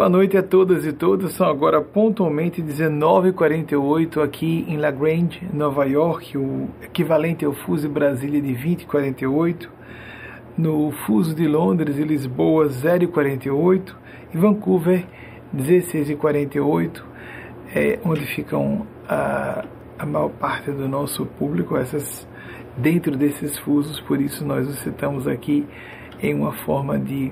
Boa noite a todas e todos. São agora pontualmente 19h48 aqui em La Grange, Nova York, o equivalente ao fuso Brasília de 20h48. No fuso de Londres e Lisboa, 0h48. E Vancouver, 16h48, é, onde ficam a, a maior parte do nosso público, essas dentro desses fusos. Por isso nós os citamos aqui em uma forma de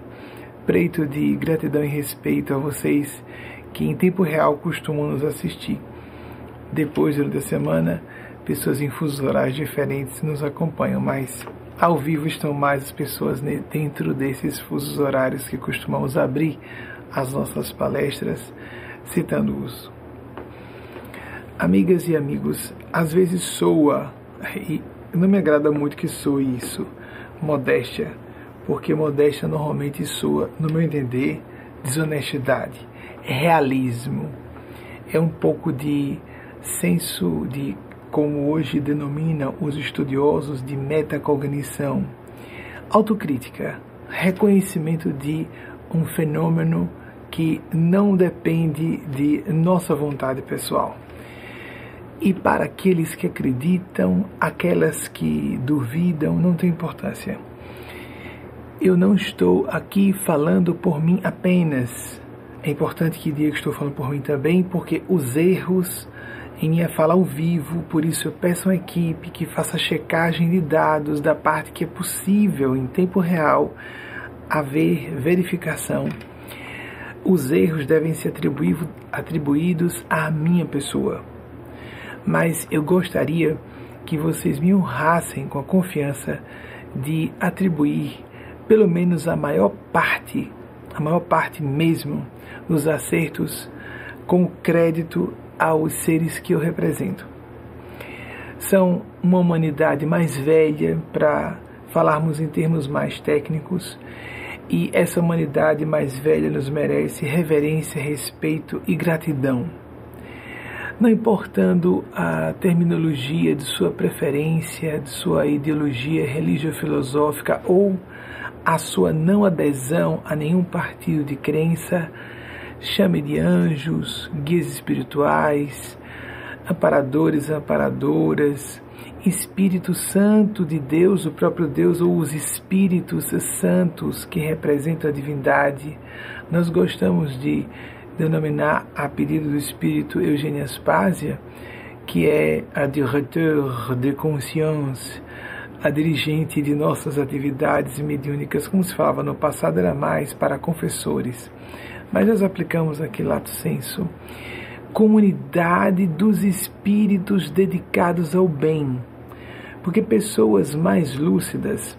preito de gratidão e respeito a vocês que em tempo real costumam nos assistir. Depois, durante a semana, pessoas em fusos horários diferentes nos acompanham, mas ao vivo estão mais as pessoas dentro desses fusos horários que costumamos abrir as nossas palestras, citando-os. Amigas e amigos, às vezes soa, e não me agrada muito que soe isso, modéstia porque modéstia normalmente soa, no meu entender, desonestidade, é realismo, é um pouco de senso de, como hoje denominam os estudiosos, de metacognição, autocrítica, reconhecimento de um fenômeno que não depende de nossa vontade pessoal. E para aqueles que acreditam, aquelas que duvidam, não tem importância eu não estou aqui falando por mim apenas. É importante que diga que estou falando por mim também, porque os erros em minha fala ao vivo, por isso eu peço a equipe que faça checagem de dados da parte que é possível em tempo real haver verificação. Os erros devem ser atribuídos à minha pessoa. Mas eu gostaria que vocês me honrassem com a confiança de atribuir pelo menos a maior parte, a maior parte mesmo, dos acertos com crédito aos seres que eu represento. São uma humanidade mais velha, para falarmos em termos mais técnicos, e essa humanidade mais velha nos merece reverência, respeito e gratidão. Não importando a terminologia de sua preferência, de sua ideologia religio-filosófica ou a sua não adesão a nenhum partido de crença, chame de anjos, guias espirituais, amparadores, amparadoras, Espírito Santo de Deus, o próprio Deus, ou os Espíritos Santos que representam a divindade. Nós gostamos de denominar, a pedido do Espírito Eugênia Aspásia, que é a directeur de conscience, a dirigente de nossas atividades mediúnicas, como se falava no passado, era mais para confessores. Mas nós aplicamos aqui lato senso. Comunidade dos espíritos dedicados ao bem. Porque pessoas mais lúcidas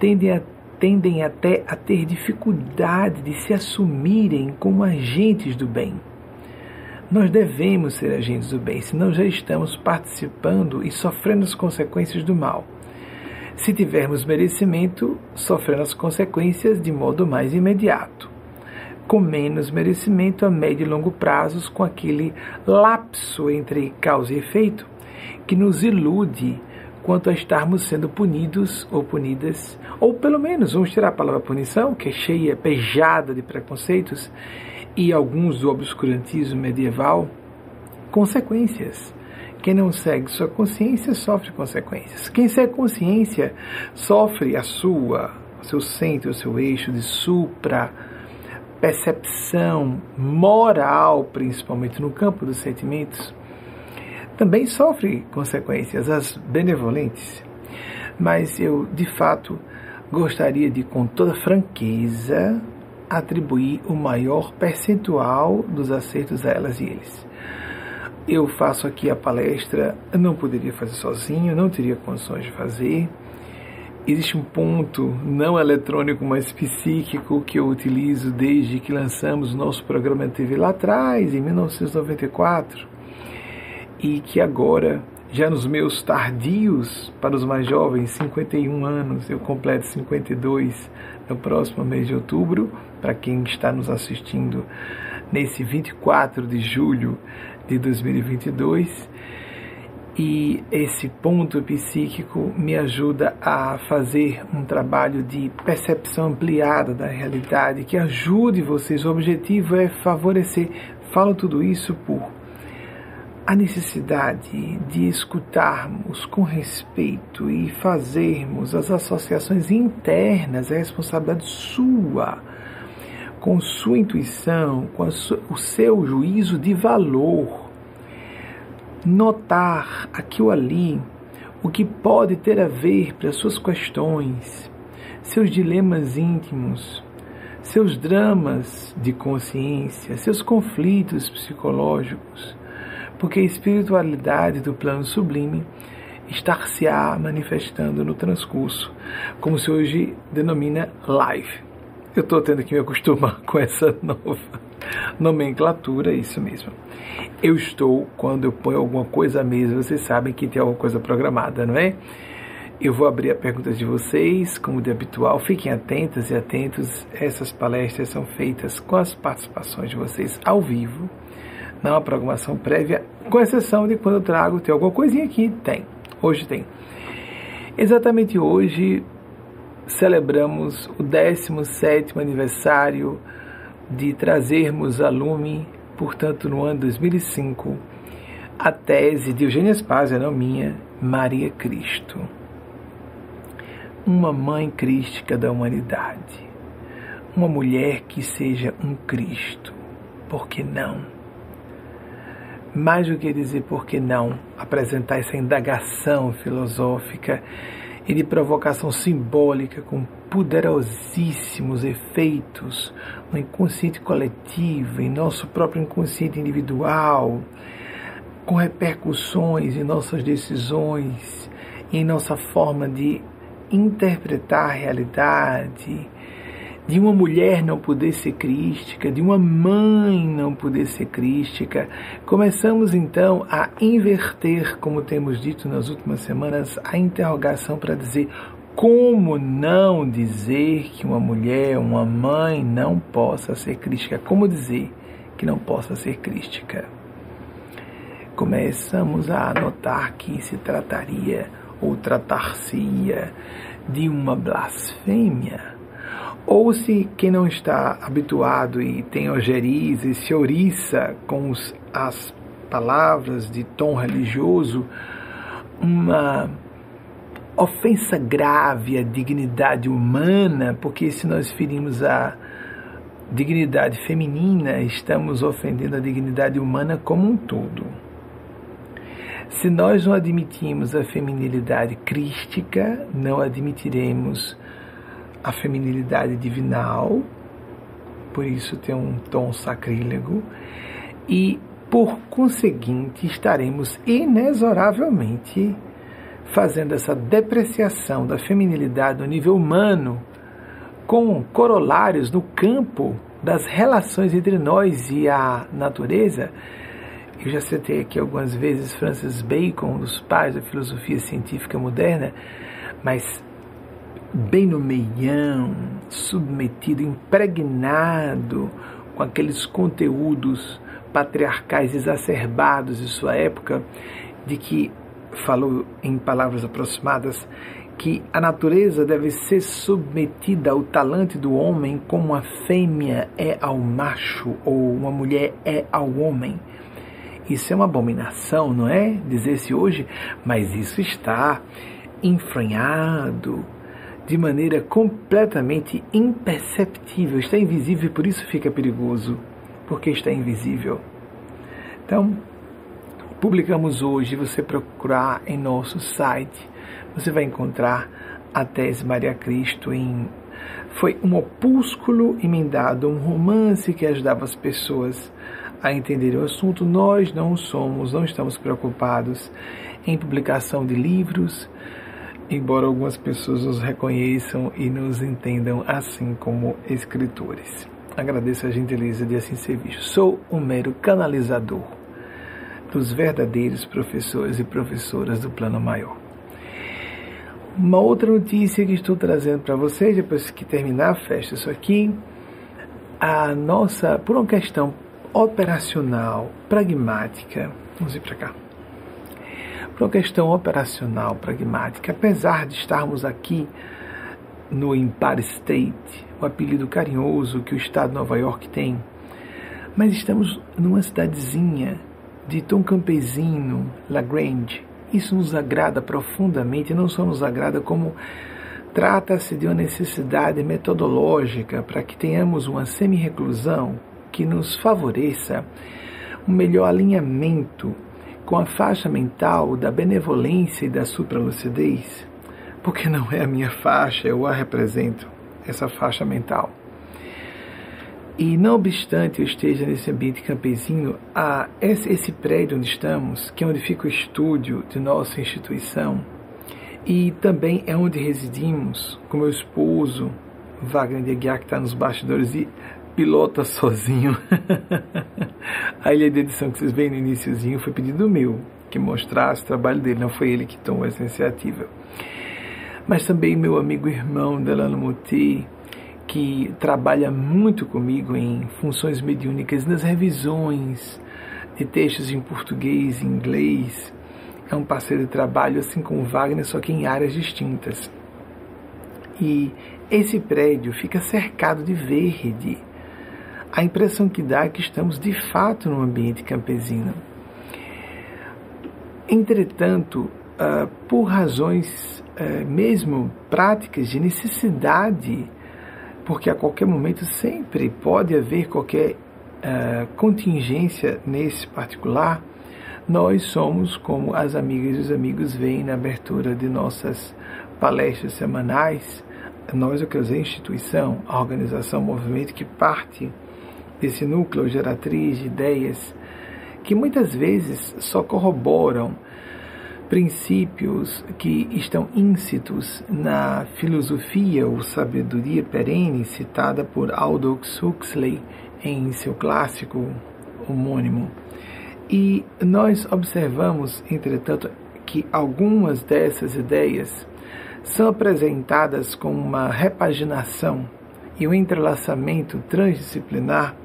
tendem, a, tendem até a ter dificuldade de se assumirem como agentes do bem. Nós devemos ser agentes do bem, senão já estamos participando e sofrendo as consequências do mal se tivermos merecimento, sofrendo as consequências de modo mais imediato. Com menos merecimento a médio e longo prazos, com aquele lapso entre causa e efeito que nos ilude quanto a estarmos sendo punidos ou punidas, ou pelo menos vamos tirar a palavra punição, que é cheia, pejada de preconceitos, e alguns do obscurantismo medieval, consequências quem não segue sua consciência sofre consequências. Quem segue consciência sofre a sua, o seu centro, o seu eixo de supra percepção moral, principalmente no campo dos sentimentos, também sofre consequências, as benevolentes. Mas eu, de fato, gostaria de, com toda franqueza, atribuir o maior percentual dos acertos a elas e eles eu faço aqui a palestra, não poderia fazer sozinho, não teria condições de fazer. Existe um ponto não eletrônico, mas psíquico que eu utilizo desde que lançamos o nosso programa de TV lá atrás, em 1994, e que agora, já nos meus tardios, para os mais jovens, 51 anos, eu completo 52 no próximo mês de outubro, para quem está nos assistindo nesse 24 de julho de 2022 e esse ponto psíquico me ajuda a fazer um trabalho de percepção ampliada da realidade que ajude vocês. O objetivo é favorecer. Falo tudo isso por a necessidade de escutarmos com respeito e fazermos as associações internas, é responsabilidade sua, com sua intuição, com o seu juízo de valor notar aqui ou ali o que pode ter a ver para suas questões, seus dilemas íntimos, seus dramas de consciência, seus conflitos psicológicos, porque a espiritualidade do plano sublime estar-se-á manifestando no transcurso, como se hoje denomina live. Eu estou tendo que me acostumar com essa nova nomenclatura, isso mesmo. Eu estou, quando eu ponho alguma coisa à mesa, vocês sabem que tem alguma coisa programada, não é? Eu vou abrir a pergunta de vocês, como de habitual. Fiquem atentas e atentos. Essas palestras são feitas com as participações de vocês ao vivo, não há programação prévia, com exceção de quando eu trago, tem alguma coisinha aqui? Tem. Hoje tem. Exatamente hoje celebramos o 17 aniversário de trazermos a lume, portanto, no ano 2005, a tese de Eugênia Spazia, não minha, Maria Cristo. Uma mãe crística da humanidade. Uma mulher que seja um Cristo. Por que não? Mais do que dizer por que não, apresentar essa indagação filosófica e de provocação simbólica com poderosíssimos efeitos no inconsciente coletivo, em nosso próprio inconsciente individual, com repercussões em nossas decisões, em nossa forma de interpretar a realidade, de uma mulher não poder ser crística, de uma mãe não poder ser crística, começamos então a inverter, como temos dito nas últimas semanas, a interrogação para dizer como não dizer que uma mulher, uma mãe, não possa ser crítica? Como dizer que não possa ser crítica? Começamos a notar que se trataria ou tratar-se-ia de uma blasfêmia. Ou se quem não está habituado e tem ojeriza e se oriça com os, as palavras de tom religioso, uma ofensa grave à dignidade humana, porque se nós ferimos a dignidade feminina, estamos ofendendo a dignidade humana como um todo. Se nós não admitimos a feminilidade crística, não admitiremos a feminilidade divinal, por isso tem um tom sacrílego, e por conseguinte estaremos inexoravelmente fazendo essa depreciação da feminilidade no nível humano, com corolários no campo das relações entre nós e a natureza. Eu já citei aqui algumas vezes Francis Bacon, um dos pais da filosofia científica moderna, mas bem no meião, submetido, impregnado com aqueles conteúdos patriarcais exacerbados de sua época, de que falou em palavras aproximadas que a natureza deve ser submetida ao talante do homem como a fêmea é ao macho ou uma mulher é ao homem. Isso é uma abominação, não é? Dizer-se hoje, mas isso está enfranhado de maneira completamente imperceptível, está invisível e por isso fica perigoso, porque está invisível. Então, publicamos hoje, você procurar em nosso site, você vai encontrar a tese Maria Cristo em foi um opúsculo emendado, um romance que ajudava as pessoas a entenderem o assunto. Nós não somos, não estamos preocupados em publicação de livros, embora algumas pessoas nos reconheçam e nos entendam assim como escritores. Agradeço a gentileza de assim ser visto. Sou um mero canalizador dos verdadeiros professores e professoras do plano maior. Uma outra notícia que estou trazendo para vocês, depois que terminar, fecha isso aqui. A nossa, por uma questão operacional, pragmática, vamos ir para cá. Uma questão operacional, pragmática. Apesar de estarmos aqui no Empire State, o apelido carinhoso que o estado de Nova York tem, mas estamos numa cidadezinha de Tom Campesino, La Grande. Isso nos agrada profundamente, não só nos agrada, como trata-se de uma necessidade metodológica para que tenhamos uma semi-reclusão que nos favoreça um melhor alinhamento com a faixa mental da benevolência e da supralucidez, porque não é a minha faixa, eu a represento, essa faixa mental. E não obstante eu esteja nesse ambiente campesino, a, esse, esse prédio onde estamos, que é onde fica o estúdio de nossa instituição, e também é onde residimos com meu esposo, Wagner de Aguiar, que está nos bastidores e pilota sozinho. a ilha de edição que vocês veem no iníciozinho foi pedido meu, que mostrasse o trabalho dele, não foi ele que tomou essa iniciativa. Mas também meu amigo irmão Delano Muti, que trabalha muito comigo em funções mediúnicas nas revisões de textos em português e inglês. É um parceiro de trabalho, assim como Wagner, só que em áreas distintas. E esse prédio fica cercado de verde. A impressão que dá é que estamos de fato num ambiente campesino. Entretanto, uh, por razões uh, mesmo práticas de necessidade porque a qualquer momento sempre pode haver qualquer uh, contingência nesse particular, nós somos como as amigas e os amigos veem na abertura de nossas palestras semanais, nós, o que dizer, a instituição, a organização, o movimento que parte desse núcleo geratriz de ideias que muitas vezes só corroboram princípios que estão íncitos na filosofia ou sabedoria perene citada por Aldous Huxley em seu clássico homônimo. E nós observamos, entretanto, que algumas dessas ideias são apresentadas com uma repaginação e um entrelaçamento transdisciplinar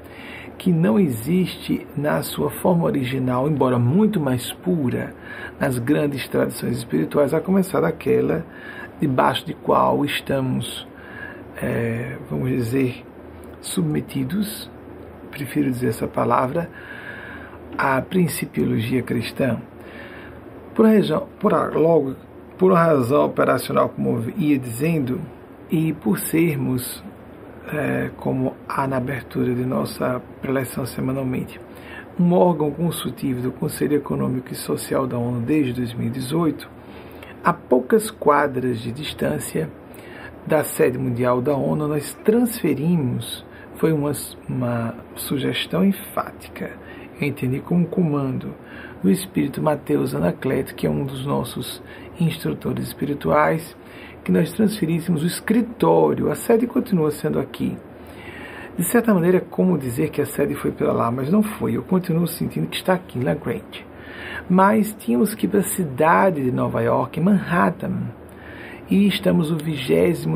que não existe na sua forma original, embora muito mais pura, nas grandes tradições espirituais, a começar daquela debaixo de qual estamos, é, vamos dizer, submetidos, prefiro dizer essa palavra, à principiologia cristã. Por, razão, por, logo, por uma razão operacional, como ia dizendo, e por sermos é, como há na abertura de nossa preleção semanalmente, um órgão consultivo do Conselho Econômico e Social da ONU desde 2018, a poucas quadras de distância da sede mundial da ONU, nós transferimos, foi uma, uma sugestão enfática, eu entendi como um comando do espírito Mateus Anacleto, que é um dos nossos instrutores espirituais, que nós transferíssemos o escritório, a sede continua sendo aqui. De certa maneira, é como dizer que a sede foi para lá, mas não foi. Eu continuo sentindo que está aqui, em La Grande. Mas tínhamos que ir para a cidade de Nova York, Manhattan. E estamos no 26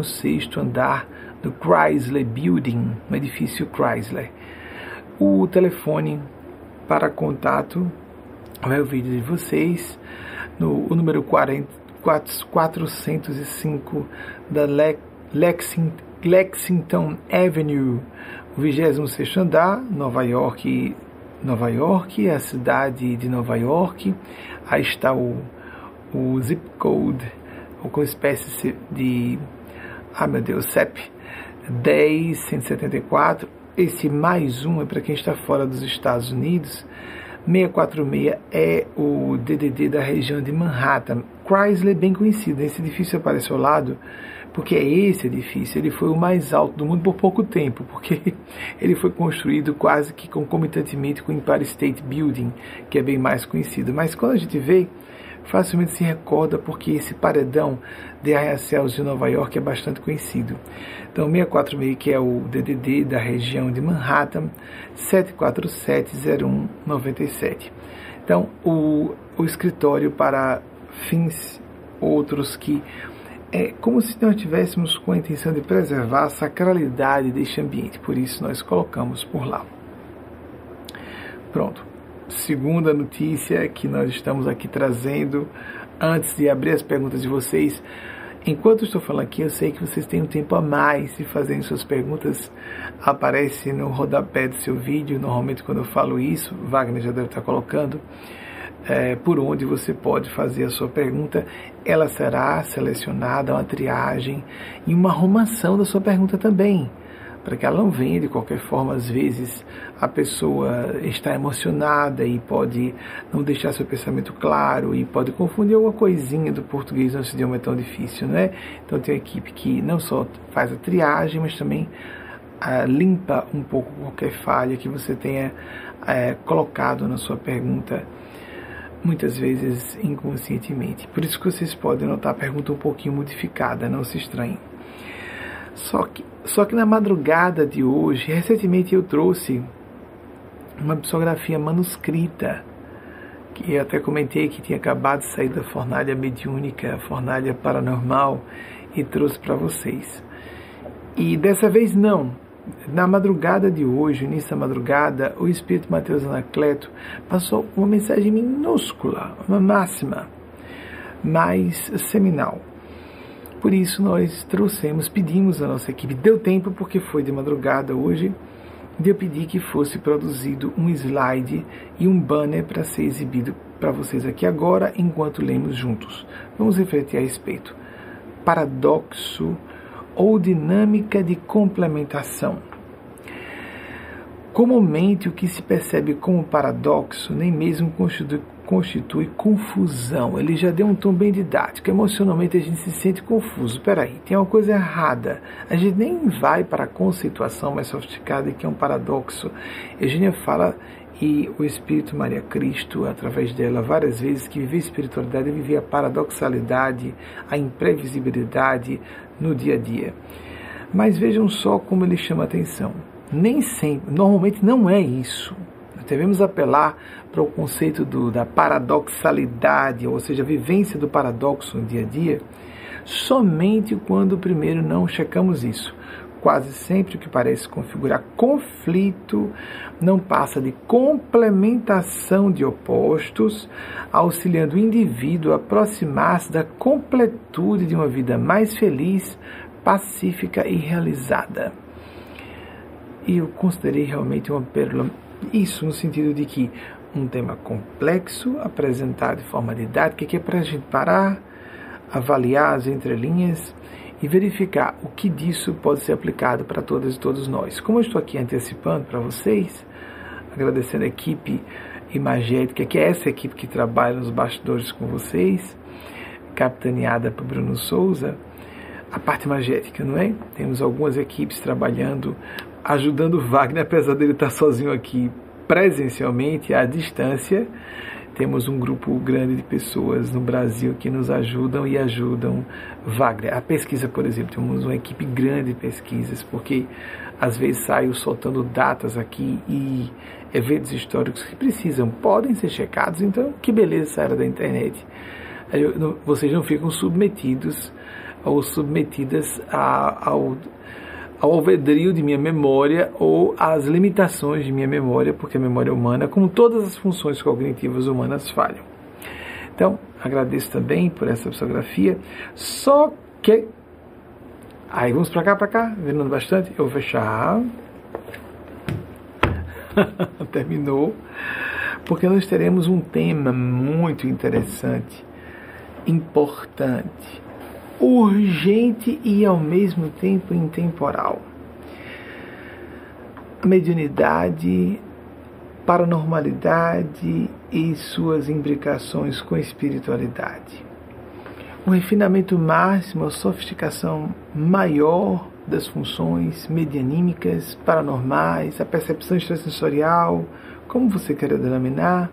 andar do Chrysler Building, no edifício Chrysler. O telefone para contato vai o vídeo de vocês no o número 40 405 da Lexington Avenue, o 26 andar, Nova York, Nova York, a cidade de Nova York. Aí está o, o zip code, com espécie de, ah meu Deus, CEP 10174. Esse mais um é para quem está fora dos Estados Unidos. 646 é o DDD da região de Manhattan. Chrysler é bem conhecido. Esse edifício aparece ao lado porque é esse edifício. Ele foi o mais alto do mundo por pouco tempo, porque ele foi construído quase que concomitantemente com o Empire State Building, que é bem mais conhecido. Mas quando a gente vê, facilmente se recorda porque esse paredão de arranha-céus de Nova York é bastante conhecido. Então, 646, que é o DDD da região de Manhattan, 7470197. Então, o, o escritório para fins outros que é como se nós tivéssemos com a intenção de preservar a sacralidade deste ambiente, por isso nós colocamos por lá. Pronto. segunda notícia que nós estamos aqui trazendo antes de abrir as perguntas de vocês. Enquanto estou falando aqui, eu sei que vocês têm um tempo a mais de fazerem suas perguntas. Aparece no rodapé do seu vídeo. Normalmente, quando eu falo isso, Wagner já deve estar colocando é, por onde você pode fazer a sua pergunta. Ela será selecionada, uma triagem e uma arrumação da sua pergunta também para que ela não venha de qualquer forma. Às vezes a pessoa está emocionada e pode não deixar seu pensamento claro e pode confundir alguma coisinha do português, nosso idioma é tão difícil, né? Então tem uma equipe que não só faz a triagem, mas também ah, limpa um pouco qualquer falha que você tenha eh, colocado na sua pergunta muitas vezes inconscientemente. Por isso que vocês podem notar a pergunta um pouquinho modificada, não se estranhem. Só que, só que na madrugada de hoje, recentemente eu trouxe uma psicografia manuscrita, que eu até comentei que tinha acabado de sair da fornalha mediúnica, fornalha paranormal, e trouxe para vocês. E dessa vez não. Na madrugada de hoje, da madrugada, o Espírito Mateus Anacleto passou uma mensagem minúscula, uma máxima, mas seminal. Por isso nós trouxemos, pedimos à nossa equipe, deu tempo porque foi de madrugada hoje, de eu pedir que fosse produzido um slide e um banner para ser exibido para vocês aqui agora, enquanto lemos juntos. Vamos refletir a respeito. Paradoxo ou dinâmica de complementação. Comumente, o que se percebe como paradoxo nem mesmo constitui constitui confusão. Ele já deu um tom bem didático. Emocionalmente a gente se sente confuso. Peraí, tem uma coisa errada. A gente nem vai para a conceituação mais sofisticada que é um paradoxo. Eugênia fala e o Espírito Maria Cristo, através dela, várias vezes, que viver espiritualidade viver a paradoxalidade, a imprevisibilidade no dia a dia. Mas vejam só como ele chama atenção. Nem sempre, normalmente não é isso devemos apelar para o conceito do, da paradoxalidade, ou seja, a vivência do paradoxo no dia a dia, somente quando primeiro não checamos isso. Quase sempre o que parece configurar conflito não passa de complementação de opostos, auxiliando o indivíduo a aproximar-se da completude de uma vida mais feliz, pacífica e realizada. E eu considerei realmente uma pérola isso no sentido de que um tema complexo, apresentado de forma didática, que é para a gente parar, avaliar as entrelinhas e verificar o que disso pode ser aplicado para todas e todos nós. Como eu estou aqui antecipando para vocês, agradecendo a equipe imagética, que é essa equipe que trabalha nos bastidores com vocês, capitaneada por Bruno Souza, a parte imagética, não é? Temos algumas equipes trabalhando ajudando o Wagner, apesar dele estar sozinho aqui presencialmente, à distância. Temos um grupo grande de pessoas no Brasil que nos ajudam e ajudam Wagner. A pesquisa, por exemplo, temos uma equipe grande de pesquisas, porque às vezes saio soltando datas aqui e eventos históricos que precisam, podem ser checados, então que beleza essa era da internet. vocês não ficam submetidos ou submetidas a, ao ao alvedrio de minha memória ou às limitações de minha memória, porque a memória humana, como todas as funções cognitivas humanas, falham. Então, agradeço também por essa psicografia. Só que. Aí vamos para cá, para cá, vendo bastante. Eu vou fechar. Terminou. Porque nós teremos um tema muito interessante, importante urgente e ao mesmo tempo intemporal. A mediunidade, paranormalidade e suas imbricações com a espiritualidade. O refinamento máximo, a sofisticação maior das funções medianímicas, paranormais, a percepção extrasensorial, como você queira denominar,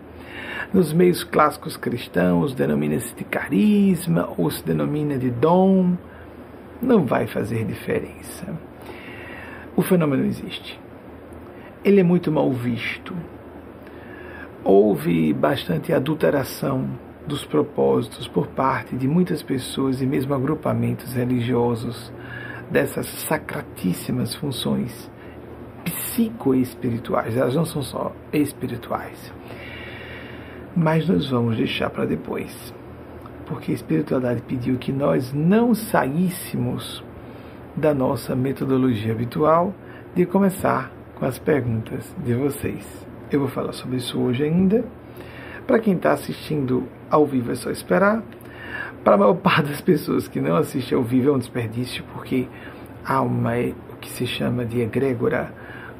nos meios clássicos cristãos, denomina-se de carisma ou se denomina de dom. Não vai fazer diferença. O fenômeno existe. Ele é muito mal visto. Houve bastante adulteração dos propósitos por parte de muitas pessoas e mesmo agrupamentos religiosos dessas sacratíssimas funções psicoespirituais. Elas não são só espirituais mas nós vamos deixar para depois. Porque a espiritualidade pediu que nós não saíssemos da nossa metodologia habitual de começar com as perguntas de vocês. Eu vou falar sobre isso hoje ainda. Para quem está assistindo ao vivo é só esperar. Para a maior parte das pessoas que não assistem ao vivo é um desperdício, porque há uma, o que se chama de egrégora,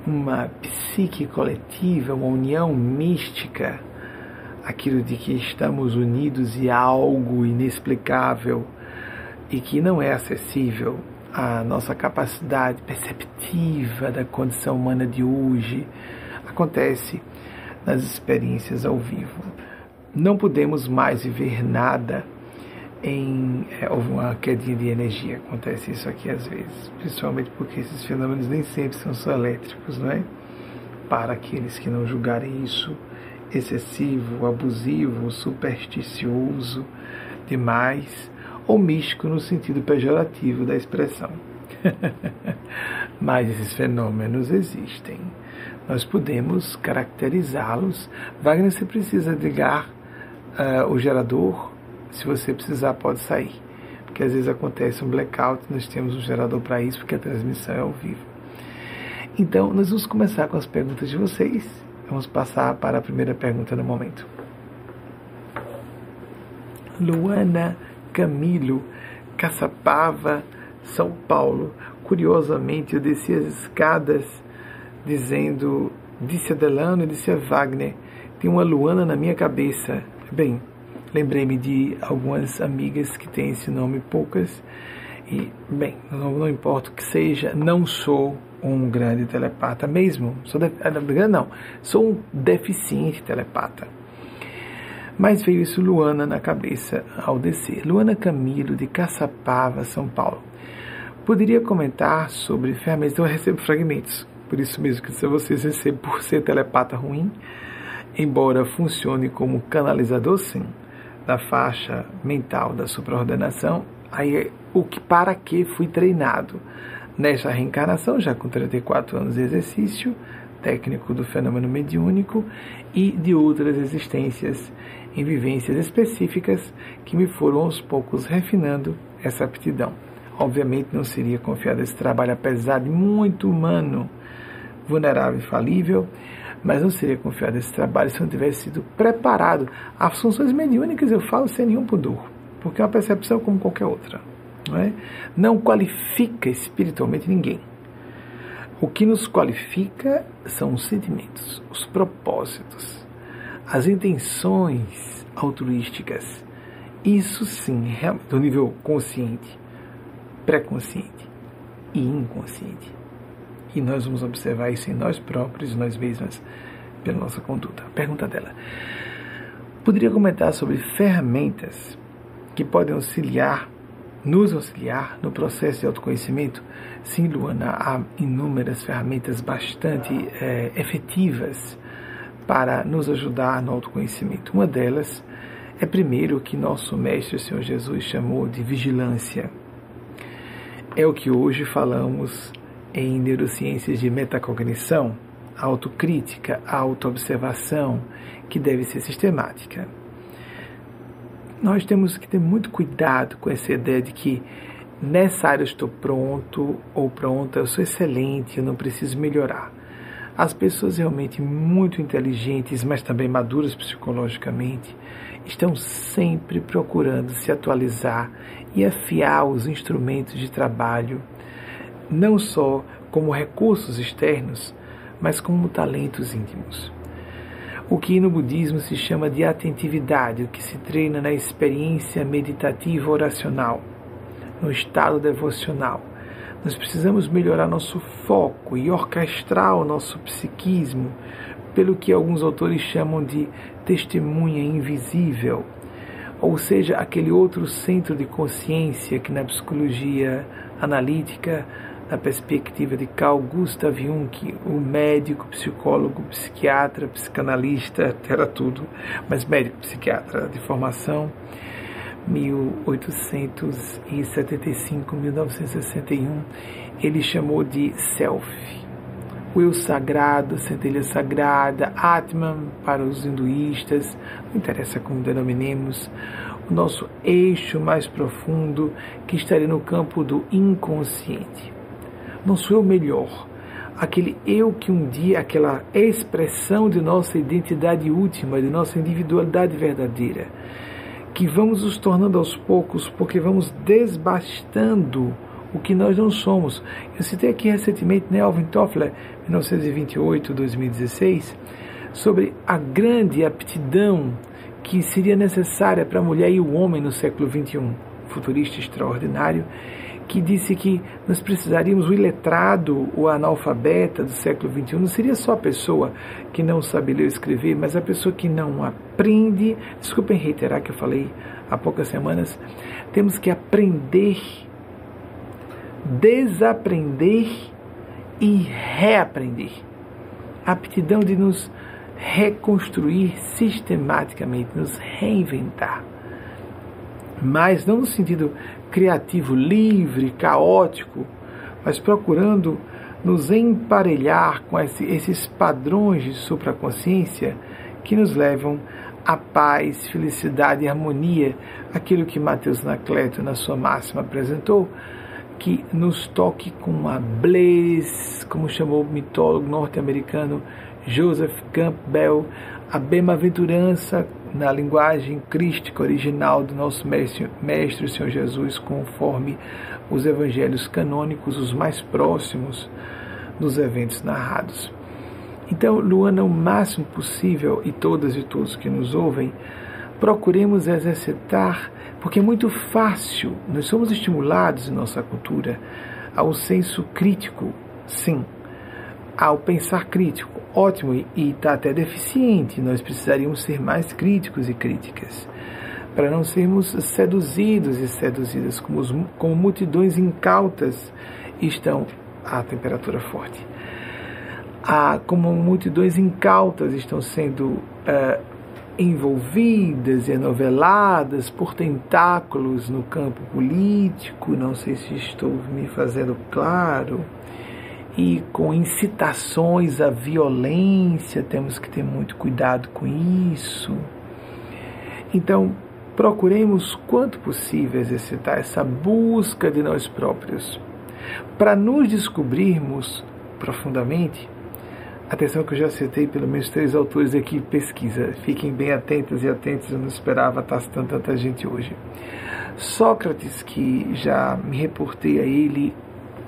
uma psique coletiva, uma união mística, aquilo de que estamos unidos e algo inexplicável e que não é acessível à nossa capacidade perceptiva da condição humana de hoje, acontece nas experiências ao vivo. Não podemos mais viver nada em é, uma quedinha de energia. Acontece isso aqui às vezes, principalmente porque esses fenômenos nem sempre são só elétricos, não é? Para aqueles que não julgarem isso excessivo, abusivo, supersticioso demais, ou místico no sentido pejorativo da expressão. Mas esses fenômenos existem. Nós podemos caracterizá-los. Wagner, você precisa ligar uh, o gerador se você precisar, pode sair. Porque às vezes acontece um blackout, nós temos um gerador para isso, porque a transmissão é ao vivo. Então, nós vamos começar com as perguntas de vocês. Vamos passar para a primeira pergunta no momento. Luana Camilo, Caçapava, São Paulo. Curiosamente, eu desci as escadas dizendo, disse a Delano e disse a Wagner, tem uma Luana na minha cabeça. Bem, lembrei-me de algumas amigas que têm esse nome, poucas, e, bem, não, não importa o que seja, não sou um grande telepata mesmo, sou de, ah, não, sou um deficiente telepata. Mas veio isso Luana na cabeça ao descer. Luana Camilo, de Caçapava, São Paulo. Poderia comentar sobre ferramentas, eu recebo fragmentos, por isso mesmo que se vocês recebem por ser telepata ruim, embora funcione como canalizador, sim da faixa mental da supraordenação, aí o que para que fui treinado nesta reencarnação, já com 34 anos de exercício técnico do fenômeno mediúnico e de outras existências em vivências específicas que me foram aos poucos refinando essa aptidão. Obviamente não seria confiado esse trabalho apesar de muito humano, vulnerável e falível, mas não seria confiado esse trabalho se não tivesse sido preparado. As funções mediúnicas eu falo sem nenhum pudor, porque é uma percepção como qualquer outra. Não, é? não qualifica espiritualmente ninguém. O que nos qualifica são os sentimentos, os propósitos, as intenções altruísticas. Isso sim, do nível consciente, pré-consciente e inconsciente. E nós vamos observar isso em nós próprios, nós mesmas, pela nossa conduta. Pergunta dela. Poderia comentar sobre ferramentas que podem auxiliar, nos auxiliar no processo de autoconhecimento? Sim, Luana, há inúmeras ferramentas bastante é, efetivas para nos ajudar no autoconhecimento. Uma delas é primeiro o que nosso Mestre o Senhor Jesus chamou de vigilância. É o que hoje falamos em neurociências de metacognição, autocrítica, autoobservação, que deve ser sistemática. Nós temos que ter muito cuidado com essa ideia de que nessa área eu estou pronto ou pronta, eu sou excelente, eu não preciso melhorar. As pessoas realmente muito inteligentes, mas também maduras psicologicamente, estão sempre procurando se atualizar e afiar os instrumentos de trabalho não só como recursos externos, mas como talentos íntimos. O que no budismo se chama de atentividade, o que se treina na experiência meditativa oracional, no estado devocional. Nós precisamos melhorar nosso foco e orquestrar o nosso psiquismo pelo que alguns autores chamam de testemunha invisível, ou seja, aquele outro centro de consciência que na psicologia analítica na perspectiva de Carl Gustav Jung, o médico, psicólogo, psiquiatra, psicanalista, era tudo, mas médico, psiquiatra de formação, 1875, 1961, ele chamou de self, o eu sagrado, centelha sagrada, Atman para os hinduístas, não interessa como denominemos, o nosso eixo mais profundo que estaria no campo do inconsciente. Nosso eu melhor, aquele eu que um dia, aquela expressão de nossa identidade última, de nossa individualidade verdadeira, que vamos nos tornando aos poucos porque vamos desbastando o que nós não somos. Eu citei aqui recentemente né, Alvin Toffler, 1928-2016, sobre a grande aptidão que seria necessária para a mulher e o homem no século XXI. Futurista extraordinário, que disse que nós precisaríamos, o iletrado, o analfabeta do século XXI, não seria só a pessoa que não sabe ler ou escrever, mas a pessoa que não aprende. Desculpem reiterar que eu falei há poucas semanas. Temos que aprender desaprender e reaprender. A aptidão de nos reconstruir sistematicamente, nos reinventar. Mas não no sentido criativo, livre, caótico, mas procurando nos emparelhar com esses padrões de supraconsciência que nos levam à paz, felicidade e harmonia, aquilo que Mateus Nacleto, na sua máxima, apresentou, que nos toque com a bliss, como chamou o mitólogo norte-americano Joseph Campbell, a bem-aventurança na linguagem crística original do nosso mestre, mestre o Senhor Jesus, conforme os evangelhos canônicos, os mais próximos dos eventos narrados. Então, Luana, o máximo possível, e todas e todos que nos ouvem, procuremos exercitar porque é muito fácil, nós somos estimulados em nossa cultura ao senso crítico, sim, ao pensar crítico, ótimo, e está até deficiente, nós precisaríamos ser mais críticos e críticas, para não sermos seduzidos e seduzidas como, os, como multidões incautas estão à temperatura forte. Ah, como multidões incautas estão sendo uh, envolvidas e enoveladas por tentáculos no campo político, não sei se estou me fazendo claro, e com incitações à violência, temos que ter muito cuidado com isso. Então, procuremos quanto possível exercitar essa busca de nós próprios, para nos descobrirmos profundamente Atenção que eu já citei pelo menos três autores aqui pesquisa. Fiquem bem atentos e atentos, eu não esperava estar citando tanta gente hoje. Sócrates, que já me reportei a ele,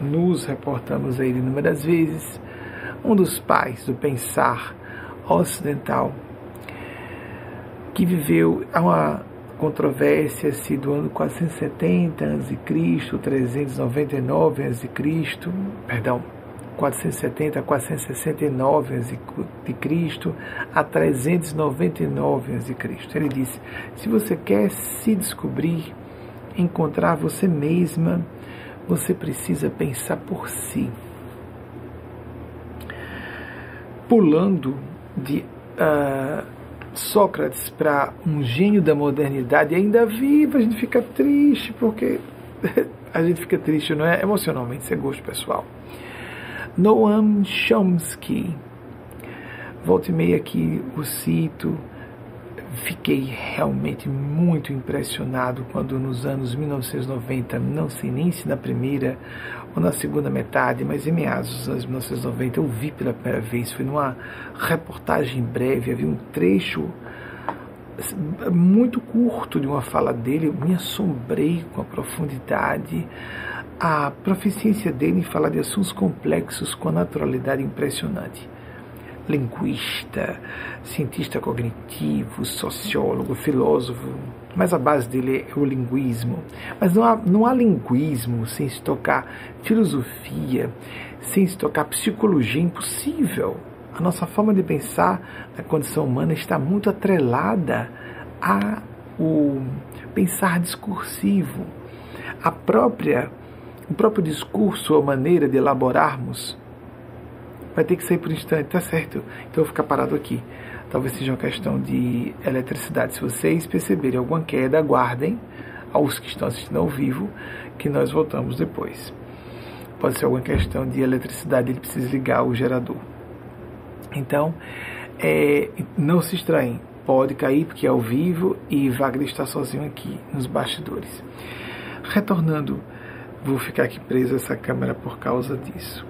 nos reportamos a ele inúmeras vezes, um dos pais do pensar ocidental, que viveu uma controvérsia se do ano 470 a.C., 399 a.C., perdão, 470 a 469 a.C. a 399 a.C. Ele disse: se você quer se descobrir, encontrar você mesma, você precisa pensar por si. Pulando de uh, Sócrates para um gênio da modernidade ainda vivo, a gente fica triste, porque a gente fica triste, não é? Emocionalmente, isso é gosto pessoal. Noam Chomsky. Volte e meia aqui o cito. Fiquei realmente muito impressionado quando nos anos 1990, não sei nem se na primeira ou na segunda metade, mas em meados dos anos 1990 eu vi pela primeira vez, foi numa reportagem breve, havia um trecho muito curto de uma fala dele, eu me assombrei com a profundidade, a proficiência dele em falar de assuntos complexos com a naturalidade impressionante. Linguista, cientista cognitivo, sociólogo, filósofo, mas a base dele é o linguismo. Mas não há, não há linguismo sem se tocar filosofia, sem se tocar psicologia, impossível. A nossa forma de pensar na condição humana está muito atrelada ao pensar discursivo. A própria o próprio discurso ou maneira de elaborarmos vai ter que sair por instante, tá certo? Então eu vou ficar parado aqui. Talvez seja uma questão de eletricidade. Se vocês perceberem alguma queda, aguardem aos que estão assistindo ao vivo, que nós voltamos depois. pode ser alguma questão de eletricidade, ele precisa ligar o gerador. Então, é, não se extraem, pode cair porque é ao vivo e Wagner está sozinho aqui nos bastidores. Retornando, vou ficar aqui preso essa câmera por causa disso.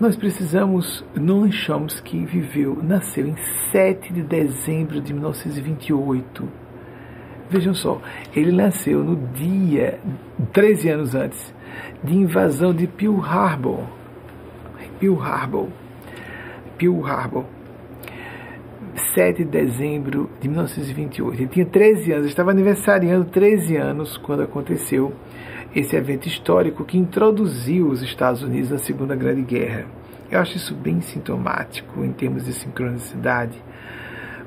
Nós precisamos. Noam Chomsky viveu, nasceu em 7 de dezembro de 1928. Vejam só, ele nasceu no dia, 13 anos antes, de invasão de Pearl Harbor. Pearl Harbor. Pearl Harbor. 7 de dezembro de 1928. Ele tinha 13 anos, estava aniversariando 13 anos quando aconteceu esse evento histórico que introduziu os Estados Unidos na Segunda Grande Guerra. Eu acho isso bem sintomático em termos de sincronicidade,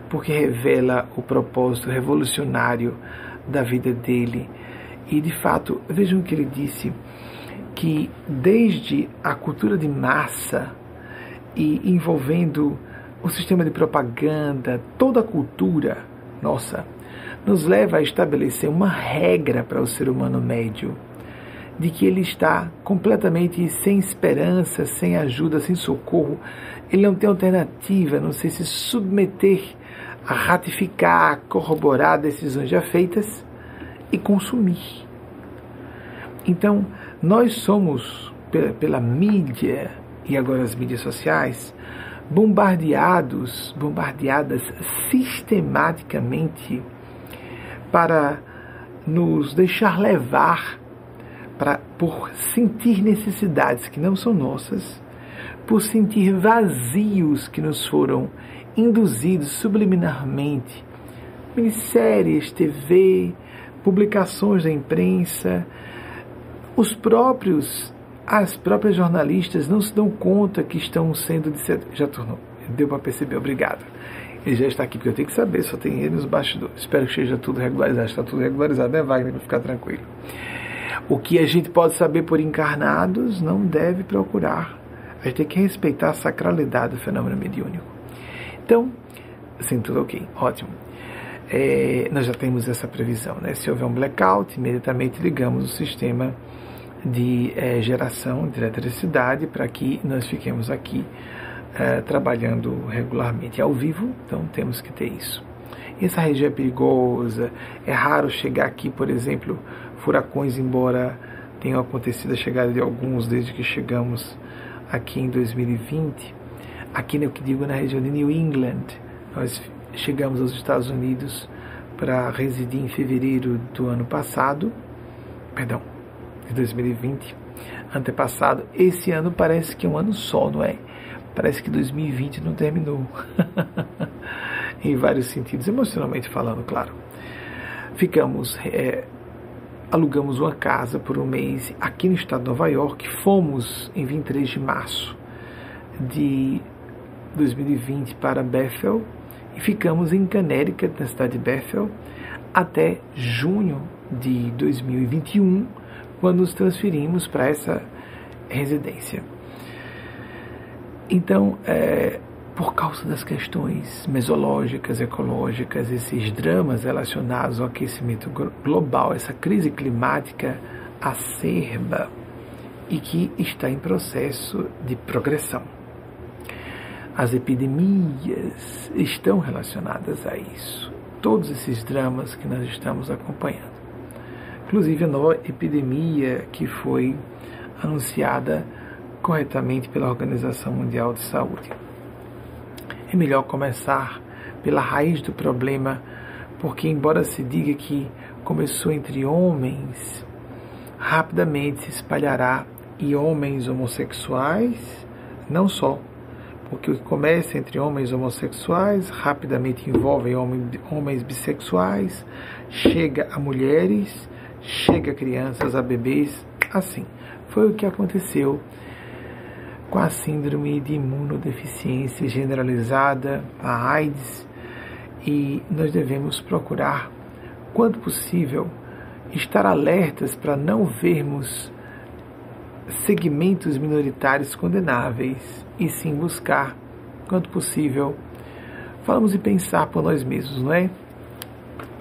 porque revela o propósito revolucionário da vida dele. E de fato, vejam o que ele disse: que desde a cultura de massa e envolvendo o sistema de propaganda, toda a cultura nossa, nos leva a estabelecer uma regra para o ser humano médio de que ele está completamente sem esperança, sem ajuda, sem socorro. Ele não tem alternativa, não sei se submeter a ratificar, corroborar decisões já feitas e consumir. Então, nós somos, pela, pela mídia e agora as mídias sociais, bombardeados, bombardeadas sistematicamente para nos deixar levar pra, por sentir necessidades que não são nossas, por sentir vazios que nos foram induzidos subliminarmente. Minisséries, TV, publicações da imprensa, os próprios, as próprias jornalistas não se dão conta que estão sendo já tornou, deu para perceber, obrigado. Ele já está aqui, porque eu tenho que saber, só tem ele nos bastidores. Espero que esteja tudo regularizado. Está tudo regularizado, né, Wagner? Para ficar tranquilo. O que a gente pode saber por encarnados não deve procurar. A gente tem que respeitar a sacralidade do fenômeno mediúnico. Então, assim, tudo ok, ótimo. É, nós já temos essa previsão, né? Se houver um blackout, imediatamente ligamos o sistema de é, geração de eletricidade para que nós fiquemos aqui é, trabalhando regularmente ao vivo, então temos que ter isso. Essa região é perigosa, é raro chegar aqui, por exemplo, furacões, embora tenham acontecido a chegada de alguns desde que chegamos aqui em 2020. Aqui, no que digo, na região de New England, nós chegamos aos Estados Unidos para residir em fevereiro do ano passado, perdão, de 2020, antepassado. Esse ano parece que é um ano só, não é? Parece que 2020 não terminou. em vários sentidos, emocionalmente falando, claro. Ficamos é, alugamos uma casa por um mês aqui no estado de Nova York. Fomos em 23 de março de 2020 para Bethel e ficamos em Connecticut, na cidade de Bethel, até junho de 2021, quando nos transferimos para essa residência. Então, é, por causa das questões mesológicas, ecológicas, esses dramas relacionados ao aquecimento global, essa crise climática acerba e que está em processo de progressão. As epidemias estão relacionadas a isso. Todos esses dramas que nós estamos acompanhando. Inclusive a nova epidemia que foi anunciada corretamente pela Organização Mundial de Saúde é melhor começar pela raiz do problema, porque, embora se diga que começou entre homens, rapidamente se espalhará e homens homossexuais, não só, porque o que começa entre homens homossexuais rapidamente envolve homens bissexuais, chega a mulheres, chega a crianças, a bebês, assim. Foi o que aconteceu com a síndrome de imunodeficiência generalizada, a AIDS, e nós devemos procurar, quando possível, estar alertas para não vermos segmentos minoritários condenáveis e sim buscar, quanto possível, falamos e pensar por nós mesmos, não é?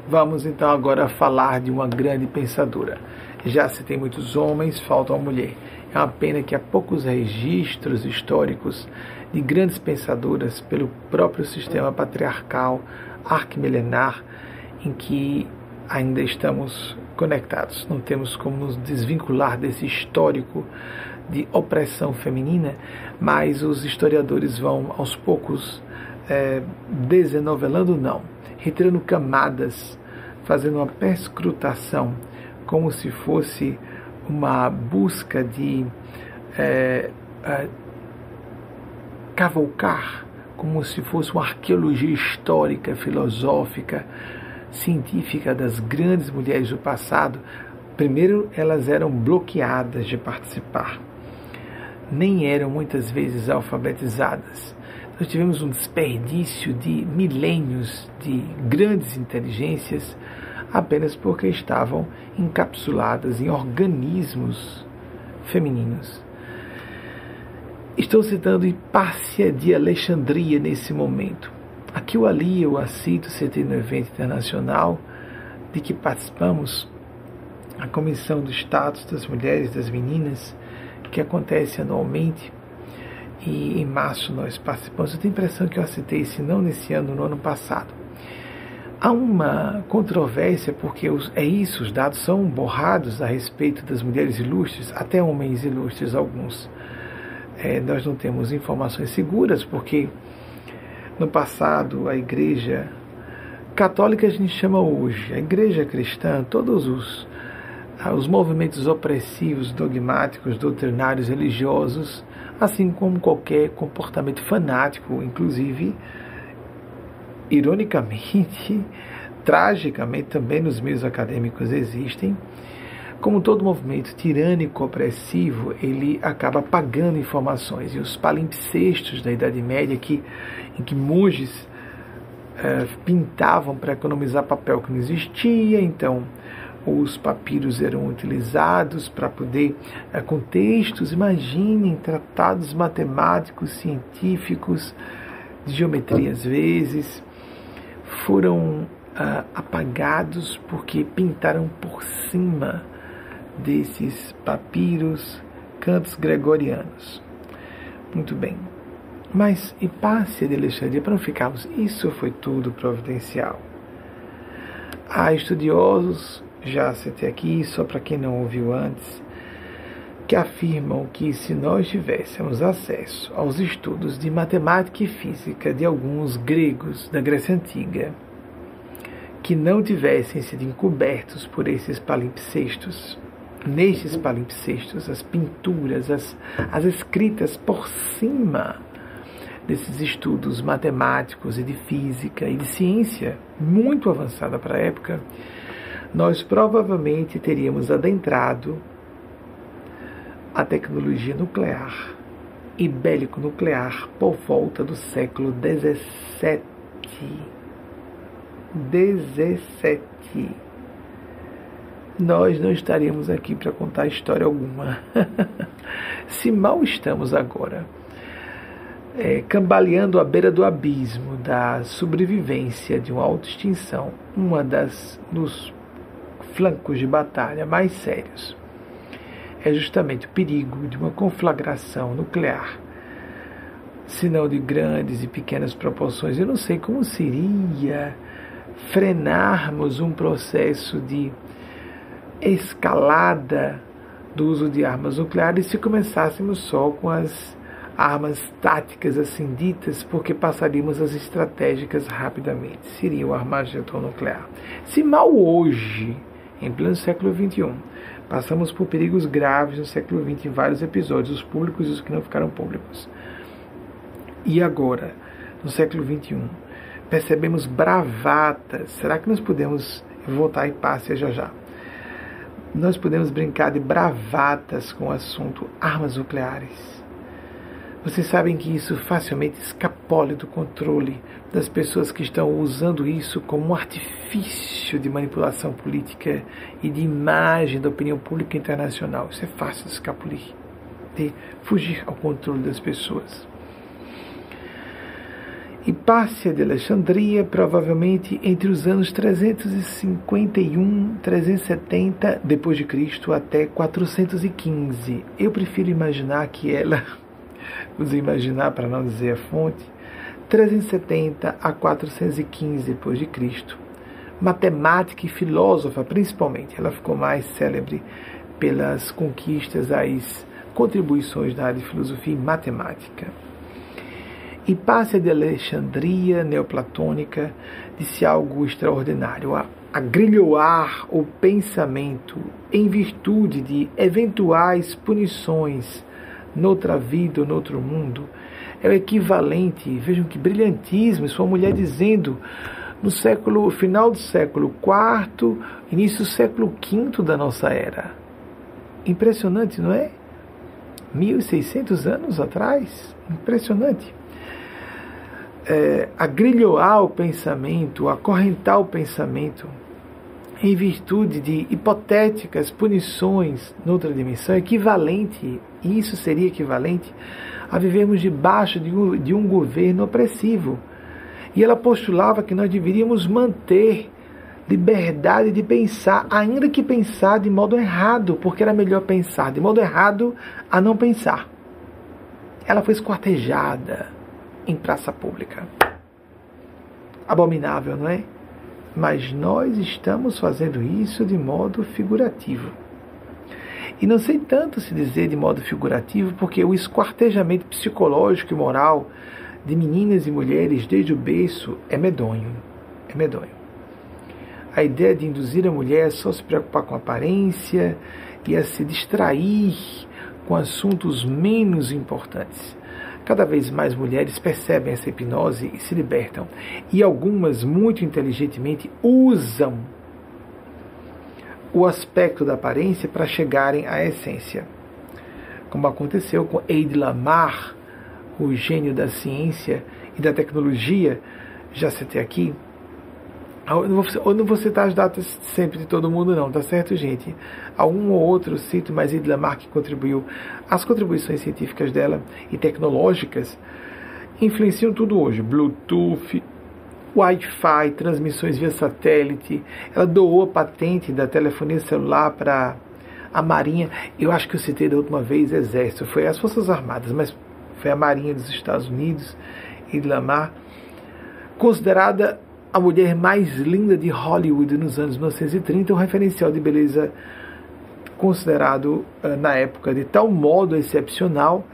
Vamos então agora falar de uma grande pensadora. Já se tem muitos homens, falta uma mulher. É uma pena que há poucos registros históricos de grandes pensadoras pelo próprio sistema patriarcal arquimilenar em que ainda estamos conectados. Não temos como nos desvincular desse histórico de opressão feminina, mas os historiadores vão aos poucos é, desenovelando, não, retirando camadas, fazendo uma perscrutação, como se fosse uma busca de é, é, cavalcar, como se fosse uma arqueologia histórica, filosófica, científica das grandes mulheres do passado. Primeiro, elas eram bloqueadas de participar, nem eram muitas vezes alfabetizadas. Nós tivemos um desperdício de milênios de grandes inteligências apenas porque estavam encapsuladas em organismos femininos. Estou citando Hipácia de Alexandria nesse momento. Aqui ou ali eu aceito CT no evento internacional de que participamos, a Comissão do Status das Mulheres e das Meninas, que acontece anualmente, e em março nós participamos. Eu tenho a impressão que eu aceitei, se não nesse ano, no ano passado. Há uma controvérsia, porque os, é isso, os dados são borrados a respeito das mulheres ilustres, até homens ilustres, alguns. É, nós não temos informações seguras, porque no passado a igreja católica a gente chama hoje, a igreja cristã, todos os, ah, os movimentos opressivos, dogmáticos, doutrinários, religiosos, assim como qualquer comportamento fanático, inclusive ironicamente, tragicamente também nos meios acadêmicos existem, como todo movimento tirânico opressivo, ele acaba apagando informações. E os palimpsestos da Idade Média, que, em que monges é, pintavam para economizar papel que não existia, então os papiros eram utilizados para poder, é, com textos, imaginem, tratados matemáticos, científicos, de geometria às vezes, foram ah, apagados porque pintaram por cima desses papiros cantos gregorianos. Muito bem. Mas Hipácia de Alexandria, para não ficarmos, isso foi tudo providencial. Há estudiosos, já citei aqui, só para quem não ouviu antes, que afirmam que se nós tivéssemos acesso aos estudos de matemática e física de alguns gregos da Grécia Antiga, que não tivessem sido encobertos por esses palimpsestos, nestes palimpsestos, as pinturas, as, as escritas por cima desses estudos matemáticos e de física e de ciência muito avançada para a época, nós provavelmente teríamos adentrado a tecnologia nuclear e bélico-nuclear por volta do século XVII. 17. Nós não estaríamos aqui para contar história alguma. Se mal estamos agora é, cambaleando à beira do abismo da sobrevivência de uma autoextinção, uma das dos flancos de batalha mais sérios é justamente o perigo de uma conflagração nuclear, se não de grandes e pequenas proporções. Eu não sei como seria frenarmos um processo de escalada do uso de armas nucleares se começássemos só com as armas táticas assim ditas, porque passaríamos as estratégicas rapidamente. Seria o armagedon nuclear. Se mal hoje, em pleno século XXI, Passamos por perigos graves no século XX em vários episódios, os públicos e os que não ficaram públicos. E agora, no século XXI, percebemos bravatas. Será que nós podemos voltar e passe já já? Nós podemos brincar de bravatas com o assunto armas nucleares vocês sabem que isso facilmente escapola do controle das pessoas que estão usando isso como um artifício de manipulação política e de imagem da opinião pública internacional. Isso é fácil de escapulir, de fugir ao controle das pessoas. Hipácia de Alexandria, provavelmente entre os anos 351, 370 depois de Cristo até 415. Eu prefiro imaginar que ela, vamos imaginar para não dizer a fonte, 370 a 415 depois de Cristo. Matemática e filósofa, principalmente. Ela ficou mais célebre pelas conquistas, as contribuições na área de filosofia e matemática. Hipácia de Alexandria, neoplatônica, disse algo extraordinário: a, agrilhoar o pensamento em virtude de eventuais punições noutra vida ou noutro mundo é o equivalente, vejam que brilhantismo, isso uma mulher dizendo no século final do século IV, início do século V da nossa era. Impressionante, não é? 1600 anos atrás, impressionante é, agrilhoar o pensamento, acorrentar o pensamento em virtude de hipotéticas punições noutra dimensão, equivalente, isso seria equivalente a vivermos debaixo de um, de um governo opressivo. E ela postulava que nós deveríamos manter liberdade de pensar, ainda que pensar de modo errado, porque era melhor pensar de modo errado a não pensar. Ela foi esquartejada em praça pública. Abominável, não é? Mas nós estamos fazendo isso de modo figurativo. E não sei tanto se dizer de modo figurativo, porque o esquartejamento psicológico e moral de meninas e mulheres desde o berço é medonho. É medonho. A ideia de induzir a mulher a só se preocupar com aparência e a se distrair com assuntos menos importantes. Cada vez mais mulheres percebem essa hipnose e se libertam. E algumas, muito inteligentemente, usam o aspecto da aparência para chegarem à essência. Como aconteceu com Eide Lamar, o gênio da ciência e da tecnologia, já citei aqui, eu não, vou, eu não vou citar as datas sempre de todo mundo, não, tá certo, gente? Algum ou outro cito, mas Edith Lamarck contribuiu. As contribuições científicas dela e tecnológicas influenciam tudo hoje: Bluetooth, Wi-Fi, transmissões via satélite. Ela doou a patente da telefonia celular para a Marinha. Eu acho que eu citei da última vez Exército, foi as Forças Armadas, mas foi a Marinha dos Estados Unidos, Edith Lamarck, considerada a mulher mais linda de Hollywood nos anos 1930, um referencial de beleza considerado uh, na época de tal modo excepcional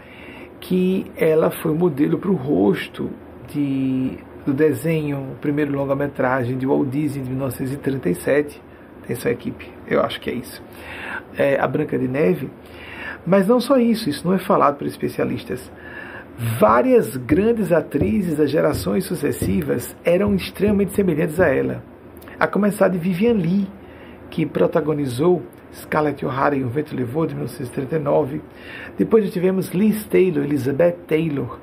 que ela foi modelo para o rosto de, do desenho, primeiro longa-metragem de Walt Disney de 1937. Tem sua equipe, eu acho que é isso. É, a Branca de Neve. Mas não só isso, isso não é falado por especialistas. Várias grandes atrizes das gerações sucessivas eram extremamente semelhantes a ela. A começar de Vivian Lee, que protagonizou Scarlett O'Hara e O Vento Levou, de 1939. Depois tivemos Liz Taylor, Elizabeth Taylor,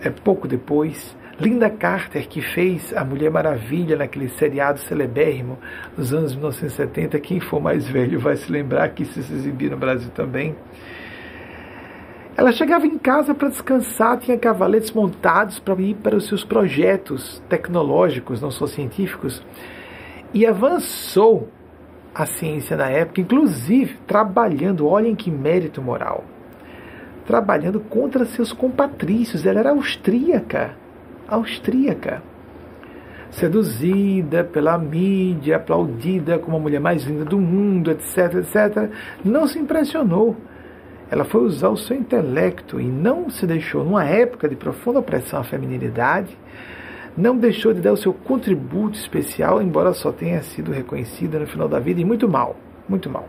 é, pouco depois. Linda Carter, que fez a Mulher Maravilha naquele seriado celebérrimo nos anos 1970. Quem for mais velho vai se lembrar que isso se exibia no Brasil também. Ela chegava em casa para descansar, tinha cavaletes montados para ir para os seus projetos tecnológicos, não só científicos, e avançou a ciência na época, inclusive trabalhando, olhem que mérito moral, trabalhando contra seus compatrícios. Ela era austríaca, austríaca, seduzida pela mídia, aplaudida como a mulher mais linda do mundo, etc, etc. Não se impressionou ela foi usar o seu intelecto e não se deixou, numa época de profunda opressão à feminilidade, não deixou de dar o seu contributo especial, embora só tenha sido reconhecida no final da vida, e muito mal, muito mal.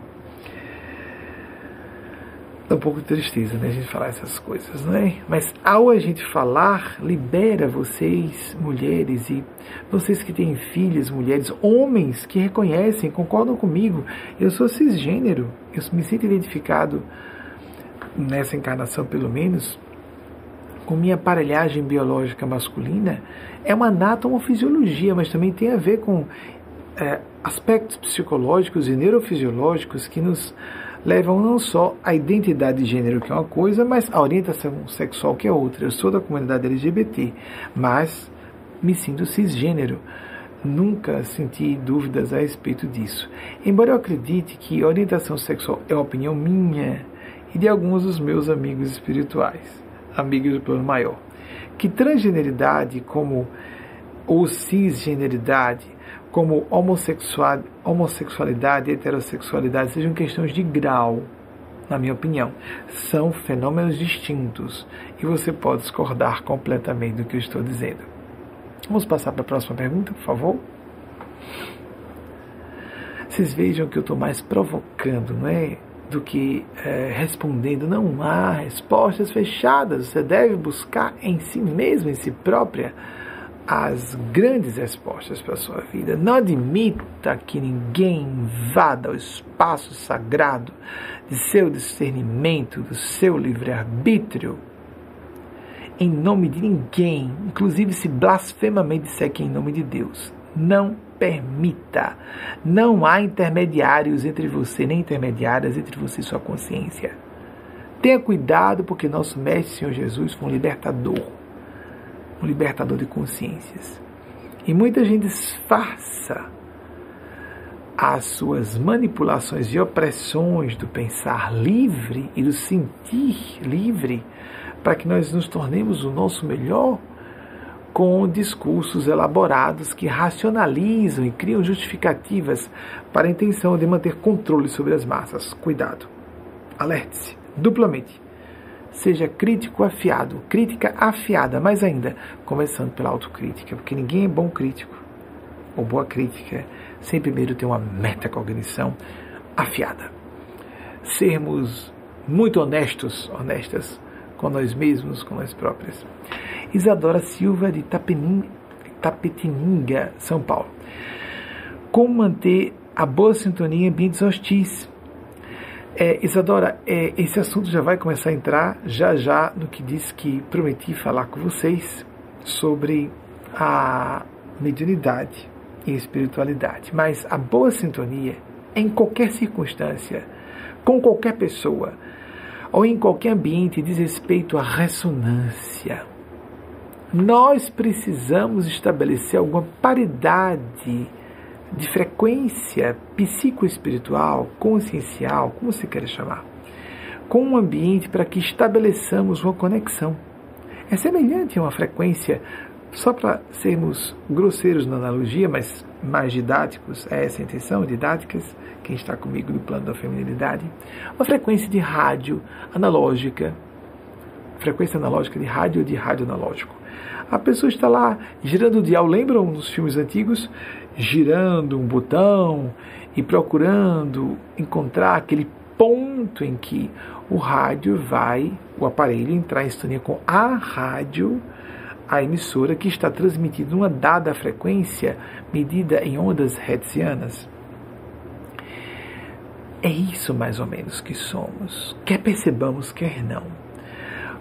Dá um pouco de tristeza, né, a gente falar essas coisas, não é? Mas ao a gente falar, libera vocês, mulheres, e vocês que têm filhas, mulheres, homens que reconhecem, concordam comigo, eu sou cisgênero, eu me sinto identificado nessa encarnação pelo menos, com minha aparelhagem biológica masculina, é uma anatomofisiologia, mas também tem a ver com é, aspectos psicológicos e neurofisiológicos que nos levam não só a identidade de gênero, que é uma coisa, mas a orientação sexual, que é outra. Eu sou da comunidade LGBT, mas me sinto cisgênero. Nunca senti dúvidas a respeito disso. Embora eu acredite que orientação sexual é opinião minha e de alguns dos meus amigos espirituais, amigos do plano maior, que transgeneridade como ou cisgeneridade como homossexual, homossexualidade e heterossexualidade sejam questões de grau, na minha opinião. São fenômenos distintos e você pode discordar completamente do que eu estou dizendo. Vamos passar para a próxima pergunta, por favor? Vocês vejam que eu estou mais provocando, não é? Do que é, respondendo. Não há respostas fechadas. Você deve buscar em si mesmo, em si própria, as grandes respostas para a sua vida. Não admita que ninguém invada o espaço sagrado de seu discernimento, do seu livre-arbítrio, em nome de ninguém, inclusive se blasfemamente disser que é em nome de Deus. Não permita. Não há intermediários entre você, nem intermediárias entre você e sua consciência. Tenha cuidado, porque nosso Mestre Senhor Jesus foi um libertador um libertador de consciências. E muita gente disfarça as suas manipulações e opressões do pensar livre e do sentir livre para que nós nos tornemos o nosso melhor com discursos elaborados que racionalizam e criam justificativas para a intenção de manter controle sobre as massas. Cuidado. Alerte-se duplamente. Seja crítico afiado, crítica afiada, mais ainda, começando pela autocrítica, porque ninguém é bom crítico ou boa crítica sem primeiro ter uma metacognição afiada. Sermos muito honestos, honestas com nós mesmos, com nós próprias. Isadora Silva de Tapetininga, São Paulo. Como manter a boa sintonia em ambientes hostis? É, Isadora, é, esse assunto já vai começar a entrar já já no que disse que prometi falar com vocês sobre a mediunidade e espiritualidade. Mas a boa sintonia, em qualquer circunstância, com qualquer pessoa, ou em qualquer ambiente, diz respeito à ressonância. Nós precisamos estabelecer alguma paridade de frequência psicoespiritual, consciencial, como você quer chamar, com um ambiente para que estabeleçamos uma conexão. É semelhante a uma frequência, só para sermos grosseiros na analogia, mas mais didáticos, é essa a intenção, didáticas, quem está comigo no plano da feminilidade, uma frequência de rádio analógica, frequência analógica de rádio ou de rádio analógico. A pessoa está lá girando o dial, lembram nos filmes antigos? Girando um botão e procurando encontrar aquele ponto em que o rádio vai, o aparelho entrar em sintonia com a rádio, a emissora que está transmitindo uma dada frequência medida em ondas hertzianas. É isso mais ou menos que somos, quer percebamos, quer não.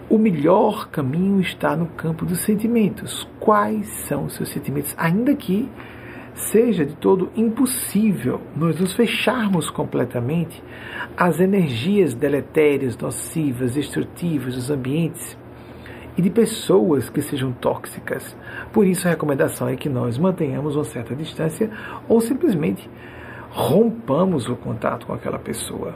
O melhor caminho está no campo dos sentimentos. Quais são os seus sentimentos? Ainda que seja de todo impossível nós nos fecharmos completamente às energias deletérias, nocivas, destrutivas dos ambientes e de pessoas que sejam tóxicas. Por isso, a recomendação é que nós mantenhamos uma certa distância ou simplesmente rompamos o contato com aquela pessoa.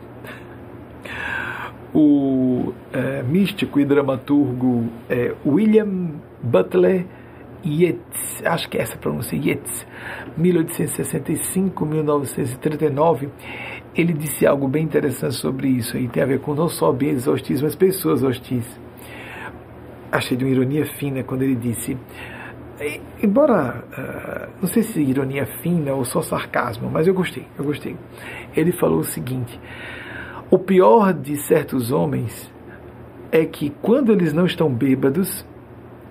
O é, místico e dramaturgo é, William Butler Yeats, acho que é essa pronúncia, Yeats, 1865-1939, ele disse algo bem interessante sobre isso, e tem a ver com não só ambientes hostis, mas pessoas hostis. Achei de uma ironia fina quando ele disse, embora, uh, não sei se ironia fina ou só sarcasmo, mas eu gostei, eu gostei. Ele falou o seguinte, o pior de certos homens é que quando eles não estão bêbados,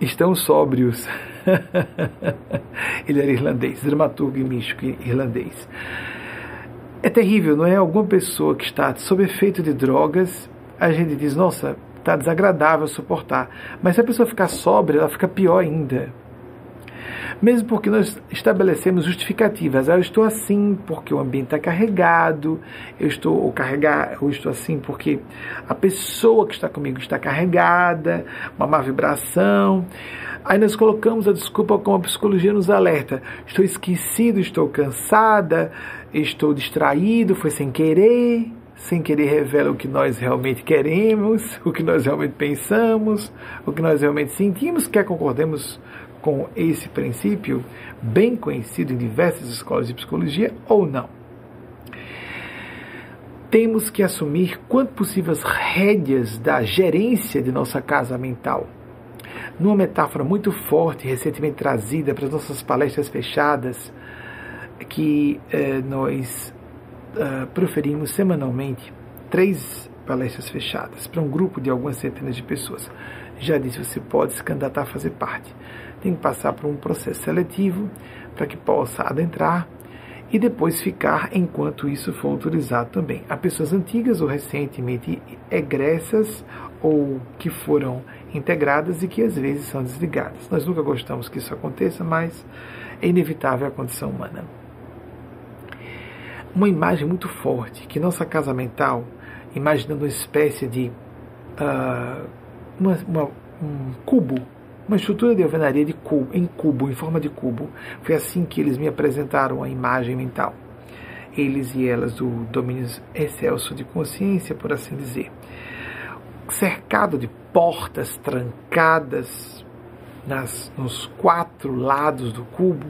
estão sóbrios. Ele era irlandês, dramaturgo e místico irlandês. É terrível, não é? Alguma pessoa que está sob efeito de drogas, a gente diz, nossa, está desagradável suportar. Mas se a pessoa ficar sóbria, ela fica pior ainda. Mesmo porque nós estabelecemos justificativas. Ah, eu estou assim porque o ambiente está carregado, eu estou ou carregar, eu estou assim porque a pessoa que está comigo está carregada, uma má vibração. Aí nós colocamos a desculpa como a psicologia nos alerta. Estou esquecido, estou cansada, estou distraído, foi sem querer. Sem querer revela o que nós realmente queremos, o que nós realmente pensamos, o que nós realmente sentimos, quer concordemos com esse princípio, bem conhecido em diversas escolas de psicologia, ou não. Temos que assumir quanto possível as rédeas da gerência de nossa casa mental numa metáfora muito forte, recentemente trazida para as nossas palestras fechadas, que eh, nós uh, proferimos semanalmente, três palestras fechadas para um grupo de algumas centenas de pessoas. Já disse, você pode se candidatar a fazer parte. Tem que passar por um processo seletivo para que possa adentrar e depois ficar enquanto isso for autorizado também. Há pessoas antigas ou recentemente egressas ou que foram integradas e que às vezes são desligadas. Nós nunca gostamos que isso aconteça, mas é inevitável a condição humana. Uma imagem muito forte que nossa casa mental, imaginando uma espécie de uh, uma, uma, um cubo, uma estrutura de alvenaria de cubo, em cubo, em forma de cubo. Foi assim que eles me apresentaram a imagem mental. Eles e elas do domínio excelso de consciência, por assim dizer cercado de portas trancadas nas, nos quatro lados do cubo,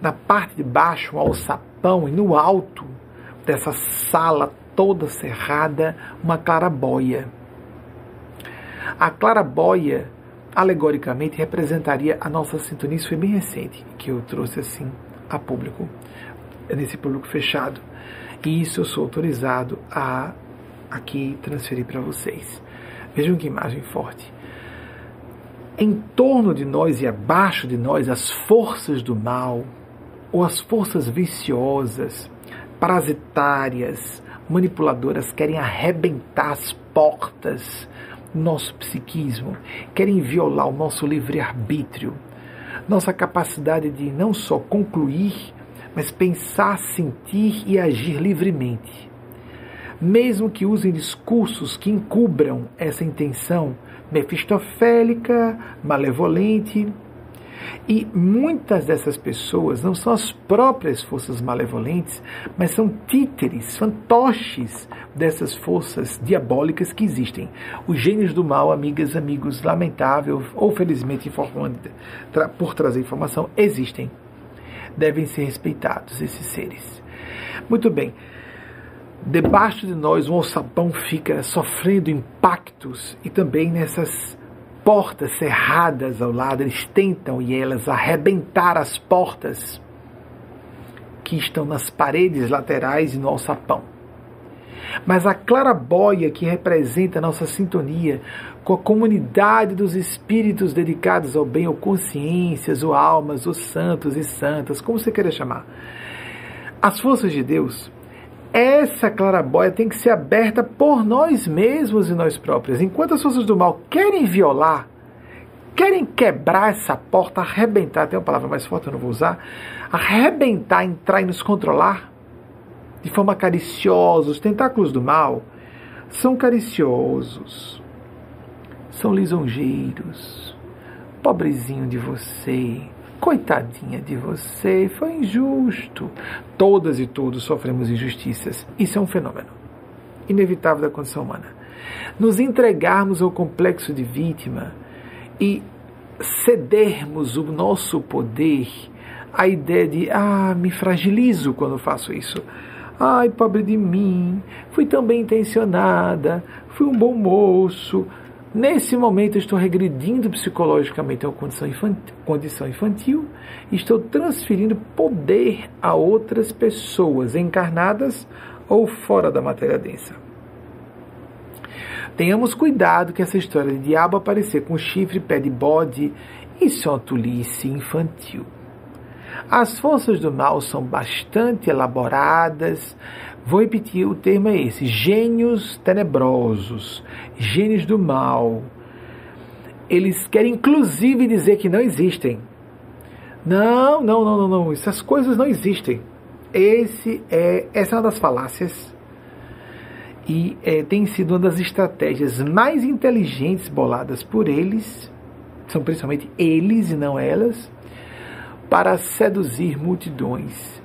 na parte de baixo um alçapão e no alto dessa sala toda cerrada uma clarabóia. A clarabóia, alegoricamente, representaria a nossa sintonia. Isso foi bem recente que eu trouxe assim a público, nesse público fechado. E isso eu sou autorizado a aqui transferir para vocês. Vejam que imagem forte. Em torno de nós e abaixo de nós, as forças do mal, ou as forças viciosas, parasitárias, manipuladoras, querem arrebentar as portas do nosso psiquismo, querem violar o nosso livre-arbítrio, nossa capacidade de não só concluir, mas pensar, sentir e agir livremente mesmo que usem discursos que encubram essa intenção mefistofélica, malevolente. E muitas dessas pessoas não são as próprias forças malevolentes, mas são títeres, fantoches dessas forças diabólicas que existem. Os gênios do mal, amigas, amigos, lamentável ou felizmente informando, por trazer informação, existem. Devem ser respeitados esses seres. Muito bem. Debaixo de nós, um alçapão fica sofrendo impactos e também nessas portas cerradas ao lado, eles tentam e elas arrebentar as portas que estão nas paredes laterais e no alçapão. Mas a clarabóia que representa nossa sintonia com a comunidade dos espíritos dedicados ao bem, ou consciências, ou almas, ou santos e santas, como você queira chamar. As forças de Deus essa clarabóia tem que ser aberta por nós mesmos e nós próprios. Enquanto as forças do mal querem violar, querem quebrar essa porta, arrebentar, tem uma palavra mais forte, eu não vou usar, arrebentar, entrar e nos controlar de forma cariciosa, os tentáculos do mal são cariciosos, são lisonjeiros. Pobrezinho de você, Coitadinha de você, foi injusto. Todas e todos sofremos injustiças. Isso é um fenômeno inevitável da condição humana. Nos entregarmos ao complexo de vítima e cedermos o nosso poder à ideia de, ah, me fragilizo quando faço isso. Ai, pobre de mim, fui tão bem intencionada, fui um bom moço, Nesse momento eu estou regredindo psicologicamente a uma condição infantil, condição infantil e estou transferindo poder a outras pessoas encarnadas ou fora da matéria densa. Tenhamos cuidado que essa história de diabo aparecer com chifre, pé de bode, isso é uma tolice infantil. As forças do mal são bastante elaboradas, Vou repetir, o termo é esse: gênios tenebrosos, gênios do mal. Eles querem inclusive dizer que não existem. Não, não, não, não, não. Essas coisas não existem. Esse é, essa é uma das falácias e é, tem sido uma das estratégias mais inteligentes boladas por eles, são principalmente eles e não elas, para seduzir multidões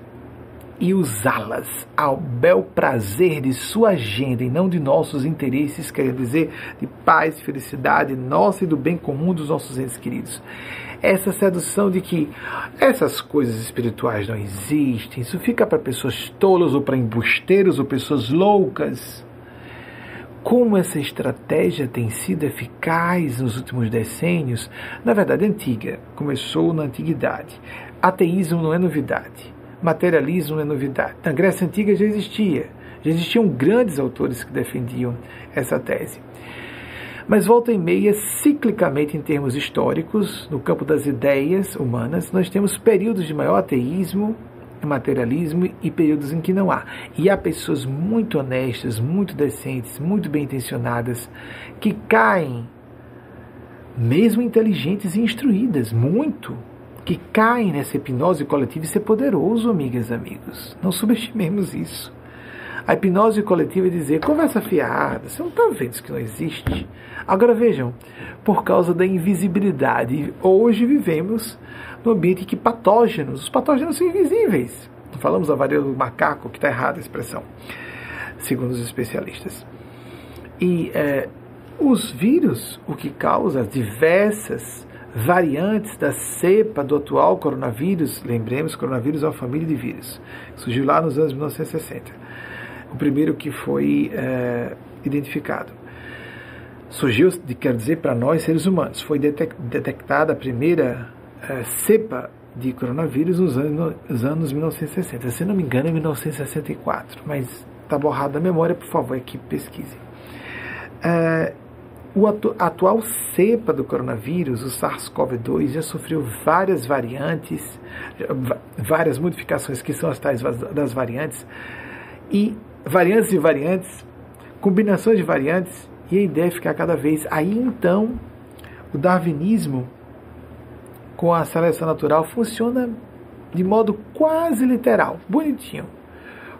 e usá-las ao bel prazer de sua agenda e não de nossos interesses, quer dizer, de paz, felicidade nossa e do bem comum dos nossos entes queridos. Essa sedução de que essas coisas espirituais não existem, isso fica para pessoas tolas ou para embusteiros ou pessoas loucas. Como essa estratégia tem sido eficaz nos últimos decênios, na verdade antiga, começou na antiguidade. Ateísmo não é novidade, materialismo é novidade. Na Grécia Antiga já existia, já existiam grandes autores que defendiam essa tese. Mas volta e meia, ciclicamente em termos históricos, no campo das ideias humanas, nós temos períodos de maior ateísmo, materialismo e períodos em que não há. E há pessoas muito honestas, muito decentes, muito bem intencionadas, que caem, mesmo inteligentes e instruídas, muito, que caem nessa hipnose coletiva. Isso é poderoso, amigas e amigos. Não subestimemos isso. A hipnose coletiva é dizer, conversa fiada, você não está vendo isso que não existe? Agora vejam, por causa da invisibilidade, hoje vivemos no ambiente que patógenos, os patógenos são invisíveis. Não falamos da varíola do macaco, que está errada a expressão, segundo os especialistas. E é, os vírus, o que causa as diversas variantes da cepa do atual coronavírus, lembremos, coronavírus é uma família de vírus, surgiu lá nos anos 1960. O primeiro que foi é, identificado. Surgiu, quer dizer, para nós seres humanos, foi detectada a primeira é, cepa de coronavírus nos anos, nos anos 1960. Se não me engano, é 1964, mas está borrado da memória, por favor, aqui pesquise. É, o atu atual cepa do coronavírus, o SARS-CoV-2, já sofreu várias variantes, várias modificações que são as tais das variantes, e variantes de variantes, combinações de variantes, e a ideia é ficar cada vez. Aí então, o darwinismo com a seleção natural funciona de modo quase literal, bonitinho,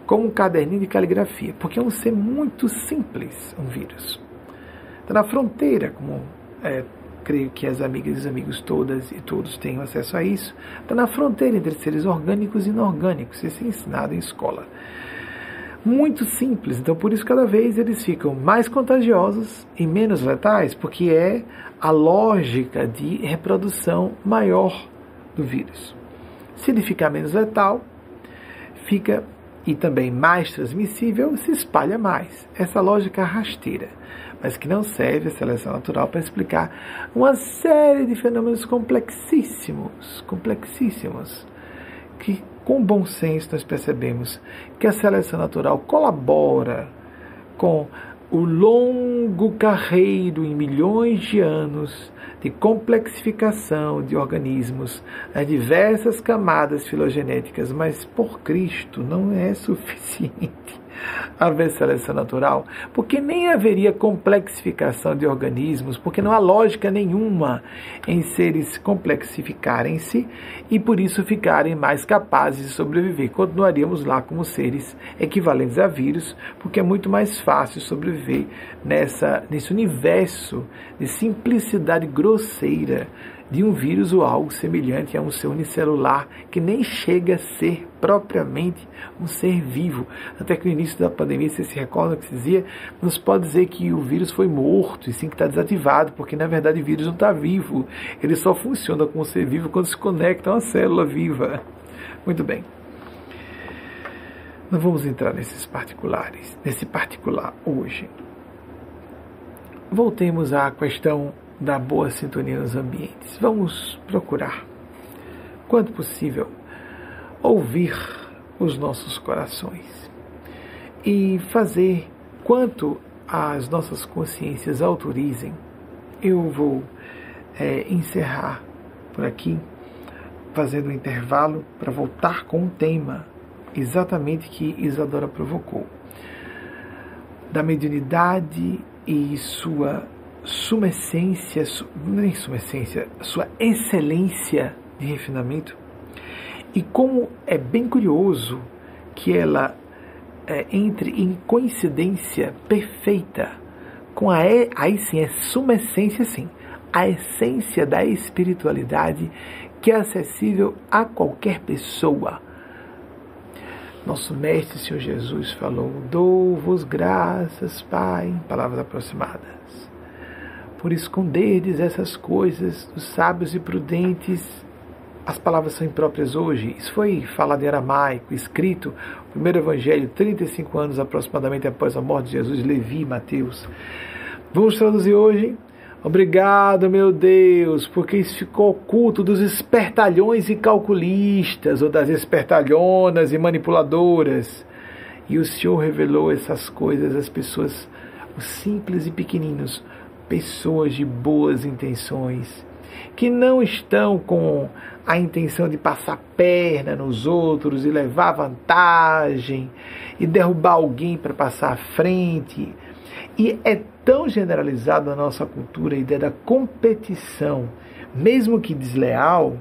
como um caderninho de caligrafia, porque é um ser muito simples, um vírus. Está na fronteira, como é, creio que as amigas e os amigos todas e todos tenham acesso a isso, está na fronteira entre seres orgânicos e inorgânicos, isso é ensinado em escola muito simples. Então, por isso, cada vez eles ficam mais contagiosos e menos letais, porque é a lógica de reprodução maior do vírus. Se ele ficar menos letal, fica e também mais transmissível, se espalha mais. Essa lógica rasteira, mas que não serve a seleção natural para explicar uma série de fenômenos complexíssimos, complexíssimos, que com bom senso, nós percebemos que a seleção natural colabora com o longo carreiro em milhões de anos de complexificação de organismos nas diversas camadas filogenéticas, mas por Cristo não é suficiente haver seleção natural, porque nem haveria complexificação de organismos, porque não há lógica nenhuma em seres complexificarem-se e por isso ficarem mais capazes de sobreviver. Continuaríamos lá como seres equivalentes a vírus, porque é muito mais fácil sobreviver nessa, nesse universo de simplicidade grosseira de um vírus ou algo semelhante a um ser unicelular que nem chega a ser propriamente um ser vivo. Até que no início da pandemia, você se recorda que se dizia, nos pode dizer que o vírus foi morto e sim que está desativado, porque na verdade o vírus não está vivo. Ele só funciona como ser vivo quando se conecta a uma célula viva. Muito bem. Não vamos entrar nesses particulares, nesse particular hoje. Voltemos à questão da boa sintonia nos ambientes. Vamos procurar, quanto possível, ouvir os nossos corações e fazer quanto as nossas consciências autorizem. Eu vou é, encerrar por aqui, fazendo um intervalo para voltar com um tema exatamente que Isadora provocou da mediunidade e sua suma essência, nem suma essência, sua excelência de refinamento E como é bem curioso que ela é, entre em coincidência perfeita com a, aí sim, é suma essência, sim, a essência da espiritualidade que é acessível a qualquer pessoa. Nosso Mestre Senhor Jesus falou: Dou-vos graças, Pai, palavras aproximadas, por esconderdes essas coisas dos sábios e prudentes as palavras são impróprias hoje. Isso foi falado em aramaico, escrito, o primeiro evangelho, 35 anos aproximadamente após a morte de Jesus, Levi Mateus. Vamos traduzir hoje. Obrigado, meu Deus, porque isso ficou oculto dos espertalhões e calculistas, ou das espertalhonas e manipuladoras. E o Senhor revelou essas coisas às pessoas, os simples e pequeninos, pessoas de boas intenções, que não estão com a intenção de passar perna nos outros e levar vantagem e derrubar alguém para passar à frente. E é tão generalizado na nossa cultura a ideia da competição, mesmo que desleal,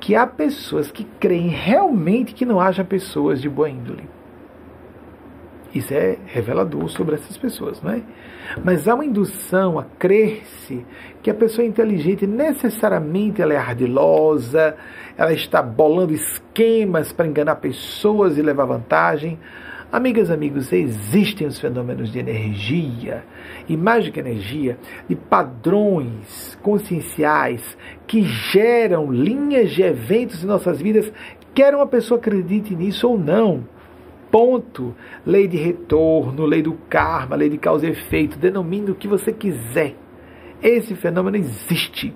que há pessoas que creem realmente que não haja pessoas de boa índole. Isso é revelador sobre essas pessoas, não é? Mas há uma indução a crer-se que a pessoa inteligente necessariamente ela é ardilosa, ela está bolando esquemas para enganar pessoas e levar vantagem. Amigas, amigos, existem os fenômenos de energia, e que energia, de padrões conscienciais que geram linhas de eventos em nossas vidas, quer uma pessoa acredite nisso ou não. Ponto. Lei de retorno, lei do karma, lei de causa e efeito, denomine o que você quiser. Esse fenômeno existe.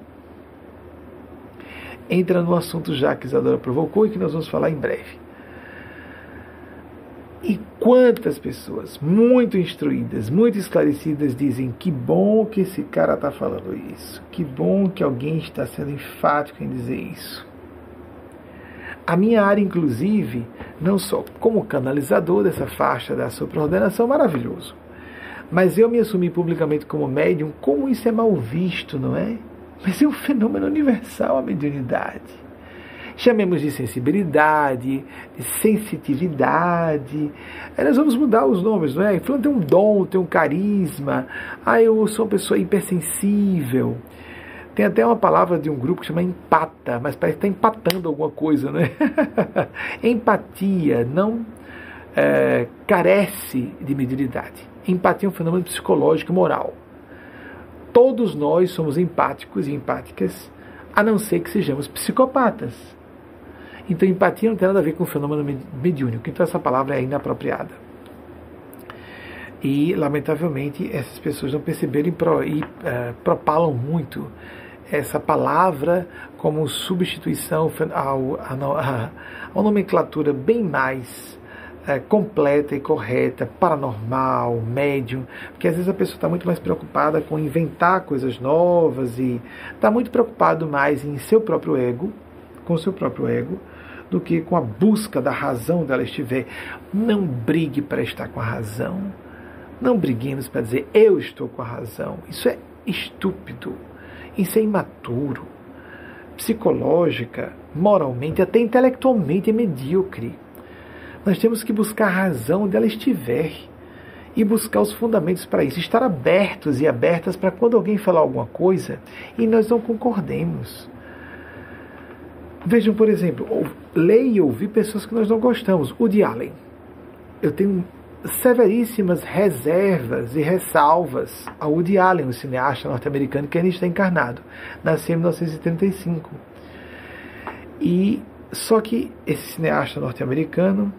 Entra no assunto já que Isadora provocou e que nós vamos falar em breve. E quantas pessoas muito instruídas, muito esclarecidas dizem que bom que esse cara está falando isso, que bom que alguém está sendo enfático em dizer isso. A minha área, inclusive, não só como canalizador dessa faixa da supraordenação, maravilhoso. Mas eu me assumi publicamente como médium, como isso é mal visto, não é? Mas é um fenômeno universal a mediunidade. Chamemos de sensibilidade, de sensitividade. Aí nós vamos mudar os nomes, não é? Fulano tem um dom, tem um carisma. Ah, eu sou uma pessoa hipersensível. Tem até uma palavra de um grupo que chama empata, mas parece que está empatando alguma coisa, né? Empatia não é, carece de mediunidade. Empatia é um fenômeno psicológico e moral. Todos nós somos empáticos e empáticas, a não ser que sejamos psicopatas. Então, empatia não tem nada a ver com o fenômeno mediúnico. Então, essa palavra é inapropriada. E, lamentavelmente, essas pessoas não perceberam e, pro, e uh, propalam muito essa palavra como substituição ao, a, a nomenclatura bem mais é, completa e correta, paranormal, médium, porque às vezes a pessoa está muito mais preocupada com inventar coisas novas e está muito preocupado mais em seu próprio ego, com seu próprio ego, do que com a busca da razão dela estiver. Não brigue para estar com a razão. Não briguemos para dizer eu estou com a razão. Isso é estúpido. Isso é imaturo, psicológica, moralmente, até intelectualmente é medíocre. Nós temos que buscar a razão onde ela estiver e buscar os fundamentos para isso, estar abertos e abertas para quando alguém falar alguma coisa e nós não concordemos. Vejam, por exemplo, ler e ouvir pessoas que nós não gostamos. O de Allen. Eu tenho severíssimas reservas e ressalvas a Woody Allen, o cineasta norte-americano que ainda está encarnado. Nasceu em 1935. E só que esse cineasta norte-americano,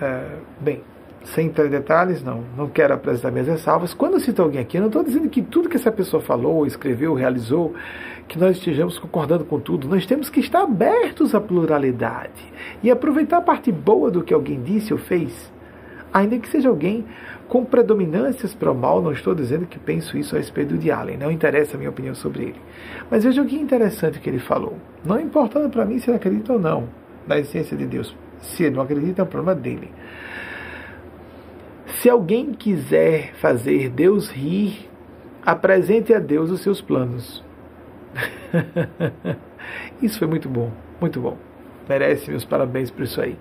é, bem, sem entrar em detalhes, não, não quero apresentar minhas ressalvas. Quando eu cito alguém aqui, eu não estou dizendo que tudo que essa pessoa falou, escreveu, realizou, que nós estejamos concordando com tudo. Nós temos que estar abertos à pluralidade e aproveitar a parte boa do que alguém disse ou fez ainda que seja alguém com predominâncias para o mal, não estou dizendo que penso isso a respeito de Allen, não interessa a minha opinião sobre ele. Mas veja o que interessante que ele falou. Não importando para mim se ele acredita ou não na essência de Deus. Se ele não acredita, é um problema dele. Se alguém quiser fazer Deus rir, apresente a Deus os seus planos. Isso foi muito bom, muito bom. merece meus parabéns por isso aí.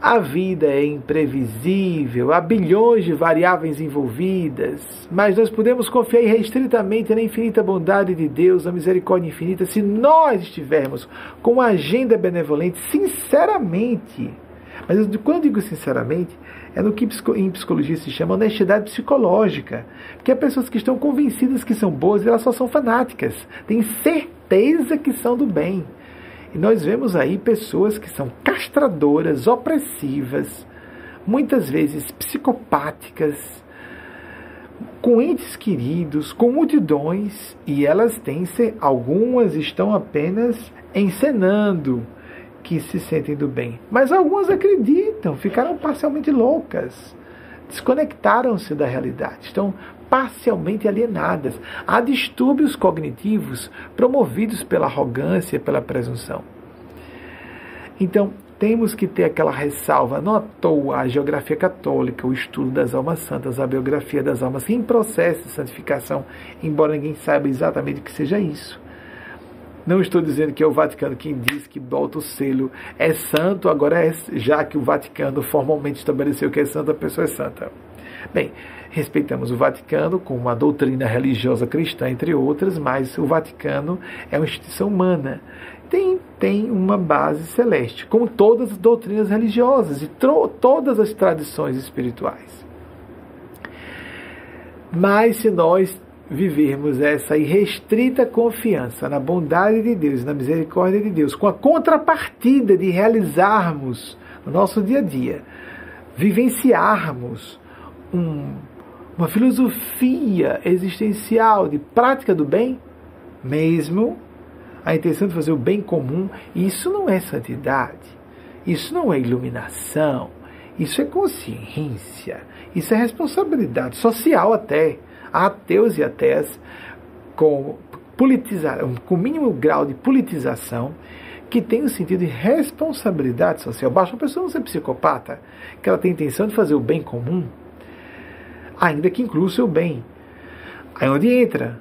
A vida é imprevisível, há bilhões de variáveis envolvidas, mas nós podemos confiar irrestritamente na infinita bondade de Deus, na misericórdia infinita, se nós estivermos com uma agenda benevolente, sinceramente. Mas quando digo sinceramente, é no que em psicologia se chama honestidade psicológica. Porque há pessoas que estão convencidas que são boas e elas só são fanáticas, têm certeza que são do bem. E nós vemos aí pessoas que são castradoras, opressivas, muitas vezes psicopáticas, com entes queridos, com multidões, e elas têm algumas estão apenas encenando que se sentem do bem, mas algumas acreditam, ficaram parcialmente loucas, desconectaram-se da realidade, estão parcialmente alienadas. Há distúrbios cognitivos promovidos pela arrogância, pela presunção. Então, temos que ter aquela ressalva, não à toa a geografia católica, o estudo das almas santas, a biografia das almas em processo de santificação, embora ninguém saiba exatamente que seja isso. Não estou dizendo que é o Vaticano quem diz que bota o selo é santo, agora é, já que o Vaticano formalmente estabeleceu que é santo, a pessoa é santa. Bem, respeitamos o Vaticano com uma doutrina religiosa cristã, entre outras, mas o Vaticano é uma instituição humana. Tem, tem uma base celeste, como todas as doutrinas religiosas e todas as tradições espirituais. Mas se nós vivermos essa irrestrita confiança na bondade de Deus, na misericórdia de Deus, com a contrapartida de realizarmos no nosso dia a dia, vivenciarmos um, uma filosofia existencial de prática do bem, mesmo a intenção de fazer o bem comum, isso não é santidade, isso não é iluminação, isso é consciência, isso é responsabilidade social até. Há ateus e ateias com, politizar, com mínimo grau de politização que tem o sentido de responsabilidade social. Basta uma pessoa não ser psicopata, que ela tem intenção de fazer o bem comum, ainda que inclua o seu bem. Aí onde entra,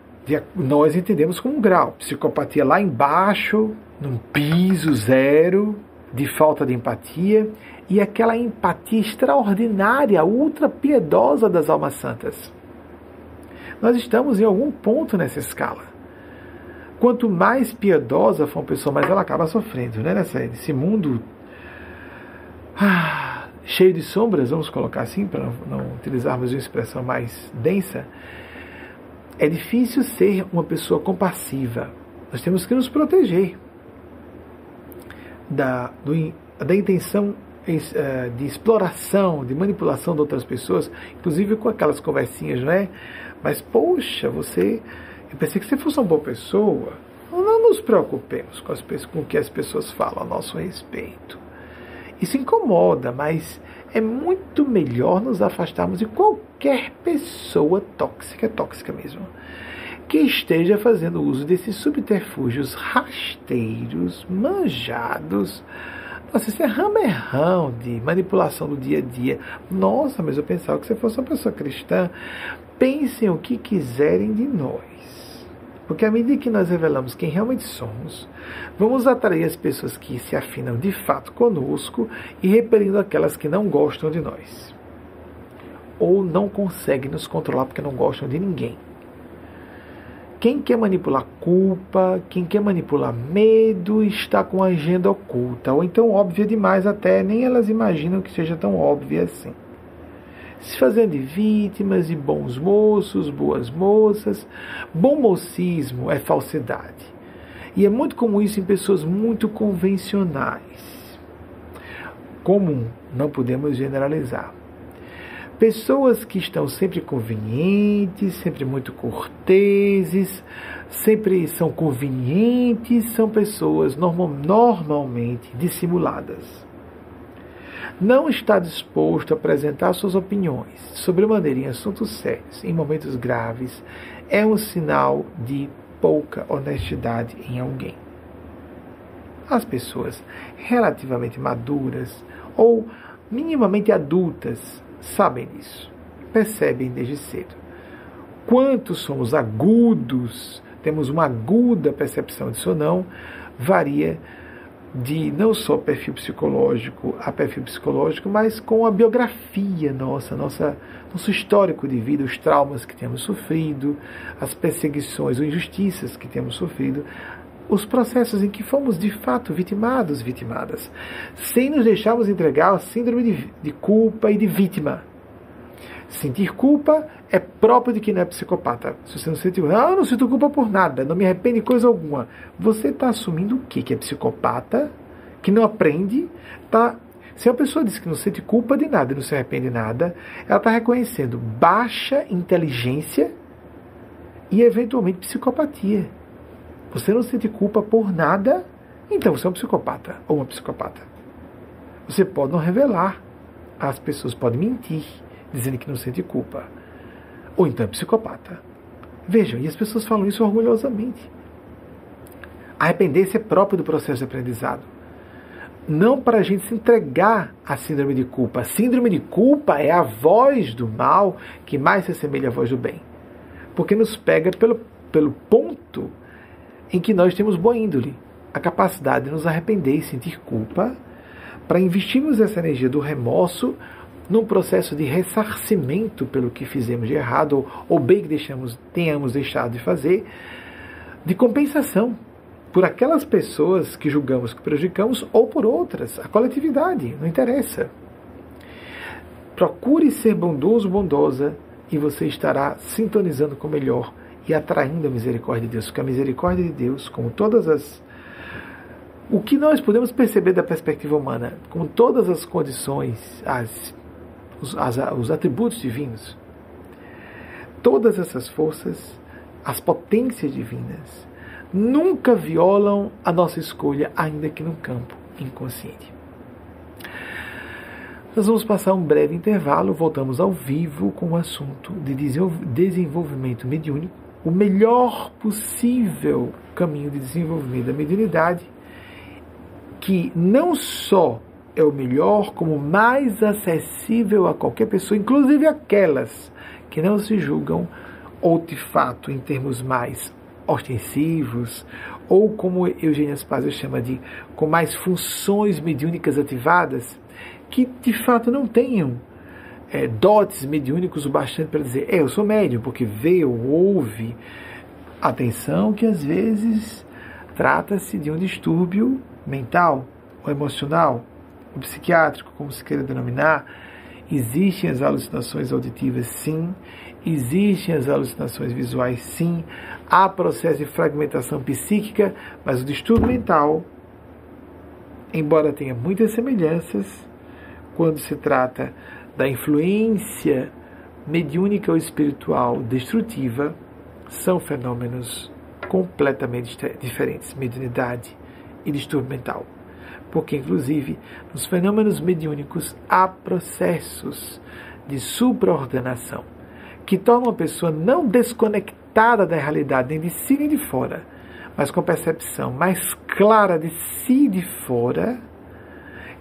nós entendemos como um grau. Psicopatia lá embaixo, num piso zero de falta de empatia, e aquela empatia extraordinária, ultra piedosa das almas santas. Nós estamos em algum ponto nessa escala. Quanto mais piedosa for uma pessoa, mais ela acaba sofrendo, né? Nesse mundo ah, cheio de sombras, vamos colocar assim, para não utilizarmos uma expressão mais densa, é difícil ser uma pessoa compassiva. Nós temos que nos proteger da, do, da intenção eh, de exploração, de manipulação de outras pessoas, inclusive com aquelas conversinhas, não é? Mas, poxa, você. Eu pensei que você fosse uma boa pessoa. Não nos preocupemos com, as, com o que as pessoas falam a nosso respeito. Isso incomoda, mas é muito melhor nos afastarmos de qualquer pessoa tóxica, tóxica mesmo, que esteja fazendo uso desses subterfúgios rasteiros, manjados. Nossa, isso é ramerrão de manipulação do dia a dia. Nossa, mas eu pensava que você fosse uma pessoa cristã. Pensem o que quiserem de nós. Porque à medida que nós revelamos quem realmente somos, vamos atrair as pessoas que se afinam de fato conosco e repelindo aquelas que não gostam de nós. Ou não conseguem nos controlar porque não gostam de ninguém. Quem quer manipular culpa, quem quer manipular medo, está com a agenda oculta, ou então óbvia demais até, nem elas imaginam que seja tão óbvia assim se fazendo de vítimas, de bons moços, boas moças. Bom mocismo é falsidade. E é muito comum isso em pessoas muito convencionais. Comum, não podemos generalizar. Pessoas que estão sempre convenientes, sempre muito corteses, sempre são convenientes, são pessoas normal, normalmente dissimuladas não está disposto a apresentar suas opiniões sobre maneira em assuntos sérios, em momentos graves, é um sinal de pouca honestidade em alguém. As pessoas relativamente maduras ou minimamente adultas sabem disso, percebem desde cedo. Quanto somos agudos, temos uma aguda percepção disso ou não, varia de não só perfil psicológico a perfil psicológico, mas com a biografia nossa, nossa nosso histórico de vida, os traumas que temos sofrido, as perseguições ou injustiças que temos sofrido, os processos em que fomos de fato vitimados, vitimadas, sem nos deixarmos entregar ao síndrome de, de culpa e de vítima. Sentir culpa é próprio de quem não é psicopata. Se você não sente, ah, não sinto culpa por nada, não me arrependo de coisa alguma. Você está assumindo o quê? Que é psicopata, que não aprende, tá se a pessoa diz que não sente culpa de nada e não se arrepende de nada, ela está reconhecendo baixa inteligência e eventualmente psicopatia. Você não sente culpa por nada, então você é um psicopata ou uma psicopata. Você pode não revelar. As pessoas podem mentir, dizendo que não sente culpa. Ou então é psicopata. Vejam, e as pessoas falam isso orgulhosamente. Arrepender-se é próprio do processo de aprendizado. Não para a gente se entregar à síndrome de culpa. A síndrome de culpa é a voz do mal que mais se assemelha à voz do bem. Porque nos pega pelo, pelo ponto em que nós temos boa índole, a capacidade de nos arrepender e sentir culpa, para investirmos essa energia do remorso num processo de ressarcimento pelo que fizemos de errado ou, ou bem que deixamos, tenhamos deixado de fazer, de compensação por aquelas pessoas que julgamos que prejudicamos ou por outras, a coletividade, não interessa. Procure ser bondoso, bondosa e você estará sintonizando com o melhor e atraindo a misericórdia de Deus, porque a misericórdia de Deus, como todas as o que nós podemos perceber da perspectiva humana, com todas as condições, as, os, as, os atributos divinos, todas essas forças, as potências divinas, nunca violam a nossa escolha, ainda que no campo inconsciente. Nós vamos passar um breve intervalo, voltamos ao vivo com o assunto de desenvolvimento mediúnico o melhor possível caminho de desenvolvimento da mediunidade, que não só é o melhor, como mais acessível a qualquer pessoa, inclusive aquelas que não se julgam ou de fato em termos mais ostensivos, ou como Eugênia Spazio chama de com mais funções mediúnicas ativadas, que de fato não tenham é, dotes mediúnicos o bastante para dizer, é, eu sou médium, porque vê ou ouve. Atenção que às vezes trata-se de um distúrbio mental ou emocional, psiquiátrico, como se queira denominar. Existem as alucinações auditivas, sim. Existem as alucinações visuais, sim. Há processo de fragmentação psíquica, mas o distúrbio mental, embora tenha muitas semelhanças, quando se trata da influência mediúnica ou espiritual destrutiva são fenômenos completamente diferentes, mediunidade e distúrbio mental. Porque, inclusive, nos fenômenos mediúnicos há processos de supraordenação que tornam a pessoa não desconectada da realidade, nem de si nem de fora, mas com percepção mais clara de si e de fora,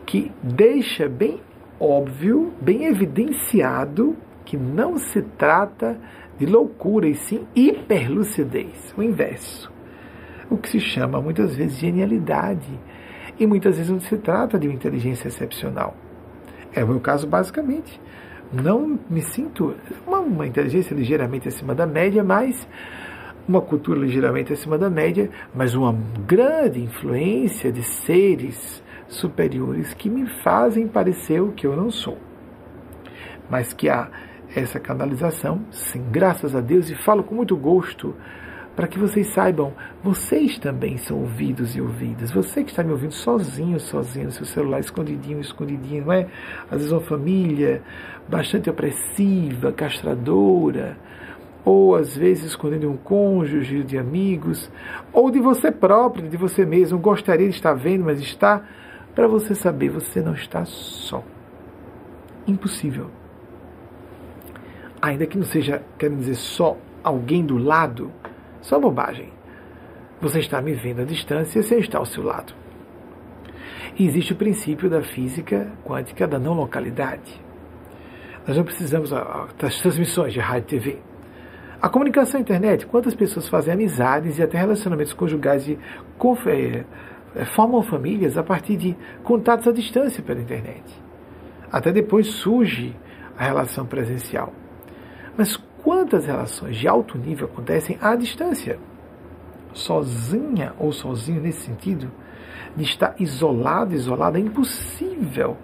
que deixa bem óbvio, bem evidenciado que não se trata de loucura e sim hiperlucidez, o inverso. O que se chama muitas vezes genialidade e muitas vezes não se trata de uma inteligência excepcional. É o meu caso basicamente. Não me sinto uma, uma inteligência ligeiramente acima da média, mas uma cultura ligeiramente acima da média, mas uma grande influência de seres superiores que me fazem parecer o que eu não sou. Mas que há essa canalização, sim, graças a Deus, e falo com muito gosto para que vocês saibam, vocês também são ouvidos e ouvidas. Você que está me ouvindo sozinho, sozinho, seu celular, escondidinho, escondidinho, não é? Às vezes uma família bastante opressiva, castradora, ou às vezes escondendo um cônjuge de amigos, ou de você próprio, de você mesmo, gostaria de estar vendo, mas está para você saber, você não está só. Impossível. Ainda que não seja, querendo dizer, só alguém do lado, só bobagem. Você está me vendo à distância e você está ao seu lado. E existe o princípio da física quântica da não localidade. Nós não precisamos das transmissões de rádio e TV. A comunicação internet, quantas pessoas fazem amizades e até relacionamentos conjugais de é, formam famílias a partir de contatos à distância pela internet. Até depois surge a relação presencial. Mas quantas relações de alto nível acontecem à distância? Sozinha ou sozinho nesse sentido, de estar isolado, isolado, é impossível.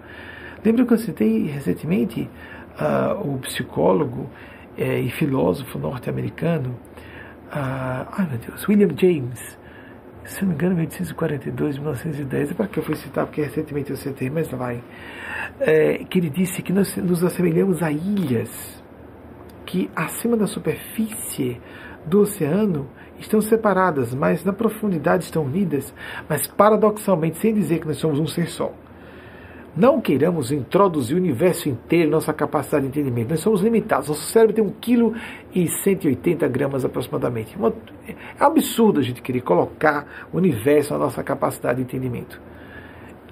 Lembra que eu citei recentemente uh, o psicólogo eh, e filósofo norte-americano, uh, ai meu Deus, William James, se não me engano, 1842, 1910, é para que eu fui citar, porque recentemente eu citei, mas vai, é, que ele disse que nós nos assemelhamos a ilhas que acima da superfície do oceano estão separadas, mas na profundidade estão unidas, mas paradoxalmente, sem dizer que nós somos um ser só. Não queiramos introduzir o universo inteiro, nossa capacidade de entendimento. Nós somos limitados. Nosso cérebro tem 1,180 kg gramas aproximadamente. É absurdo a gente querer colocar o universo na nossa capacidade de entendimento.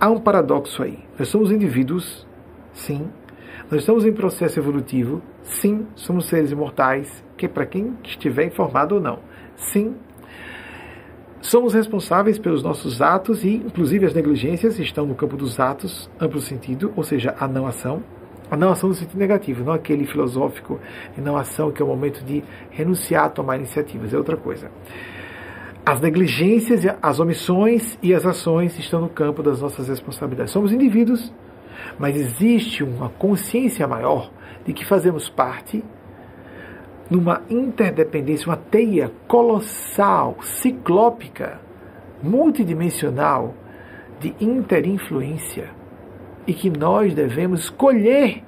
Há um paradoxo aí. Nós somos indivíduos, sim. Nós estamos em processo evolutivo, sim. Somos seres imortais, que para quem estiver informado ou não, sim. Somos responsáveis pelos nossos atos e, inclusive, as negligências estão no campo dos atos, amplo sentido, ou seja, a não ação. A não ação no sentido negativo, não aquele filosófico de não ação que é o momento de renunciar a tomar iniciativas, é outra coisa. As negligências, as omissões e as ações estão no campo das nossas responsabilidades. Somos indivíduos, mas existe uma consciência maior de que fazemos parte numa interdependência, uma teia colossal, ciclópica, multidimensional de interinfluência e que nós devemos escolher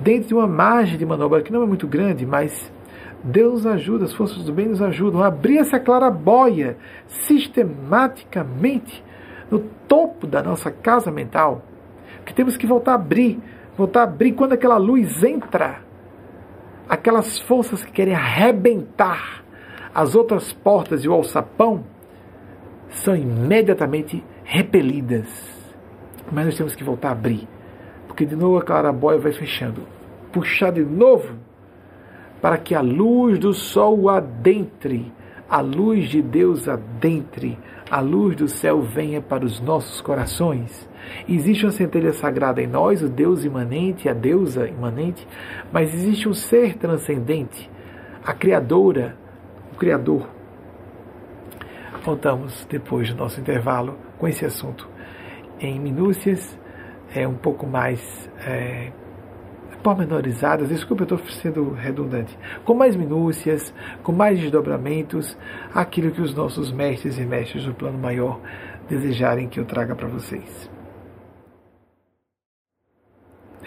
dentro de uma margem de manobra que não é muito grande, mas Deus ajuda, as forças do bem nos ajudam a abrir essa clarabóia sistematicamente no topo da nossa casa mental, que temos que voltar a abrir, voltar a abrir quando aquela luz entra aquelas forças que querem arrebentar as outras portas e o alçapão são imediatamente repelidas. Mas nós temos que voltar a abrir, porque de novo a clarabóia vai fechando. Puxar de novo para que a luz do sol adentre, a luz de Deus adentre, a luz do céu venha para os nossos corações Existe uma centelha sagrada em nós, o Deus imanente, a deusa imanente, mas existe um ser transcendente, a Criadora, o Criador. Voltamos depois do nosso intervalo com esse assunto em minúcias, é um pouco mais é, pormenorizadas, desculpa, eu estou sendo redundante, com mais minúcias, com mais desdobramentos, aquilo que os nossos mestres e mestres do plano maior desejarem que eu traga para vocês.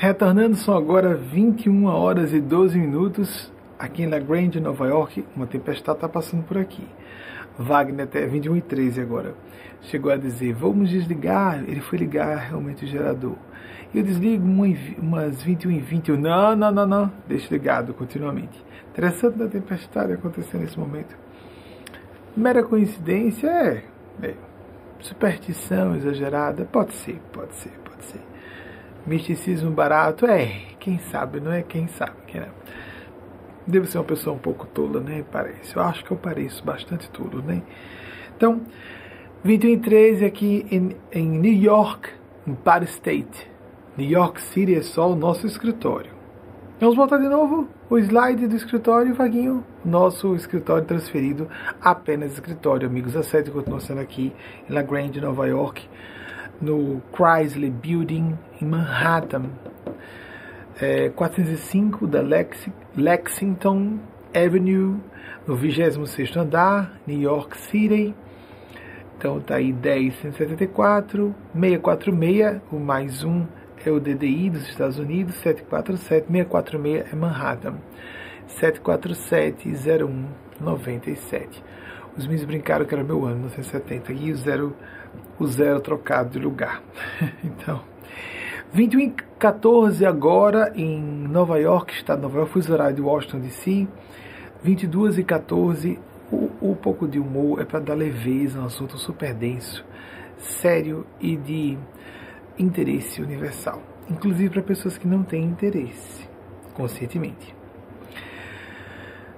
Retornando, são agora 21 horas e 12 minutos aqui La Grande, Nova York. Uma tempestade está passando por aqui. Wagner até 21 e 13 agora. Chegou a dizer, vamos desligar. Ele foi ligar realmente o gerador. Eu desligo umas 21 e 20. Eu, não, não, não, não. Deixa ligado continuamente. Interessante da tempestade acontecer nesse momento. Mera coincidência? É. é. Superstição exagerada? Pode ser, pode ser, pode ser. Misticismo barato? É, quem sabe, não é? Quem sabe, que é. Devo ser uma pessoa um pouco tola, né? Parece. Eu acho que eu pareço bastante tolo, né? Então, 21 e 13 aqui em, em New York, Empire State. New York City é só o nosso escritório. Vamos voltar de novo o slide do escritório, Vaguinho. Nosso escritório transferido apenas escritório, amigos. A sede continua sendo aqui em La Grande, Nova York no Chrysler Building em Manhattan, é, 405 da Lex, Lexington Avenue, no 26 andar, New York City. Então tá aí 10.174, 646, o mais um é o DDI dos Estados Unidos, 747, 646 é Manhattan, 747-0197. Os meninos brincaram que era meu ano, 1970, e o zero o zero trocado de lugar. então, 21 14 agora em Nova York, estado de Nova York, fuso horário de Washington DC. 22 e 14, o, o pouco de humor é para dar leveza um assunto super denso, sério e de interesse universal, inclusive para pessoas que não têm interesse, conscientemente.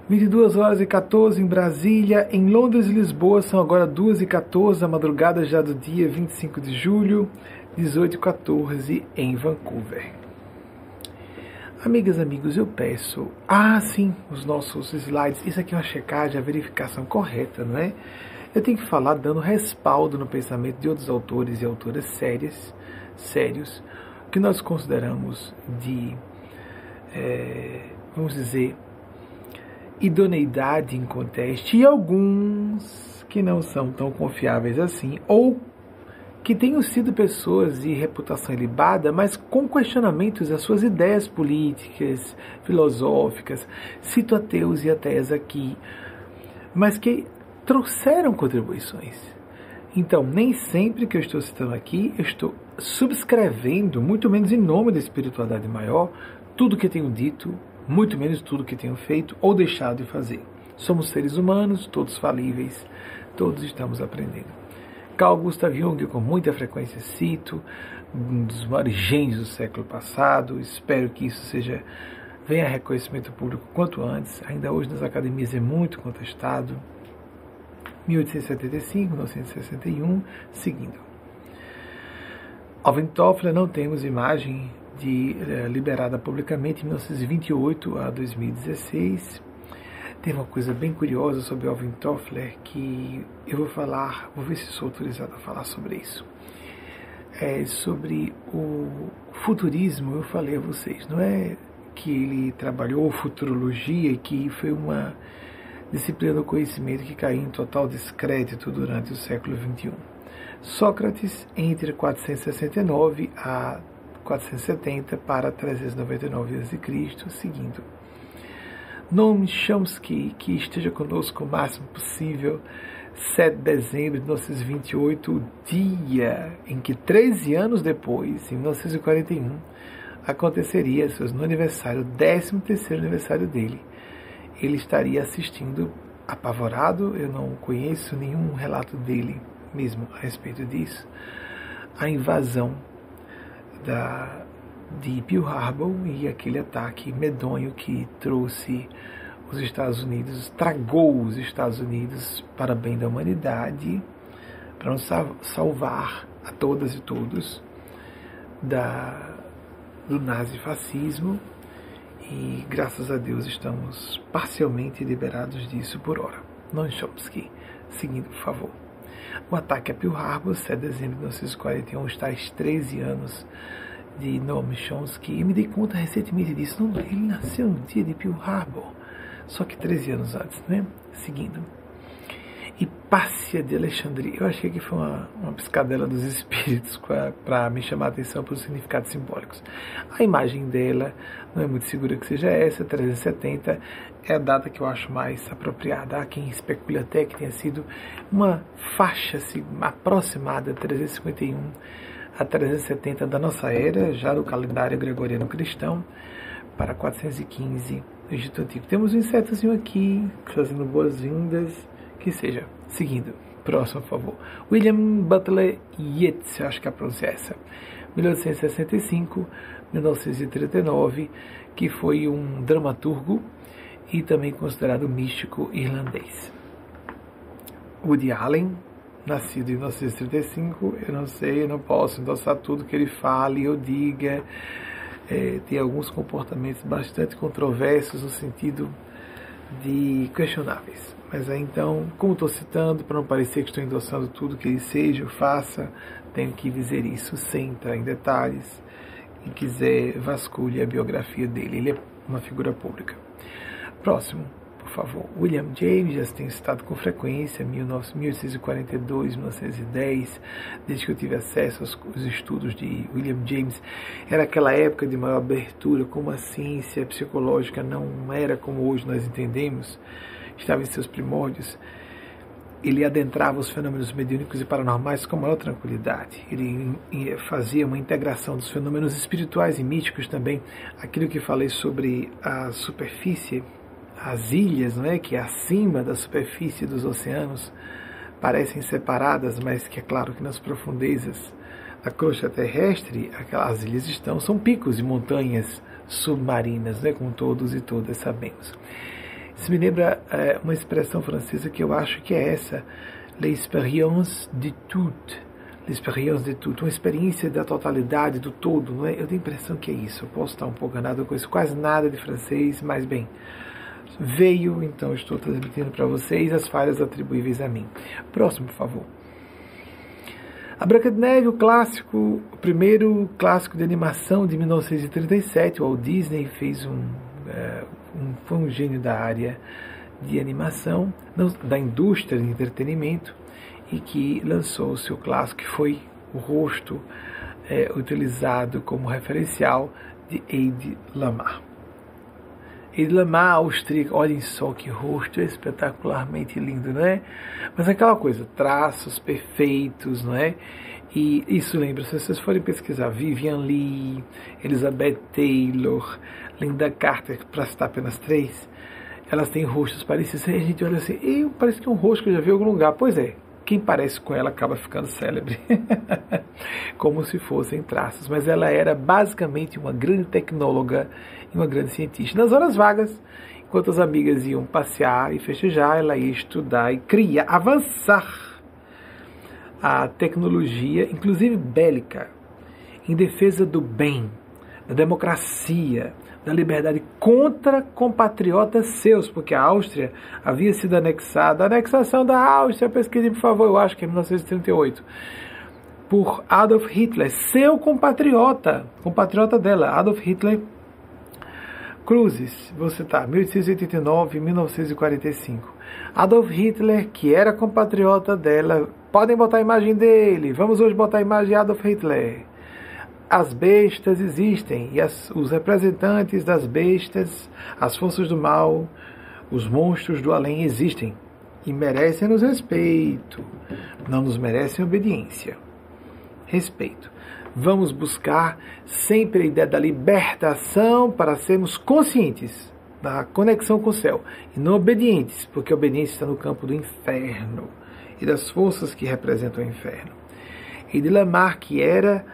22 horas e 14 em Brasília, em Londres e Lisboa são agora 2 e 14 da madrugada já do dia 25 de julho, 18 e 14 em Vancouver. Amigas, amigos, eu peço. Ah, sim, os nossos slides. Isso aqui é uma checagem, a verificação correta, não é? Eu tenho que falar dando respaldo no pensamento de outros autores e autoras sérias, sérios, que nós consideramos de, é, vamos dizer, idoneidade em conteste e alguns que não são tão confiáveis assim, ou que tenham sido pessoas de reputação ilibada, mas com questionamentos às suas ideias políticas, filosóficas, cito ateus e ateias aqui, mas que trouxeram contribuições. Então, nem sempre que eu estou citando aqui, eu estou subscrevendo, muito menos em nome da espiritualidade maior, tudo que tenho dito, muito menos tudo que tenho feito ou deixado de fazer. Somos seres humanos, todos falíveis, todos estamos aprendendo. Carl Gustav Jung, com muita frequência cito, um dos maiores gênios do século passado, espero que isso seja venha a reconhecimento público quanto antes, ainda hoje nas academias é muito contestado. 1875, 1961, seguindo. Alvin Toffler não temos imagem de, eh, liberada publicamente em 1928 a 2016. Tem uma coisa bem curiosa sobre Alvin Toffler que eu vou falar, vou ver se sou autorizado a falar sobre isso. É sobre o futurismo, eu falei a vocês, não é que ele trabalhou futurologia que foi uma disciplina do conhecimento que caiu em total descrédito durante o século XXI. Sócrates, entre 469 a 470 para 399 a.C., seguindo. Noam Chomsky, que esteja conosco o máximo possível, 7 de dezembro de 1928, o dia em que 13 anos depois, em 1941, aconteceria no aniversário, 13 terceiro aniversário dele. Ele estaria assistindo apavorado, eu não conheço nenhum relato dele mesmo a respeito disso, a invasão da, de Pearl Harbor e aquele ataque medonho que trouxe os Estados Unidos, tragou os Estados Unidos para bem da humanidade, para nos salvar a todas e todos da, do nazifascismo e graças a Deus estamos parcialmente liberados disso por hora. Não Chomsky, seguindo, por favor. O ataque a Pearl Harbor, 7 de dezembro de 1941, está aos 13 anos de Noam Chomsky. E me dei conta recentemente disso. Não, ele nasceu no dia de Pearl Harbor, só que 13 anos antes, né? Seguindo. Hipácia de Alexandria. Eu achei que foi uma, uma piscadela dos espíritos para me chamar a atenção para os significados simbólicos. A imagem dela não é muito segura que seja essa, 370 é a data que eu acho mais apropriada. Há quem especule até que tenha sido uma faixa assim, aproximada, 351 a 370 da nossa era, já do calendário gregoriano cristão, para 415 do Egito Antigo. Temos um insetozinho aqui, fazendo boas-vindas que seja. Seguindo. Próximo, por favor. William Butler Yeats, acho que a pronúncia é essa. 1865, 1939, que foi um dramaturgo e também considerado místico irlandês. Woody Allen, nascido em 1935, eu não sei, eu não posso endossar tudo que ele fale ou diga. É, tem alguns comportamentos bastante controversos no sentido de questionáveis. Mas aí então, como estou citando, para não parecer que estou endossando tudo que ele seja ou faça, tenho que dizer isso sem entrar em detalhes. Quem quiser, vasculhe a biografia dele. Ele é uma figura pública. Próximo por favor. William James já tem citado com frequência, 1842, 1910, desde que eu tive acesso aos, aos, estudos de William James. Era aquela época de maior abertura, como a ciência psicológica não era como hoje nós entendemos, estava em seus primórdios. Ele adentrava os fenômenos mediúnicos e paranormais com maior tranquilidade. Ele fazia uma integração dos fenômenos espirituais e místicos também. Aquilo que falei sobre a superfície as ilhas, não é, que é acima da superfície dos oceanos parecem separadas, mas que é claro que nas profundezas da crosta terrestre, aquelas ilhas estão, são picos e montanhas submarinas, né, como todos e todas sabemos. Isso me lembra é, uma expressão francesa que eu acho que é essa, l'expérience de tout. L'expérience de tout, uma experiência da totalidade, do todo, não é? Eu tenho a impressão que é isso. Eu posso estar um pouco enganado com isso, quase nada de francês, mas bem, veio, então estou transmitindo para vocês as falhas atribuíveis a mim. Próximo, por favor. A Branca de Neve, o clássico, o primeiro clássico de animação de 1937, o Walt Disney fez um, é, um foi um gênio da área de animação, não, da indústria de entretenimento, e que lançou o seu clássico, que foi o rosto é, utilizado como referencial de Eide Lamar. Lamar austríaca, olhem só que rosto espetacularmente lindo, não é? Mas aquela coisa, traços perfeitos, não é? E isso lembra, se vocês forem pesquisar, Vivian Lee, Elizabeth Taylor, Linda Carter, para citar apenas três, elas têm rostos parecidos. E a gente olha assim, parece que é um rosto que eu já vi em algum lugar. Pois é, quem parece com ela acaba ficando célebre, como se fossem traços. Mas ela era basicamente uma grande tecnóloga uma grande cientista. Nas horas vagas, enquanto as amigas iam passear e festejar, ela ia estudar e criar, avançar a tecnologia, inclusive bélica, em defesa do bem, da democracia, da liberdade contra compatriotas seus, porque a Áustria havia sido anexada. A anexação da Áustria, pesquise por favor, eu acho que é em 1938, por Adolf Hitler, seu compatriota, compatriota dela, Adolf Hitler Cruzes, vou citar, 1889 1945. Adolf Hitler, que era compatriota dela, podem botar a imagem dele, vamos hoje botar a imagem de Adolf Hitler as bestas existem e as, os representantes das bestas, as forças do mal, os monstros do além existem e merecem-nos respeito, não nos merecem obediência. Respeito. Vamos buscar sempre a ideia da libertação para sermos conscientes da conexão com o céu e não obedientes, porque a obediência está no campo do inferno e das forças que representam o inferno. E de Lamar, que era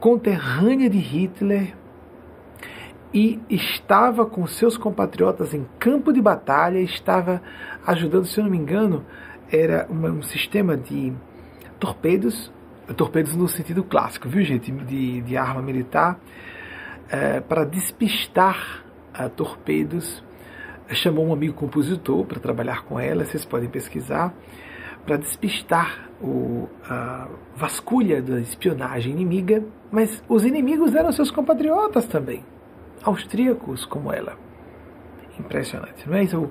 conterrânea de Hitler e estava com seus compatriotas em campo de batalha, estava ajudando, se eu não me engano, era um sistema de torpedos, torpedos no sentido clássico, viu gente, de, de arma militar, é, para despistar uh, torpedos. Chamou um amigo compositor para trabalhar com ela, vocês podem pesquisar, para despistar o, a vasculha da espionagem inimiga, mas os inimigos eram seus compatriotas também, austríacos como ela. Impressionante, não é? Eu,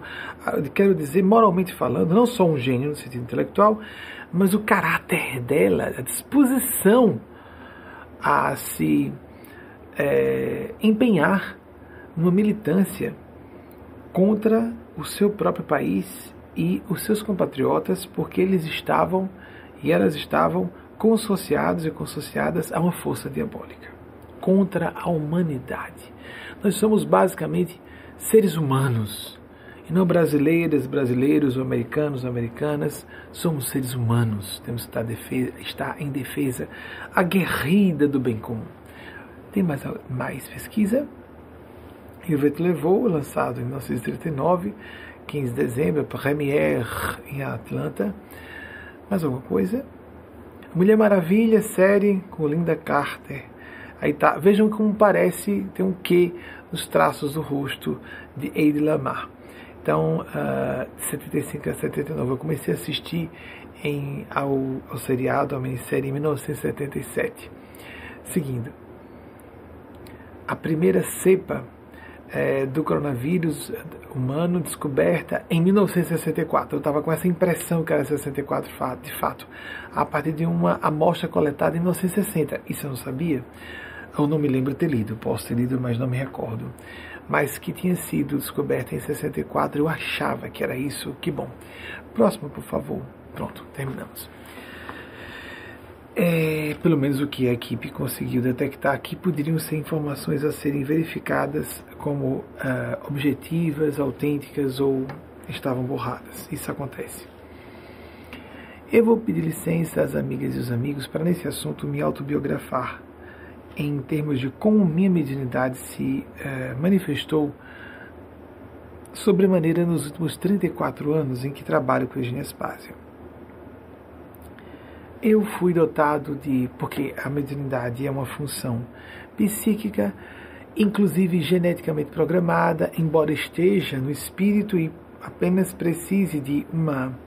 eu quero dizer, moralmente falando, não só um gênio no sentido intelectual, mas o caráter dela, a disposição a se é, empenhar numa militância contra o seu próprio país e os seus compatriotas, porque eles estavam e elas estavam consociados e consociadas a uma força diabólica contra a humanidade. Nós somos basicamente seres humanos e não brasileiras, brasileiros ou americanos, americanas. Somos seres humanos. Temos que estar, defesa, estar em defesa aguerrida do bem comum. Tem mais, mais pesquisa? Yvette Levou, lançado em 1939, 15 de dezembro, Premiere em Atlanta. Mais alguma coisa? Mulher Maravilha, série com Linda Carter. Aí tá, vejam como parece, tem um quê nos traços do rosto de Eide Lamar. Então, uh, 75 a 79, eu comecei a assistir em, ao, ao seriado, a minissérie em 1977. Seguindo, a primeira cepa é, do coronavírus humano descoberta em 1964. Eu estava com essa impressão que era 64 de fato, a partir de uma amostra coletada em 1960. Isso eu não sabia. Eu não me lembro ter lido, posso ter lido, mas não me recordo. Mas que tinha sido descoberta em 64, eu achava que era isso. Que bom. Próximo, por favor. Pronto, terminamos é, pelo menos o que a equipe conseguiu detectar, que poderiam ser informações a serem verificadas como uh, objetivas, autênticas ou estavam borradas. Isso acontece. Eu vou pedir licença às amigas e os amigos para, nesse assunto, me autobiografar em termos de como minha mediunidade se uh, manifestou sobremaneira nos últimos 34 anos em que trabalho com Eugênia Spazio. Eu fui dotado de, porque a mediunidade é uma função psíquica, inclusive geneticamente programada, embora esteja no espírito e apenas precise de uma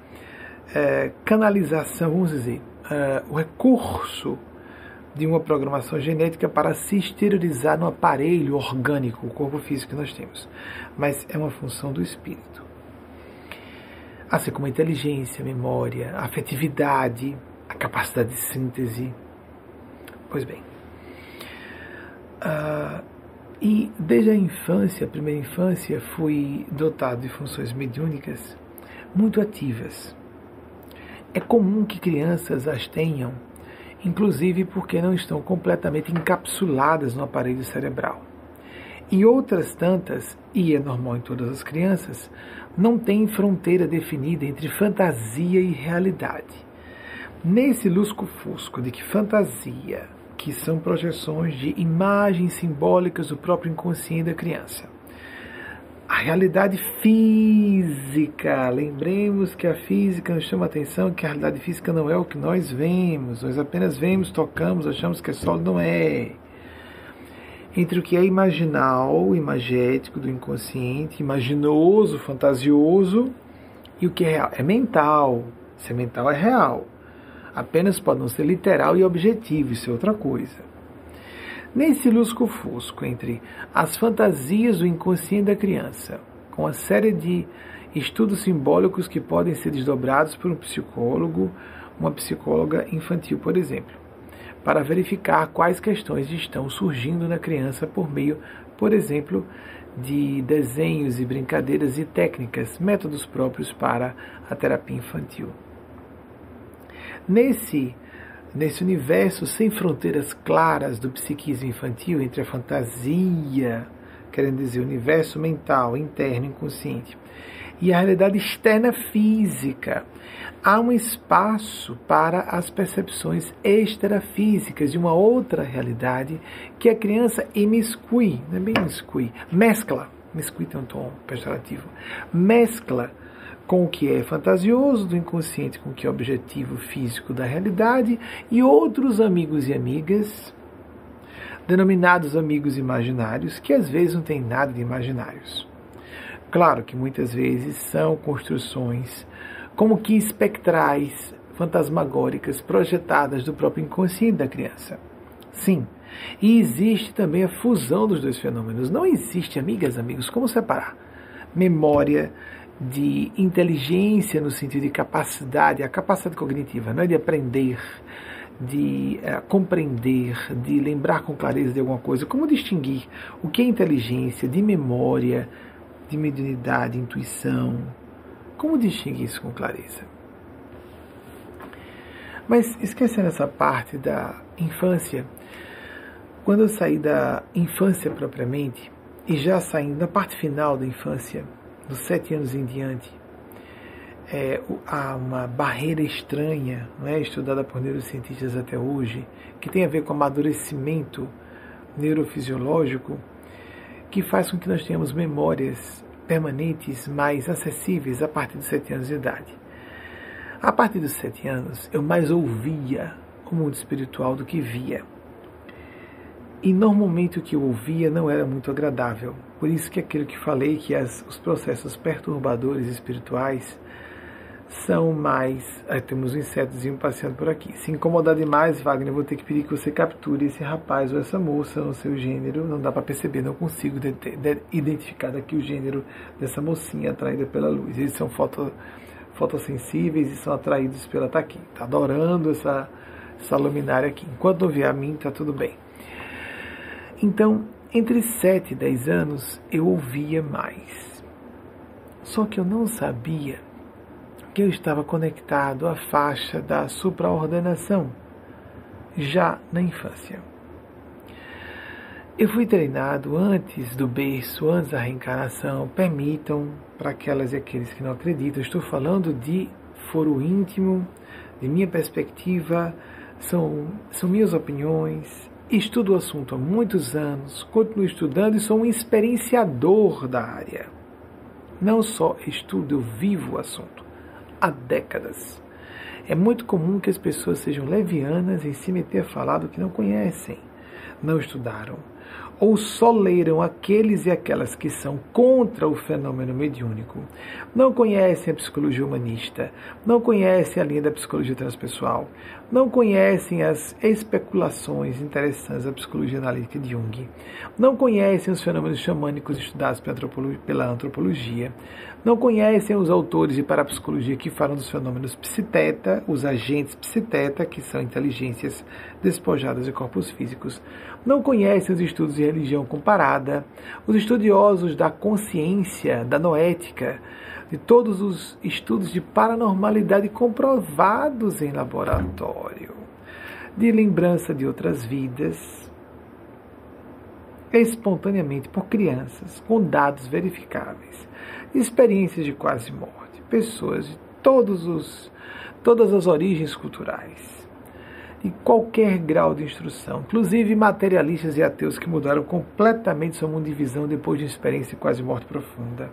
é, canalização, vamos dizer, é, o recurso de uma programação genética para se exteriorizar no aparelho orgânico, o corpo físico que nós temos. Mas é uma função do espírito. Assim como a inteligência, a memória, a afetividade, a capacidade de síntese. Pois bem. Uh, e desde a infância, a primeira infância, fui dotado de funções mediúnicas muito ativas. É comum que crianças as tenham inclusive porque não estão completamente encapsuladas no aparelho cerebral. E outras tantas, e é normal em todas as crianças, não têm fronteira definida entre fantasia e realidade. Nesse lusco-fusco de que fantasia, que são projeções de imagens simbólicas do próprio inconsciente da criança, a realidade física. Lembremos que a física nos chama a atenção que a realidade física não é o que nós vemos, nós apenas vemos, tocamos, achamos que é sólido, não é. Entre o que é imaginal, imagético do inconsciente, imaginoso, fantasioso, e o que é real. É mental. Se é mental, é real. Apenas pode não ser literal e objetivo, isso é outra coisa. Nesse lusco-fusco entre as fantasias do inconsciente da criança, com a série de estudos simbólicos que podem ser desdobrados por um psicólogo, uma psicóloga infantil, por exemplo, para verificar quais questões estão surgindo na criança por meio, por exemplo, de desenhos e brincadeiras e técnicas, métodos próprios para a terapia infantil. Nesse nesse universo sem fronteiras claras do psiquismo infantil entre a fantasia, querendo dizer, o universo mental, interno, inconsciente, e a realidade externa física. Há um espaço para as percepções extrafísicas de uma outra realidade que a criança imiscui, não é bem imiscui, mescla, imiscui tem um tom pejorativo, mescla com o que é fantasioso do inconsciente, com o que é objetivo físico da realidade, e outros amigos e amigas, denominados amigos imaginários, que às vezes não têm nada de imaginários. Claro que muitas vezes são construções como que espectrais, fantasmagóricas, projetadas do próprio inconsciente da criança. Sim, e existe também a fusão dos dois fenômenos. Não existe, amigas, amigos, como separar memória de inteligência no sentido de capacidade, a capacidade cognitiva, não é de aprender, de é, compreender, de lembrar com clareza de alguma coisa. Como distinguir o que é inteligência de memória, de mediunidade, intuição? Como distinguir isso com clareza? Mas esquecendo essa parte da infância, quando eu saí da infância propriamente, e já saindo da parte final da infância, dos sete anos em diante, é, há uma barreira estranha, não é, estudada por neurocientistas até hoje, que tem a ver com amadurecimento neurofisiológico, que faz com que nós tenhamos memórias permanentes mais acessíveis a partir dos sete anos de idade. A partir dos sete anos, eu mais ouvia o mundo espiritual do que via. E normalmente o que eu ouvia não era muito agradável. Por isso que aquilo que falei, que as, os processos perturbadores espirituais são mais. Aí temos um insetozinho passeando por aqui. Se incomodar demais, Wagner, vou ter que pedir que você capture esse rapaz ou essa moça no seu gênero. Não dá para perceber, não consigo de, de, identificar daqui o gênero dessa mocinha atraída pela luz. Eles são foto, fotossensíveis e são atraídos pela. Aqui, tá adorando essa, essa luminária aqui. Enquanto não vier a mim, tá tudo bem. Então, entre 7 e 10 anos, eu ouvia mais. Só que eu não sabia que eu estava conectado à faixa da supraordenação, já na infância. Eu fui treinado antes do berço, antes da reencarnação. Permitam, para aquelas e aqueles que não acreditam, estou falando de foro íntimo, de minha perspectiva, são, são minhas opiniões, Estudo o assunto há muitos anos, continuo estudando e sou um experienciador da área. Não só estudo, eu vivo o assunto há décadas. É muito comum que as pessoas sejam levianas em se meter a falar do que não conhecem, não estudaram, ou só leram aqueles e aquelas que são contra o fenômeno mediúnico, não conhecem a psicologia humanista, não conhecem a linha da psicologia transpessoal, não conhecem as especulações interessantes da psicologia analítica de Jung, não conhecem os fenômenos xamânicos estudados pela antropologia, não conhecem os autores de parapsicologia que falam dos fenômenos psiteta, os agentes psiteta, que são inteligências despojadas de corpos físicos, não conhecem os estudos de religião comparada, os estudiosos da consciência, da noética, de todos os estudos de paranormalidade comprovados em laboratório, de lembrança de outras vidas, espontaneamente por crianças, com dados verificáveis, experiências de quase morte, pessoas de todos os, todas as origens culturais de qualquer grau de instrução, inclusive materialistas e ateus que mudaram completamente sua mundo de visão depois de uma experiência quase morte profunda.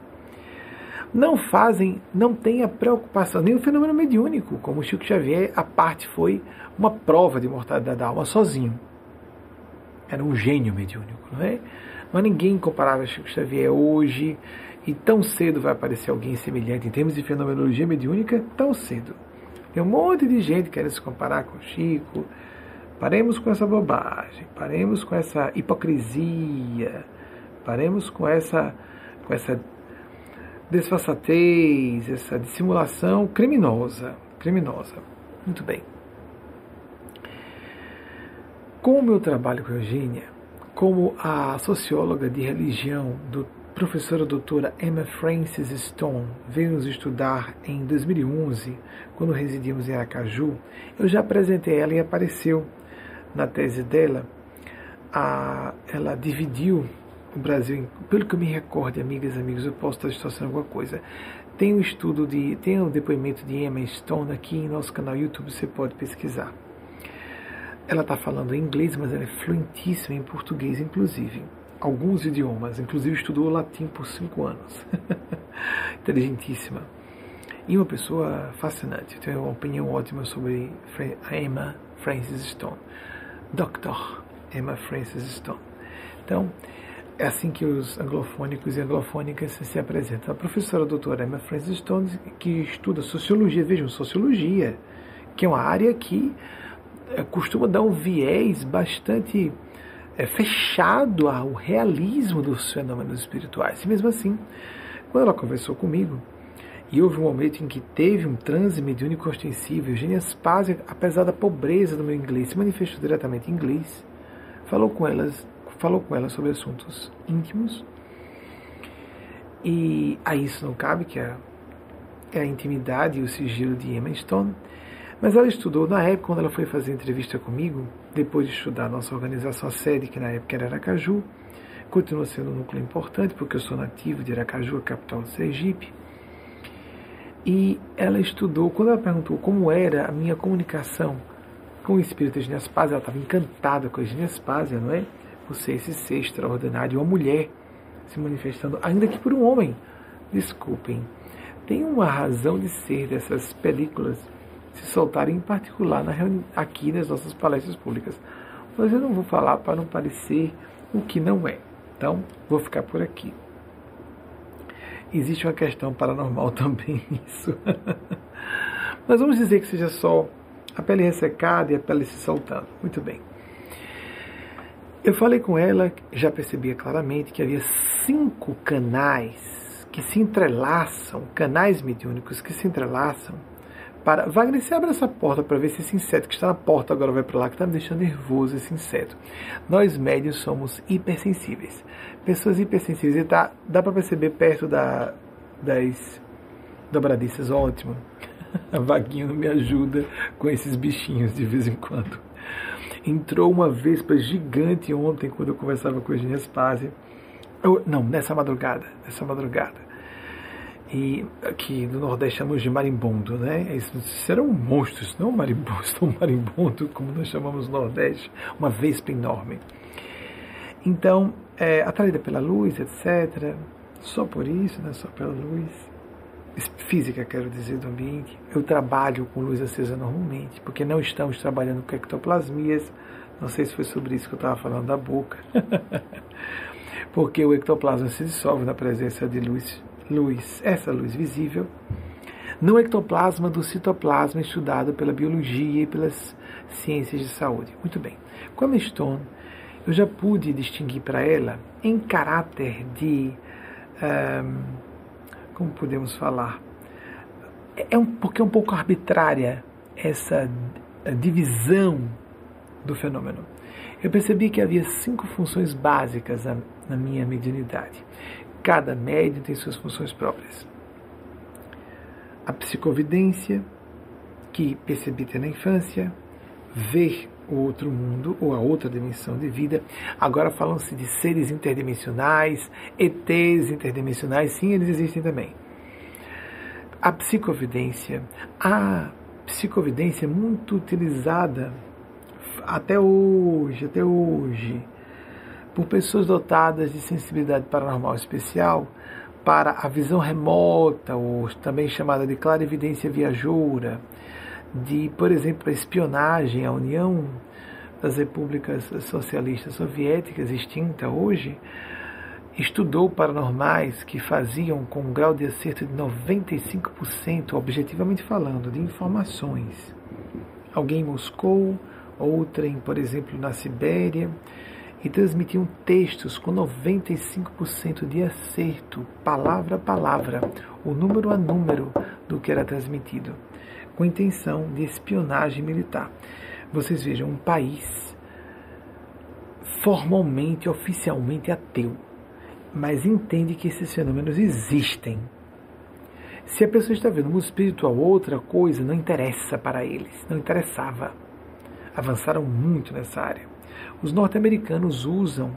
Não fazem, não têm a preocupação, nem o fenômeno mediúnico, como Chico Xavier, a parte foi uma prova de mortalidade da alma sozinho. Era um gênio mediúnico, não é? Há ninguém comparável a Chico Xavier hoje, e tão cedo vai aparecer alguém semelhante em termos de fenomenologia mediúnica, tão cedo. Tem um monte de gente querendo se comparar com Chico. Paremos com essa bobagem, paremos com essa hipocrisia, paremos com essa, com essa desfaçatez, essa dissimulação criminosa. Criminosa. Muito bem. Com o meu trabalho com Eugênia, como a socióloga de religião do professora doutora Emma Francis Stone veio nos estudar em 2011, quando residíamos em Aracaju, eu já apresentei ela e apareceu na tese dela. A, ela dividiu o Brasil, pelo que eu me recordo, amigas e amigos, eu posso estar distorcendo alguma coisa. Tem um estudo de, tem um depoimento de Emma Stone aqui em nosso canal YouTube, você pode pesquisar. Ela está falando em inglês, mas ela é fluentíssima em português, inclusive alguns idiomas, inclusive estudou latim por cinco anos. Inteligentíssima. E uma pessoa fascinante. Tenho uma opinião ótima sobre a Emma Francis Stone. Dr. Emma Francis Stone. Então, é assim que os anglofônicos e anglofônicas se apresentam. A professora doutora Emma Francis Stone, que estuda sociologia, vejam, sociologia, que é uma área que eh, costuma dar um viés bastante é, fechado ao realismo dos fenômenos espirituais. E mesmo assim, quando ela conversou comigo, e houve um momento em que teve um transe mediúnico ostensivo, Eugênia Spazia, apesar da pobreza do meu inglês, se manifestou diretamente em inglês, falou com elas, falou com ela sobre assuntos íntimos. E a isso não cabe, que é, é a intimidade e o sigilo de Emma Stone. Mas ela estudou, na época, quando ela foi fazer entrevista comigo, depois de estudar nossa organização, a sede, que na época era Aracaju, continua sendo um núcleo importante, porque eu sou nativo de Aracaju, a capital do Sergipe. E ela estudou, quando ela perguntou como era a minha comunicação com o espírito de Spásia, ela estava encantada com a Spásia, não é? Você, esse ser extraordinário, uma mulher se manifestando, ainda que por um homem. Desculpem, tem uma razão de ser dessas películas se soltarem em particular na aqui nas nossas palestras públicas. Mas eu não vou falar para não parecer o que não é. Então, vou ficar por aqui. Existe uma questão paranormal também nisso. Mas vamos dizer que seja só a pele ressecada e a pele se soltando. Muito bem. Eu falei com ela, já percebia claramente que havia cinco canais que se entrelaçam, canais mediúnicos que se entrelaçam para. Wagner, você abre essa porta para ver se esse inseto que está na porta agora vai para lá, que está me deixando nervoso esse inseto. Nós médios somos hipersensíveis. Pessoas hipersensíveis. E tá, dá para perceber perto da, das dobradiças, ótimo. A Vaguinho me ajuda com esses bichinhos de vez em quando. Entrou uma vespa gigante ontem quando eu conversava com a Eugênia Spazia. não, nessa madrugada, nessa madrugada e aqui no Nordeste chamamos de marimbondo, né? Isso serão monstros, não marimbondos, não marimbondo, como nós chamamos no Nordeste, uma vespa enorme. Então, é, atraída pela luz, etc., só por isso, não é só pela luz física, quero dizer, do ambiente. Eu trabalho com luz acesa normalmente, porque não estamos trabalhando com ectoplasmias. Não sei se foi sobre isso que eu estava falando da boca. porque o ectoplasma se dissolve na presença de luz, luz, essa luz visível, no ectoplasma do citoplasma estudado pela biologia e pelas ciências de saúde. Muito bem. Com a Stone, eu já pude distinguir para ela, em caráter de. Um, como podemos falar? É um, porque é um pouco arbitrária essa divisão do fenômeno. Eu percebi que havia cinco funções básicas na, na minha mediunidade. Cada médium tem suas funções próprias. A psicovidência, que percebi na infância, ver o outro mundo ou a outra dimensão de vida. Agora falam-se de seres interdimensionais, ETs interdimensionais, sim, eles existem também. A psicovidência, a psicovidência é muito utilizada até hoje, até hoje, por pessoas dotadas de sensibilidade paranormal especial para a visão remota, ou também chamada de clarividência viajoura, de, por exemplo, a espionagem, a União das Repúblicas Socialistas Soviéticas, extinta hoje, estudou paranormais que faziam com um grau de acerto de 95%, objetivamente falando, de informações. Alguém em Moscou, outra, em, por exemplo, na Sibéria, e transmitiam textos com 95% de acerto, palavra a palavra, o número a número do que era transmitido com intenção de espionagem militar. Vocês vejam, um país formalmente, oficialmente ateu, mas entende que esses fenômenos existem. Se a pessoa está vendo um espírito ou outra coisa, não interessa para eles, não interessava. Avançaram muito nessa área. Os norte-americanos usam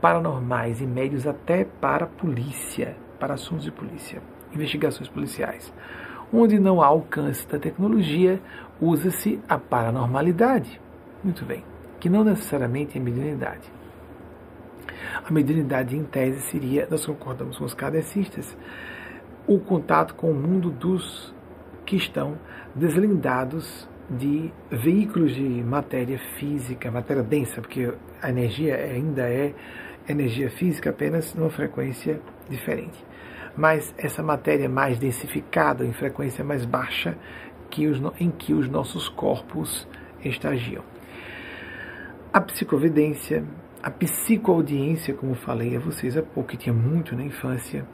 paranormais e médios até para polícia, para assuntos de polícia, investigações policiais. Onde não há alcance da tecnologia, usa-se a paranormalidade. Muito bem, que não necessariamente é mediunidade. A mediunidade, em tese, seria, nós concordamos com os kardecistas, o contato com o mundo dos que estão deslindados de veículos de matéria física, matéria densa, porque a energia ainda é energia física apenas numa frequência diferente mas essa matéria mais densificada, em frequência mais baixa, que os, em que os nossos corpos estagiam. A psicovidência, a psicoaudiência, como falei a vocês há pouco, que tinha muito na infância.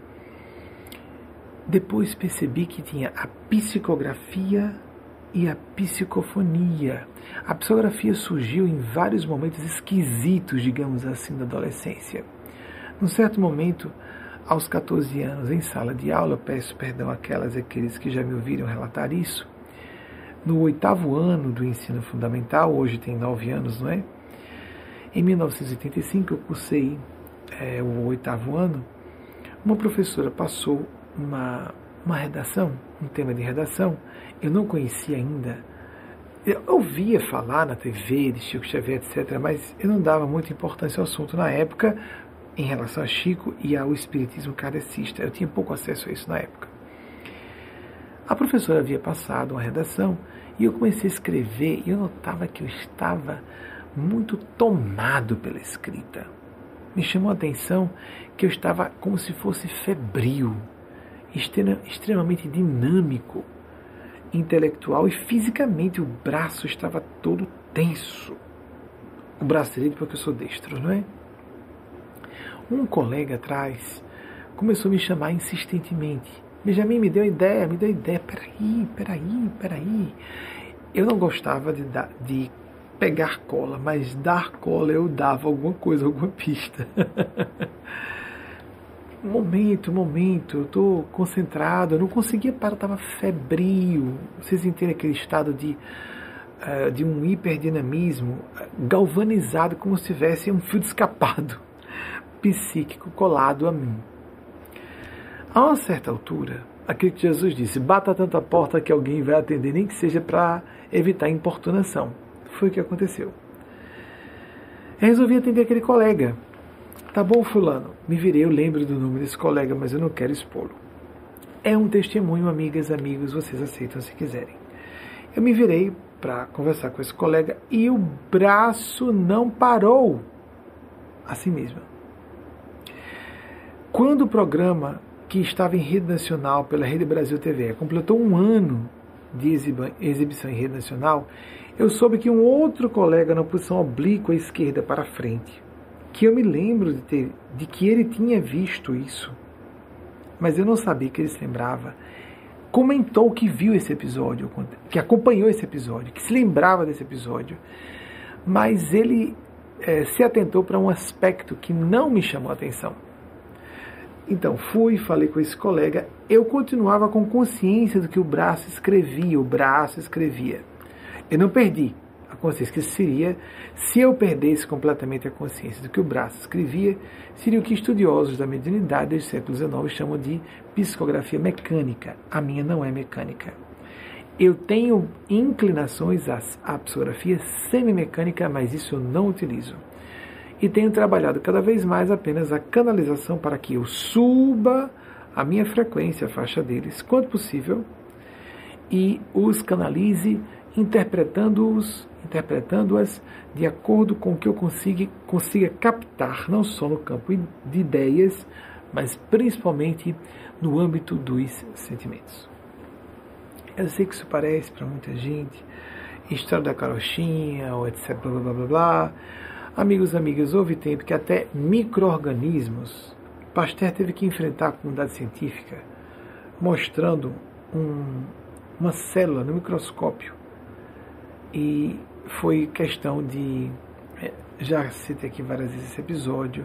Depois percebi que tinha a psicografia e a psicofonia. A psicografia surgiu em vários momentos esquisitos, digamos assim, da adolescência. Num certo momento, aos 14 anos em sala de aula, peço perdão àquelas e aqueles que já me ouviram relatar isso, no oitavo ano do ensino fundamental, hoje tem nove anos, não é? Em 1985 eu cursei é, o oitavo ano, uma professora passou uma, uma redação, um tema de redação, eu não conhecia ainda, eu ouvia falar na TV de Chico Xavier, etc., mas eu não dava muita importância ao assunto na época, em relação a Chico e ao espiritismo kardecista. Eu tinha pouco acesso a isso na época. A professora havia passado uma redação e eu comecei a escrever e eu notava que eu estava muito tomado pela escrita. Me chamou a atenção que eu estava como se fosse febril, extremamente dinâmico, intelectual e fisicamente o braço estava todo tenso. O braço direito porque eu sou destro, não é? Um colega atrás começou a me chamar insistentemente. Benjamin, me deu ideia, me deu ideia. Peraí, peraí, peraí. Eu não gostava de, dar, de pegar cola, mas dar cola eu dava alguma coisa, alguma pista. momento, momento, eu estou concentrado, eu não conseguia parar, estava febril. Vocês entendem aquele estado de, uh, de um hiperdinamismo galvanizado, como se tivesse um fio de escapado psíquico colado a mim. A uma certa altura, aquilo que Jesus disse: bata tanto a porta que alguém vai atender, nem que seja para evitar importunação. Foi o que aconteceu. Eu resolvi atender aquele colega. Tá bom, Fulano, me virei, eu lembro do nome desse colega, mas eu não quero expô-lo. É um testemunho, amigas, amigos, vocês aceitam se quiserem. Eu me virei para conversar com esse colega e o braço não parou. Assim mesmo. Quando o programa, que estava em rede nacional pela Rede Brasil TV, completou um ano de exibição em rede nacional, eu soube que um outro colega na posição oblíqua à esquerda para frente, que eu me lembro de, ter, de que ele tinha visto isso, mas eu não sabia que ele se lembrava, comentou que viu esse episódio, que acompanhou esse episódio, que se lembrava desse episódio, mas ele é, se atentou para um aspecto que não me chamou a atenção. Então, fui, falei com esse colega, eu continuava com consciência do que o braço escrevia, o braço escrevia. Eu não perdi consciência, que seria, se eu perdesse completamente a consciência do que o braço escrevia, seria o que estudiosos da mediunidade desde o século XIX chamam de psicografia mecânica. A minha não é mecânica. Eu tenho inclinações à, à psicografia semimecânica, mas isso eu não utilizo e tenho trabalhado cada vez mais apenas a canalização para que eu suba a minha frequência, a faixa deles, quanto possível, e os canalize interpretando-os, interpretando-as de acordo com o que eu consiga, consiga captar, não só no campo de ideias, mas principalmente no âmbito dos sentimentos. Eu sei que isso parece para muita gente história da carochinha, ou etc, blá blá blá blá, Amigos amigas, houve tempo que até micro-organismos Pasteur teve que enfrentar a comunidade científica mostrando um, uma célula no microscópio. E foi questão de. É, já citei aqui várias vezes esse episódio.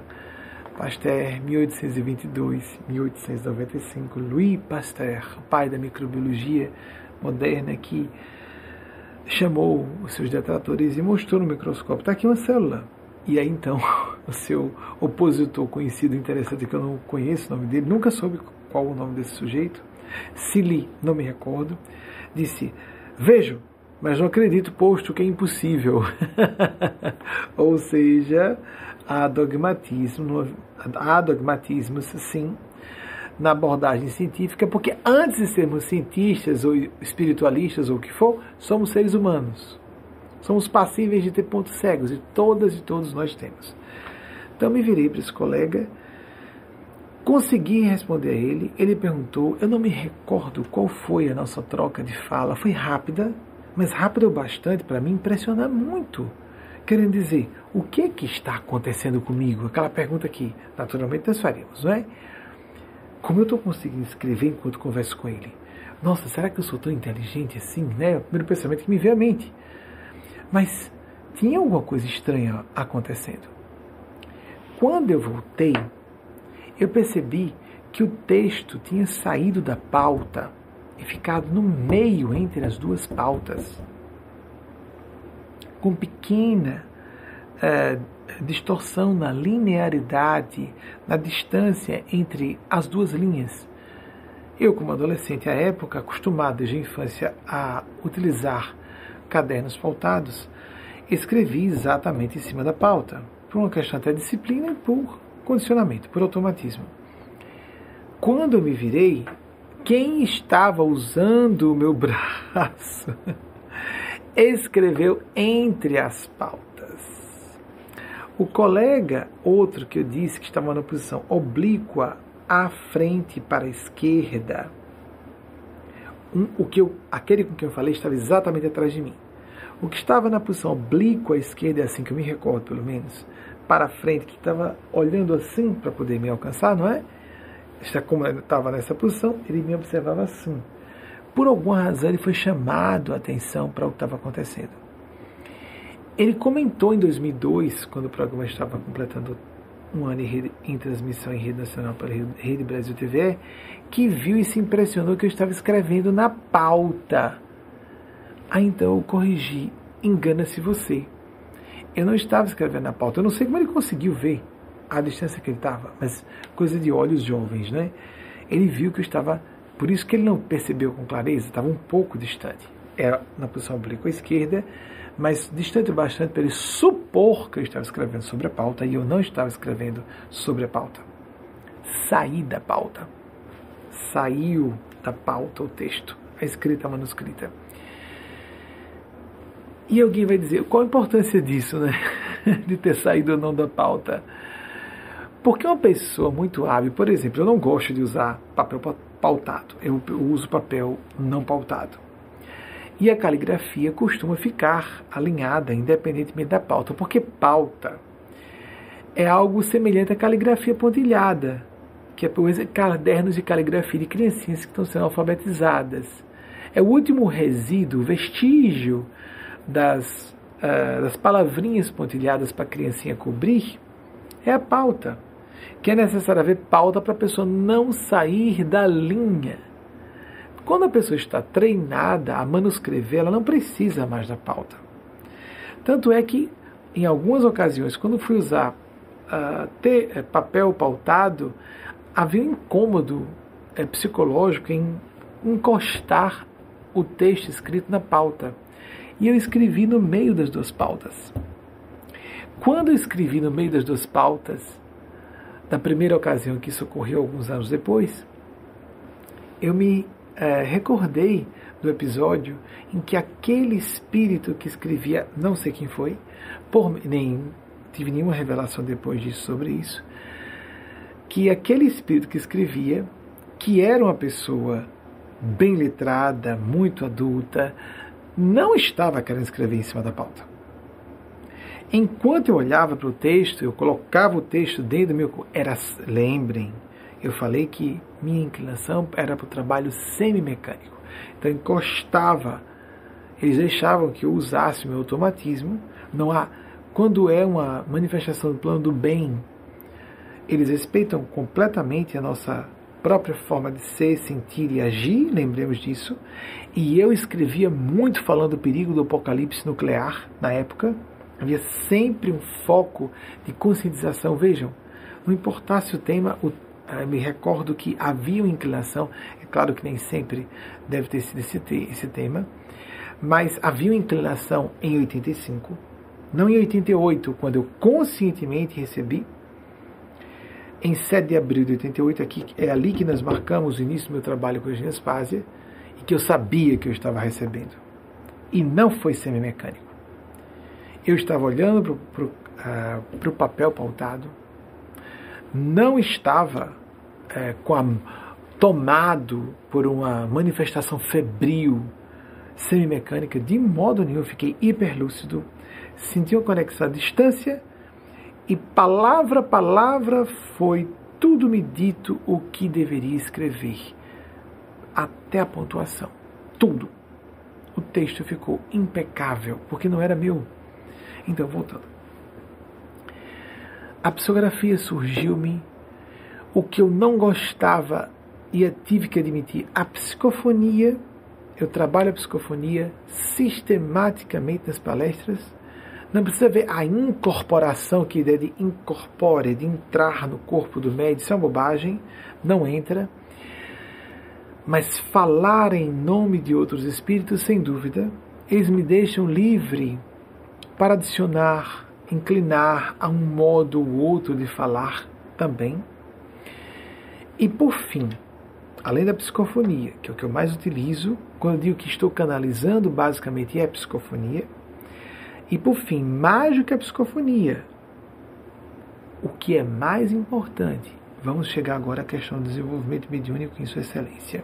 Pasteur, 1822, 1895, Louis Pasteur, pai da microbiologia moderna, que chamou os seus detratores e mostrou no microscópio: está aqui uma célula e aí então o seu opositor conhecido, interessante, que eu não conheço o nome dele, nunca soube qual o nome desse sujeito, Sili, não me recordo, disse: Vejo, mas não acredito, posto que é impossível. Ou seja, há dogmatismo, há dogmatismos, sim, na abordagem científica, porque antes de sermos cientistas ou espiritualistas ou o que for, somos seres humanos. Somos passíveis de ter pontos cegos, e todas e todos nós temos. Então me virei para esse colega, consegui responder a ele. Ele perguntou, eu não me recordo qual foi a nossa troca de fala. Foi rápida, mas rápida o bastante para me impressionar muito. Querendo dizer, o que que está acontecendo comigo? Aquela pergunta que naturalmente nós faríamos, não é? Como eu estou conseguindo escrever enquanto converso com ele? Nossa, será que eu sou tão inteligente assim? Né? É o primeiro pensamento que me veio à mente. Mas tinha alguma coisa estranha acontecendo. Quando eu voltei, eu percebi que o texto tinha saído da pauta e ficado no meio entre as duas pautas, com pequena uh, distorção na linearidade, na distância entre as duas linhas. Eu, como adolescente à época, acostumado desde a infância a utilizar cadernos pautados, escrevi exatamente em cima da pauta, por uma questão até de disciplina e por condicionamento, por automatismo. Quando eu me virei, quem estava usando o meu braço escreveu entre as pautas. O colega, outro que eu disse que estava na posição oblíqua à frente para a esquerda, um, o que eu, aquele com quem eu falei estava exatamente atrás de mim. O que estava na posição oblíqua à esquerda, é assim que eu me recordo pelo menos, para frente, que estava olhando assim para poder me alcançar, não é? Como eu estava nessa posição, ele me observava assim. Por alguma razão, ele foi chamado a atenção para o que estava acontecendo. Ele comentou em 2002, quando o programa estava completando um ano em, rede, em transmissão em rede nacional para a Rede Brasil TV, que viu e se impressionou que eu estava escrevendo na pauta. Aí então eu corrigi, engana-se você. Eu não estava escrevendo na pauta, eu não sei como ele conseguiu ver a distância que ele estava, mas coisa de olhos jovens, né? Ele viu que eu estava, por isso que ele não percebeu com clareza, estava um pouco distante. é na posição oblíqua esquerda, mas distante bastante para ele supor que eu estava escrevendo sobre a pauta e eu não estava escrevendo sobre a pauta. Saí da pauta. Saiu da pauta o texto, a escrita a manuscrita. E alguém vai dizer, qual a importância disso, né? De ter saído ou não da pauta? Porque uma pessoa muito hábil, por exemplo, eu não gosto de usar papel pautado, eu uso papel não pautado. E a caligrafia costuma ficar alinhada, independentemente da pauta, porque pauta é algo semelhante à caligrafia pontilhada, que é por exemplo, cadernos de caligrafia de criancinhas que estão sendo alfabetizadas. É o último resíduo, vestígio das, uh, das palavrinhas pontilhadas para a criancinha cobrir, é a pauta. Que é necessário haver pauta para a pessoa não sair da linha quando a pessoa está treinada a manuscrever, ela não precisa mais da pauta. Tanto é que, em algumas ocasiões, quando fui usar uh, ter uh, papel pautado, havia um incômodo uh, psicológico em encostar o texto escrito na pauta. E eu escrevi no meio das duas pautas. Quando eu escrevi no meio das duas pautas, na primeira ocasião que isso ocorreu alguns anos depois, eu me é, recordei do episódio em que aquele espírito que escrevia, não sei quem foi, por, nem tive nenhuma revelação depois disso sobre isso, que aquele espírito que escrevia, que era uma pessoa bem letrada, muito adulta, não estava querendo escrever em cima da pauta. Enquanto eu olhava para o texto, eu colocava o texto dentro do meu. Era, lembrem, eu falei que minha inclinação era para o trabalho semi-mecânico. Então encostava, eles deixavam que eu usasse o meu automatismo. Não há, quando é uma manifestação do plano do bem, eles respeitam completamente a nossa própria forma de ser, sentir e agir, lembremos disso. E eu escrevia muito falando do perigo do apocalipse nuclear na época. Havia sempre um foco de conscientização. Vejam, não importasse o tema, o ah, me recordo que havia uma inclinação, é claro que nem sempre deve ter sido esse, esse tema, mas havia uma inclinação em 85, não em 88, quando eu conscientemente recebi, em 7 de abril de 88, aqui, é ali que nós marcamos o início do meu trabalho com a Genespásia, e que eu sabia que eu estava recebendo. E não foi semi-mecânico. Eu estava olhando para o uh, papel pautado, não estava é, com a, tomado por uma manifestação febril, semimecânica, de modo nenhum, fiquei hiperlúcido, senti uma conexão à distância e palavra a palavra foi tudo me dito o que deveria escrever, até a pontuação, tudo. O texto ficou impecável, porque não era meu. Então, voltando. A psicografia surgiu-me o que eu não gostava e eu tive que admitir, a psicofonia, eu trabalho a psicofonia sistematicamente nas palestras. Não precisa ver a incorporação, que ideia de incorpore, de entrar no corpo do médico, isso é uma bobagem, não entra. Mas falar em nome de outros espíritos, sem dúvida, eles me deixam livre para adicionar, inclinar a um modo ou outro de falar também e por fim, além da psicofonia, que é o que eu mais utilizo, quando eu digo que estou canalizando, basicamente é a psicofonia. E por fim, mais do que a psicofonia, o que é mais importante, vamos chegar agora à questão do desenvolvimento mediúnico em sua excelência.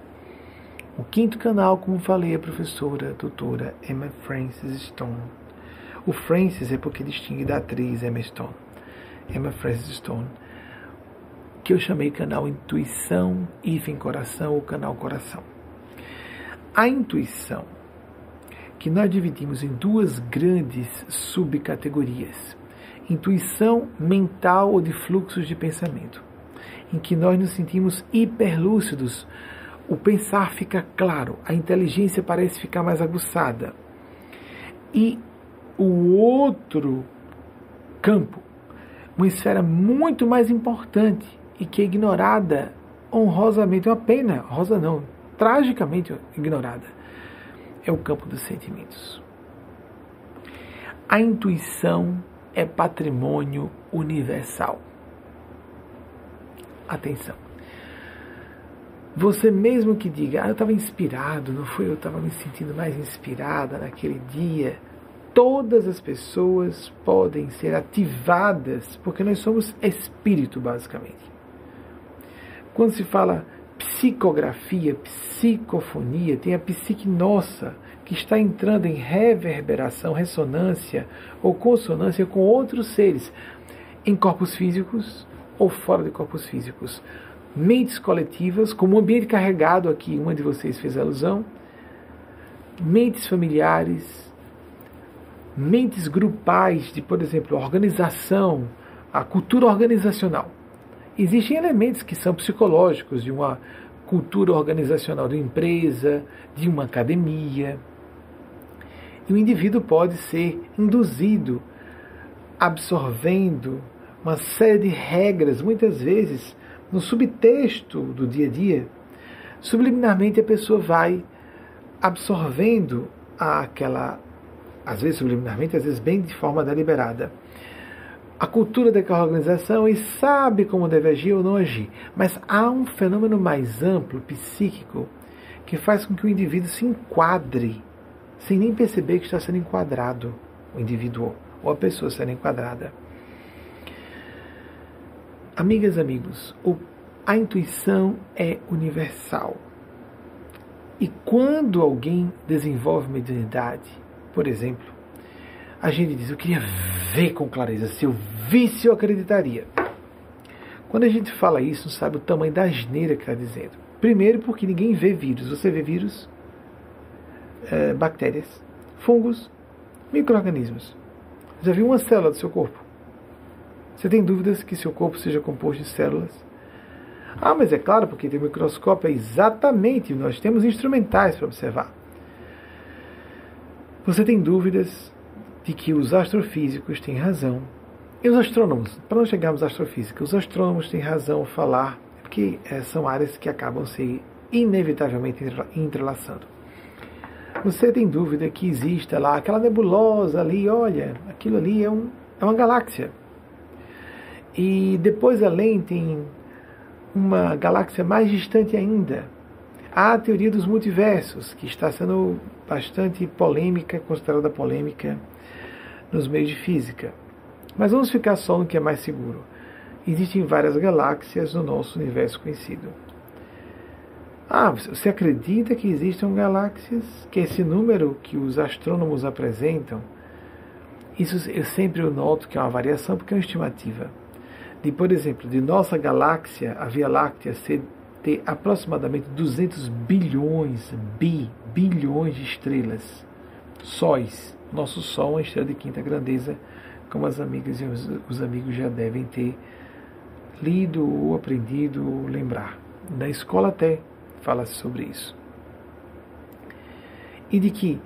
O quinto canal, como falei, é a professora, a doutora Emma Francis Stone. O Francis é porque distingue da atriz Emma Stone. Emma Francis Stone que eu chamei canal Intuição, hífen Coração ou canal Coração. A intuição, que nós dividimos em duas grandes subcategorias: intuição mental ou de fluxos de pensamento, em que nós nos sentimos hiperlúcidos, o pensar fica claro, a inteligência parece ficar mais aguçada. E o outro campo, uma esfera muito mais importante, e que é ignorada honrosamente, uma pena, rosa não, tragicamente ignorada. é o campo dos sentimentos. A intuição é patrimônio universal. Atenção. Você mesmo que diga, ah, eu estava inspirado, não foi? Eu estava me sentindo mais inspirada naquele dia. Todas as pessoas podem ser ativadas, porque nós somos espírito, basicamente. Quando se fala psicografia, psicofonia, tem a psique nossa, que está entrando em reverberação, ressonância ou consonância com outros seres, em corpos físicos ou fora de corpos físicos. Mentes coletivas, como um ambiente carregado aqui, uma de vocês fez alusão, mentes familiares, mentes grupais de, por exemplo, organização, a cultura organizacional. Existem elementos que são psicológicos de uma cultura organizacional de uma empresa, de uma academia. E o indivíduo pode ser induzido, absorvendo uma série de regras, muitas vezes no subtexto do dia a dia. Subliminarmente a pessoa vai absorvendo aquela, às vezes subliminarmente, às vezes bem de forma deliberada, a cultura daquela organização e sabe como deve agir ou não agir. Mas há um fenômeno mais amplo, psíquico, que faz com que o indivíduo se enquadre sem nem perceber que está sendo enquadrado, o indivíduo ou a pessoa sendo enquadrada. Amigas, amigos, o, a intuição é universal. E quando alguém desenvolve mediunidade, por exemplo, a gente diz: Eu queria ver com clareza. Se eu visse, eu acreditaria. Quando a gente fala isso, não sabe o tamanho da asneira que está dizendo. Primeiro, porque ninguém vê vírus. Você vê vírus? é, bactérias, fungos, micro-organismos. Já viu uma célula do seu corpo? Você tem dúvidas que seu corpo seja composto de células? Ah, mas é claro, porque tem microscópio, é exatamente, nós temos instrumentais para observar. Você tem dúvidas de que os astrofísicos têm razão. E os astrônomos, para não chegarmos à astrofísica, os astrônomos têm razão ao falar, porque é, são áreas que acabam se inevitavelmente entrelaçando. Você tem dúvida que exista lá aquela nebulosa ali, olha, aquilo ali é, um, é uma galáxia. E depois além tem uma galáxia mais distante ainda. Há a teoria dos multiversos, que está sendo bastante polêmica, considerada polêmica nos meios de física. Mas vamos ficar só no que é mais seguro. Existem várias galáxias no nosso universo conhecido. Ah, você acredita que existam galáxias? Que esse número que os astrônomos apresentam, isso eu sempre noto que é uma variação porque é uma estimativa. De, por exemplo, de nossa galáxia, a Via Láctea, ser, ter aproximadamente 200 bilhões, bi, bilhões de estrelas, sóis. Nosso Sol é uma estrela de quinta grandeza, como as amigas e os, os amigos já devem ter lido ou aprendido ou lembrar. Na escola até fala sobre isso. E de que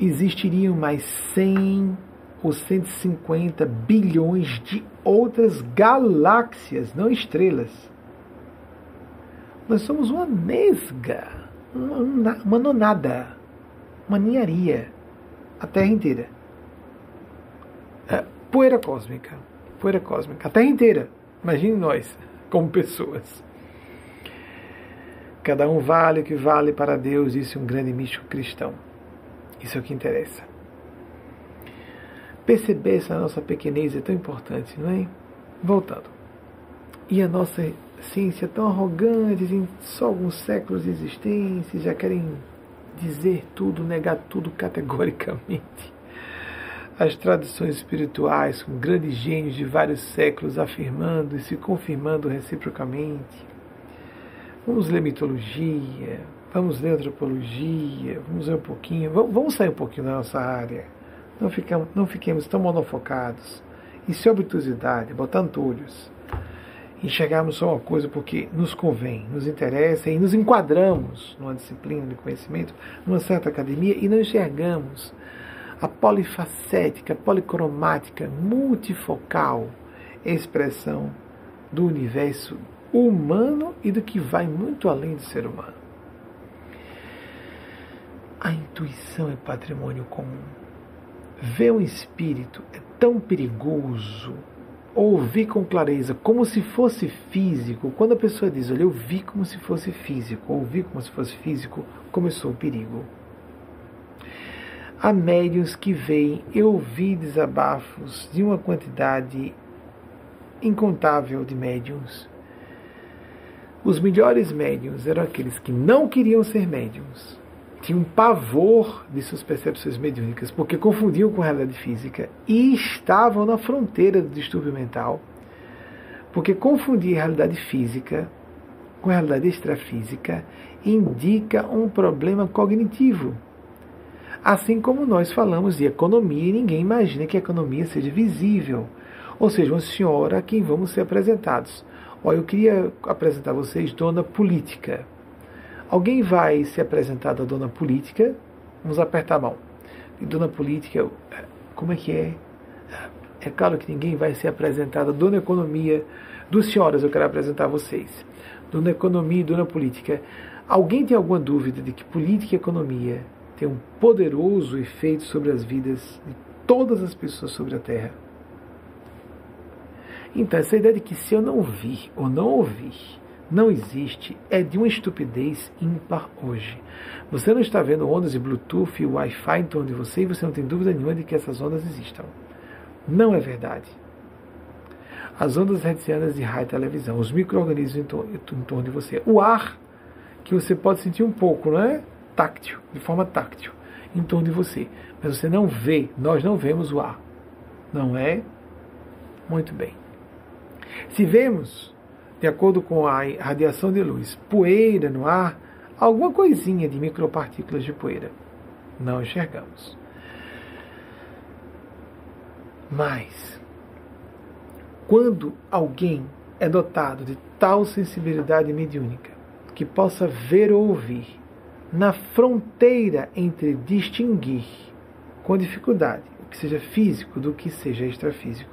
existiriam mais 100 ou 150 bilhões de outras galáxias, não estrelas. Nós somos uma nesga, uma, nonada, uma ninharia, a Terra inteira. É, poeira cósmica, poeira cósmica, a Terra inteira. Imagine nós, como pessoas. Cada um vale o que vale para Deus, disse um grande místico cristão. Isso é o que interessa. Perceber essa nossa pequenez é tão importante, não é? Voltando. E a nossa ciência tão arrogante, em só alguns séculos de existência, já querem dizer tudo, negar tudo categoricamente. As tradições espirituais, com grandes gênios de vários séculos afirmando e se confirmando reciprocamente Vamos ler mitologia, vamos ler antropologia, vamos ler um pouquinho, vamos sair um pouquinho da nossa área. Não, ficamos, não fiquemos tão monofocados. Isso é obtusidade, botar antolhos. Enxergarmos só uma coisa porque nos convém, nos interessa e nos enquadramos numa disciplina de conhecimento, numa certa academia e não enxergamos a polifacética, policromática, multifocal expressão do universo humano e do que vai muito além do ser humano. A intuição é patrimônio comum. Ver um espírito é tão perigoso. Ouvir com clareza, como se fosse físico. Quando a pessoa diz, olha, eu vi como se fosse físico, ouvir como se fosse físico, começou o perigo. Há médiuns que veem, eu vi desabafos de uma quantidade incontável de médiums. Os melhores médiums eram aqueles que não queriam ser médiums, tinham pavor de suas percepções mediúnicas, porque confundiam com a realidade física e estavam na fronteira do distúrbio mental, porque confundir a realidade física com a realidade extrafísica indica um problema cognitivo. Assim como nós falamos de economia e ninguém imagina que a economia seja visível ou seja, uma senhora a quem vamos ser apresentados. Olha, eu queria apresentar a vocês Dona Política. Alguém vai ser apresentado a Dona Política? Vamos apertar a mão. E Dona Política, como é que é? É claro que ninguém vai ser apresentado Dona Economia. Duas senhoras eu quero apresentar a vocês. Dona Economia e Dona Política. Alguém tem alguma dúvida de que política e economia têm um poderoso efeito sobre as vidas de todas as pessoas sobre a Terra? Então, essa ideia de que se eu não vi ou não ouvir, não existe, é de uma estupidez ímpar hoje. Você não está vendo ondas de Bluetooth e Wi-Fi em torno de você e você não tem dúvida nenhuma de que essas ondas existam. Não é verdade. As ondas hertzianas de rádio e televisão, os micro-organismos em, torno, em torno de você, o ar, que você pode sentir um pouco, não é? Táctil, de forma táctil, em torno de você. Mas você não vê, nós não vemos o ar. Não é? Muito bem. Se vemos, de acordo com a radiação de luz, poeira no ar, alguma coisinha de micropartículas de poeira, não enxergamos. Mas, quando alguém é dotado de tal sensibilidade mediúnica que possa ver ou ouvir na fronteira entre distinguir com dificuldade o que seja físico do que seja extrafísico,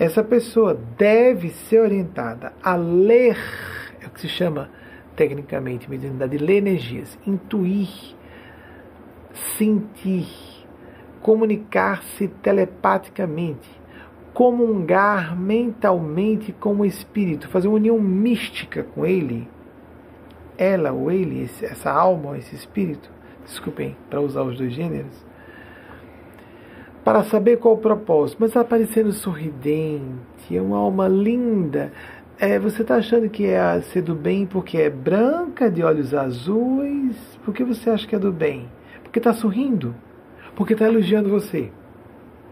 essa pessoa deve ser orientada a ler, é o que se chama tecnicamente mediunidade, ler energias, intuir, sentir, comunicar-se telepaticamente, comungar mentalmente com o espírito, fazer uma união mística com ele, ela ou ele, essa alma ou esse espírito, desculpem, para usar os dois gêneros, para saber qual o propósito, mas está parecendo sorridente, é uma alma linda. É, você está achando que é ser do bem porque é branca, de olhos azuis? Por que você acha que é do bem? Porque está sorrindo? Porque está elogiando você?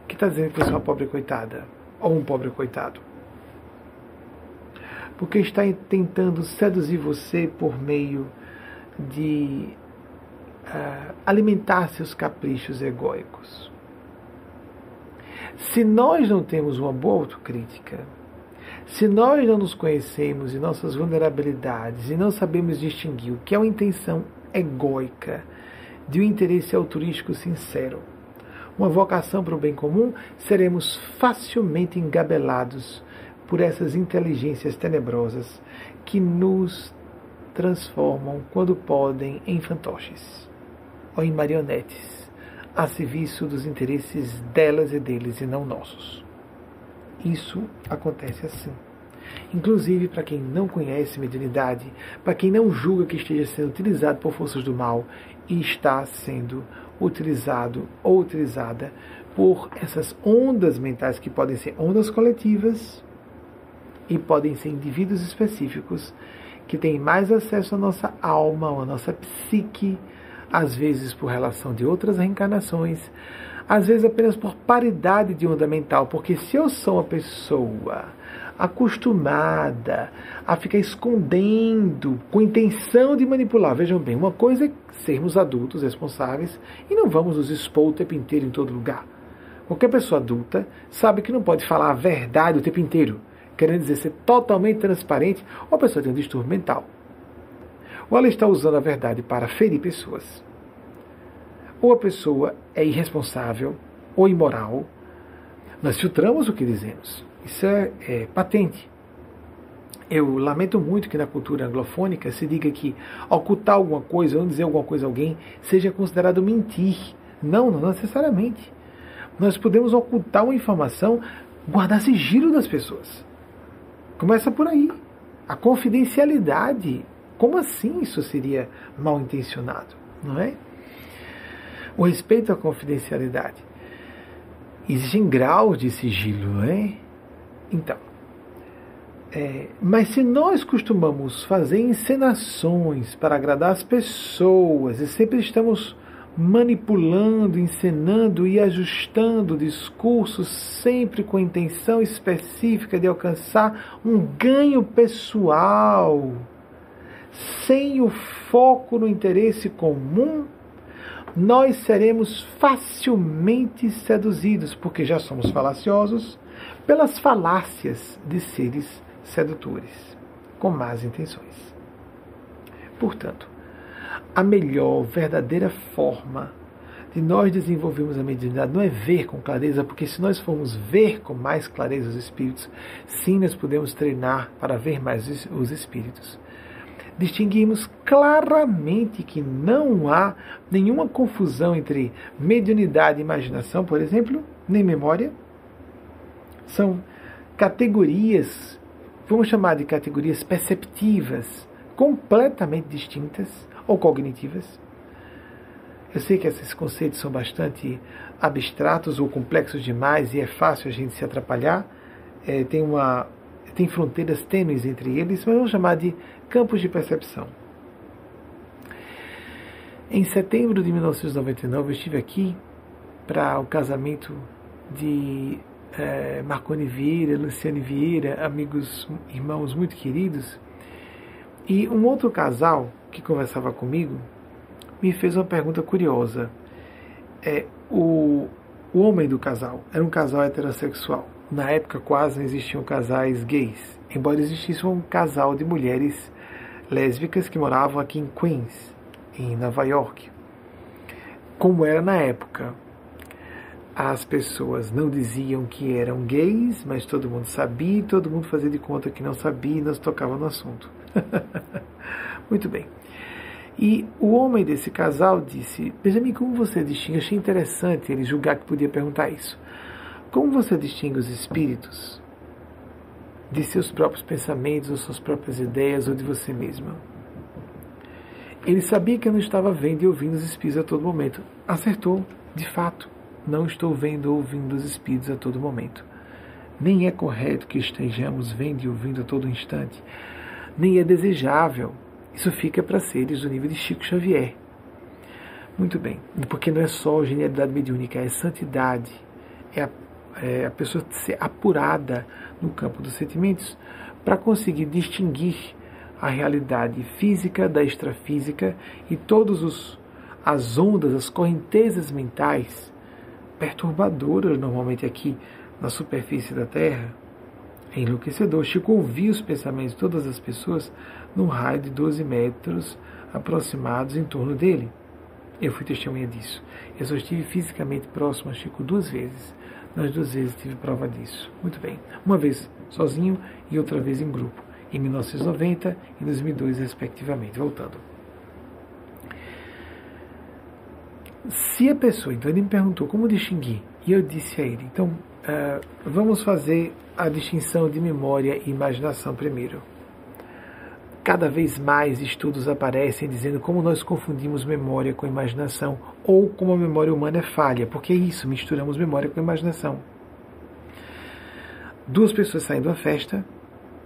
Que está dizendo que você é uma pobre coitada? Ou um pobre coitado? Porque está tentando seduzir você por meio de uh, alimentar seus caprichos egóicos. Se nós não temos uma boa autocrítica, se nós não nos conhecemos e nossas vulnerabilidades e não sabemos distinguir o que é uma intenção egóica de um interesse altruístico sincero, uma vocação para o bem comum, seremos facilmente engabelados por essas inteligências tenebrosas que nos transformam, quando podem, em fantoches. Ou em marionetes a serviço dos interesses delas e deles e não nossos. Isso acontece assim. Inclusive para quem não conhece mediunidade, para quem não julga que esteja sendo utilizado por forças do mal e está sendo utilizado ou utilizada por essas ondas mentais que podem ser ondas coletivas e podem ser indivíduos específicos que têm mais acesso à nossa alma, à nossa psique, às vezes por relação de outras reencarnações, às vezes apenas por paridade de onda mental, porque se eu sou uma pessoa acostumada a ficar escondendo com intenção de manipular, vejam bem, uma coisa é sermos adultos responsáveis e não vamos nos expor o tempo inteiro em todo lugar. Qualquer pessoa adulta sabe que não pode falar a verdade o tempo inteiro, querendo dizer ser totalmente transparente, ou a pessoa tem um distúrbio mental ou ela está usando a verdade para ferir pessoas. Ou a pessoa é irresponsável ou imoral. Nós filtramos o que dizemos. Isso é, é patente. Eu lamento muito que na cultura anglofônica se diga que ocultar alguma coisa ou dizer alguma coisa a alguém seja considerado mentir. Não, não necessariamente. Nós podemos ocultar uma informação, guardar sigilo das pessoas. Começa por aí. A confidencialidade. Como assim isso seria mal intencionado? Não é? O respeito à confidencialidade. Existem graus de sigilo, não é? Então, é, mas se nós costumamos fazer encenações para agradar as pessoas e sempre estamos manipulando, encenando e ajustando o discurso sempre com a intenção específica de alcançar um ganho pessoal, sem o foco no interesse comum, nós seremos facilmente seduzidos, porque já somos falaciosos, pelas falácias de seres sedutores, com más intenções. Portanto, a melhor, verdadeira forma de nós desenvolvermos a mediunidade não é ver com clareza, porque se nós formos ver com mais clareza os espíritos, sim, nós podemos treinar para ver mais os espíritos. Distinguimos claramente que não há nenhuma confusão entre mediunidade e imaginação, por exemplo, nem memória. São categorias vamos chamar de categorias perceptivas, completamente distintas ou cognitivas. Eu sei que esses conceitos são bastante abstratos ou complexos demais e é fácil a gente se atrapalhar. É, tem, uma, tem fronteiras tênues entre eles, mas vamos chamar de campos de percepção. Em setembro de 1999, eu estive aqui para o casamento de é, Marconi Vieira, Luciane Vieira, amigos, irmãos muito queridos. E um outro casal que conversava comigo me fez uma pergunta curiosa. É, o, o homem do casal era um casal heterossexual. Na época quase não existiam casais gays, embora existisse um casal de mulheres lésbicas que moravam aqui em Queens, em Nova York. Como era na época, as pessoas não diziam que eram gays, mas todo mundo sabia, todo mundo fazia de conta que não sabia e nós tocava no assunto. Muito bem. E o homem desse casal disse: Benjamin, como você distingue? Achei interessante ele julgar que podia perguntar isso. Como você distingue os espíritos de seus próprios pensamentos, ou suas próprias ideias, ou de você mesma? Ele sabia que eu não estava vendo e ouvindo os espíritos a todo momento. Acertou, de fato não estou vendo ou ouvindo os espíritos a todo momento. Nem é correto que estejamos vendo e ouvindo a todo instante. Nem é desejável. Isso fica para seres do nível de Chico Xavier. Muito bem, porque não é só genialidade mediúnica, é santidade, é a, é a pessoa ser apurada no campo dos sentimentos para conseguir distinguir a realidade física da extrafísica e todas as ondas, as correntezas mentais perturbadoras normalmente aqui na superfície da Terra. É enlouquecedor. Chico ouvia os pensamentos de todas as pessoas num raio de 12 metros aproximados em torno dele. Eu fui testemunha disso. Eu só estive fisicamente próximo a Chico duas vezes. Nas duas vezes tive prova disso. Muito bem. Uma vez sozinho e outra vez em grupo. Em 1990 e 2002, respectivamente. Voltando. Se a pessoa, então ele me perguntou como distinguir, e eu disse a ele, então uh, vamos fazer a distinção de memória e imaginação primeiro. Cada vez mais estudos aparecem dizendo como nós confundimos memória com imaginação, ou como a memória humana é falha, porque é isso, misturamos memória com imaginação. Duas pessoas saem de uma festa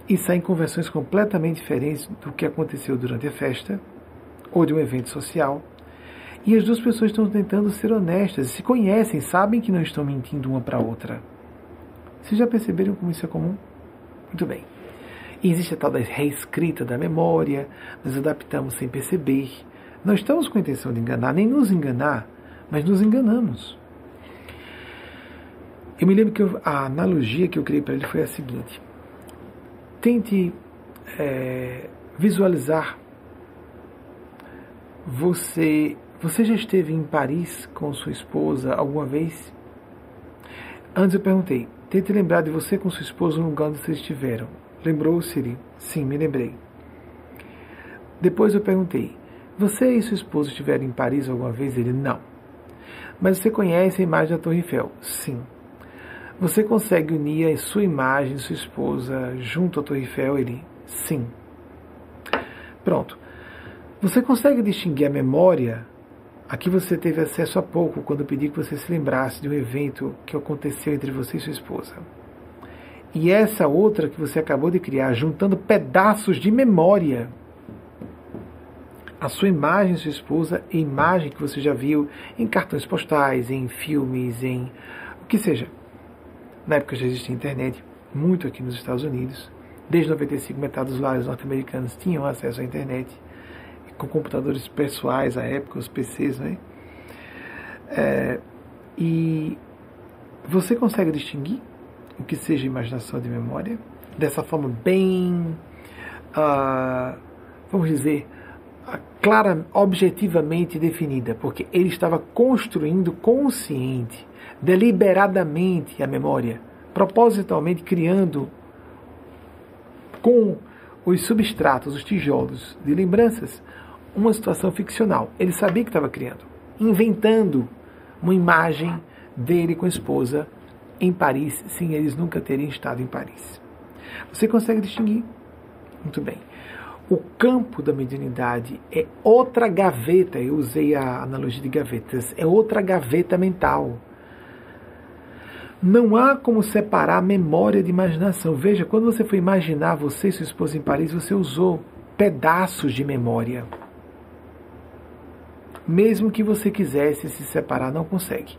e saem com versões completamente diferentes do que aconteceu durante a festa, ou de um evento social, e as duas pessoas estão tentando ser honestas, se conhecem, sabem que não estão mentindo uma para a outra. Vocês já perceberam como isso é comum? Muito bem. E existe a tal da reescrita da memória, nós adaptamos sem perceber. Não estamos com a intenção de enganar, nem nos enganar, mas nos enganamos. Eu me lembro que eu, a analogia que eu criei para ele foi a seguinte: tente é, visualizar você você já esteve em Paris com sua esposa alguma vez? Antes eu perguntei, tente lembrar de você com sua esposa no lugar onde vocês estiveram. Lembrou-se ele? Sim, me lembrei. Depois eu perguntei: Você e sua esposa estiveram em Paris alguma vez? Ele: Não. Mas você conhece a imagem da Torre Eiffel? Sim. Você consegue unir a sua imagem, sua esposa, junto à Torre Eiffel? Ele: Sim. Pronto. Você consegue distinguir a memória a que você teve acesso há pouco quando pedi que você se lembrasse de um evento que aconteceu entre você e sua esposa? E essa outra que você acabou de criar, juntando pedaços de memória. A sua imagem, sua esposa, e imagem que você já viu em cartões postais, em filmes, em o que seja. Na época já existia internet, muito aqui nos Estados Unidos. Desde 95, metade dos lares norte-americanos tinham acesso à internet, com computadores pessoais à época, os PCs, né? É, e você consegue distinguir o que seja imaginação de memória, dessa forma bem, uh, vamos dizer, uh, clara, objetivamente definida, porque ele estava construindo consciente, deliberadamente a memória, propositalmente criando com os substratos, os tijolos de lembranças, uma situação ficcional. Ele sabia que estava criando, inventando uma imagem dele com a esposa em Paris sem eles nunca terem estado em Paris. Você consegue distinguir? Muito bem. O campo da mediunidade é outra gaveta, eu usei a analogia de gavetas, é outra gaveta mental. Não há como separar memória de imaginação. Veja, quando você foi imaginar você e sua esposa em Paris, você usou pedaços de memória. Mesmo que você quisesse se separar, não consegue.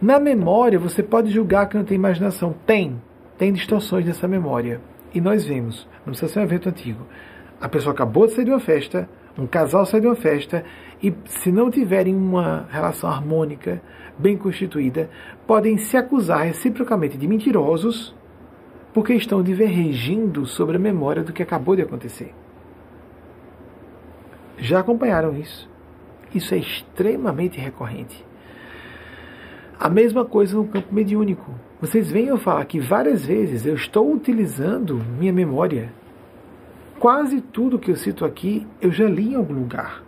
Na memória, você pode julgar que não tem imaginação. Tem. Tem distorções nessa memória. E nós vemos, não precisa ser um evento antigo. A pessoa acabou de sair de uma festa, um casal sai de uma festa, e se não tiverem uma relação harmônica, bem constituída, podem se acusar reciprocamente de mentirosos, porque estão divergindo sobre a memória do que acabou de acontecer. Já acompanharam isso? Isso é extremamente recorrente. A mesma coisa no campo mediúnico. Vocês veem eu falar que várias vezes eu estou utilizando minha memória. Quase tudo que eu cito aqui eu já li em algum lugar.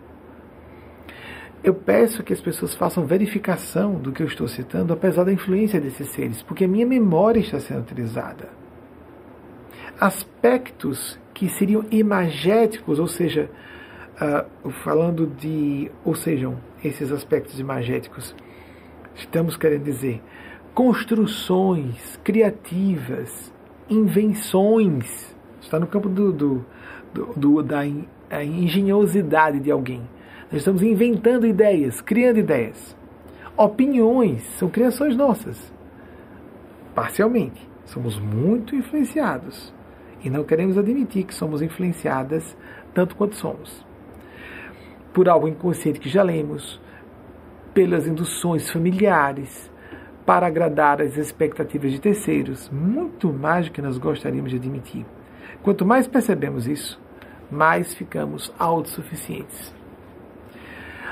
Eu peço que as pessoas façam verificação do que eu estou citando, apesar da influência desses seres, porque a minha memória está sendo utilizada. Aspectos que seriam imagéticos, ou seja, uh, falando de, ou sejam, esses aspectos imagéticos, estamos querendo dizer construções criativas, invenções. Está no campo do, do, do, do da engenhosidade de alguém. Nós estamos inventando ideias, criando ideias. Opiniões são criações nossas. Parcialmente. Somos muito influenciados. E não queremos admitir que somos influenciadas tanto quanto somos. Por algo inconsciente que já lemos, pelas induções familiares, para agradar as expectativas de terceiros, muito mais do que nós gostaríamos de admitir. Quanto mais percebemos isso, mais ficamos autossuficientes.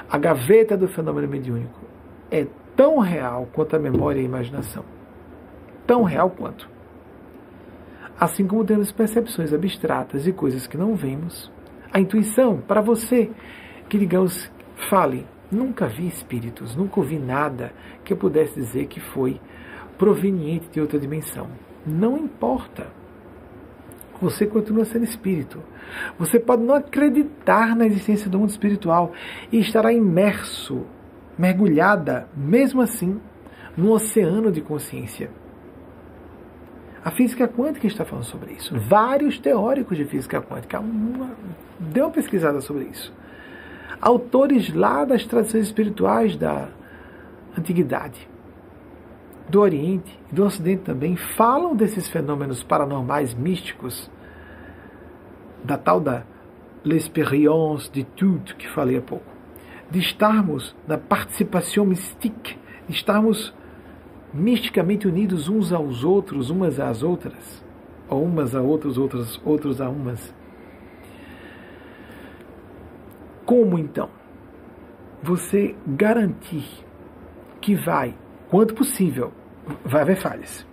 A gaveta do fenômeno mediúnico é tão real quanto a memória e a imaginação. Tão real quanto. Assim como temos percepções abstratas de coisas que não vemos, a intuição, para você que, digamos, fale, Nunca vi espíritos, nunca ouvi nada que eu pudesse dizer que foi proveniente de outra dimensão. Não importa. Você continua sendo espírito. Você pode não acreditar na existência do mundo espiritual e estará imerso, mergulhada, mesmo assim, num oceano de consciência. A física quântica está falando sobre isso. Vários teóricos de física quântica. Uma, dê uma pesquisada sobre isso autores lá das tradições espirituais da antiguidade, do Oriente e do Ocidente também, falam desses fenômenos paranormais místicos, da tal da l'expérience de tout que falei há pouco, de estarmos na participação mystique, de estarmos misticamente unidos uns aos outros, umas às outras, ou umas a outros, outros, outros a umas como então você garantir que vai, quanto possível, vai haver falhas,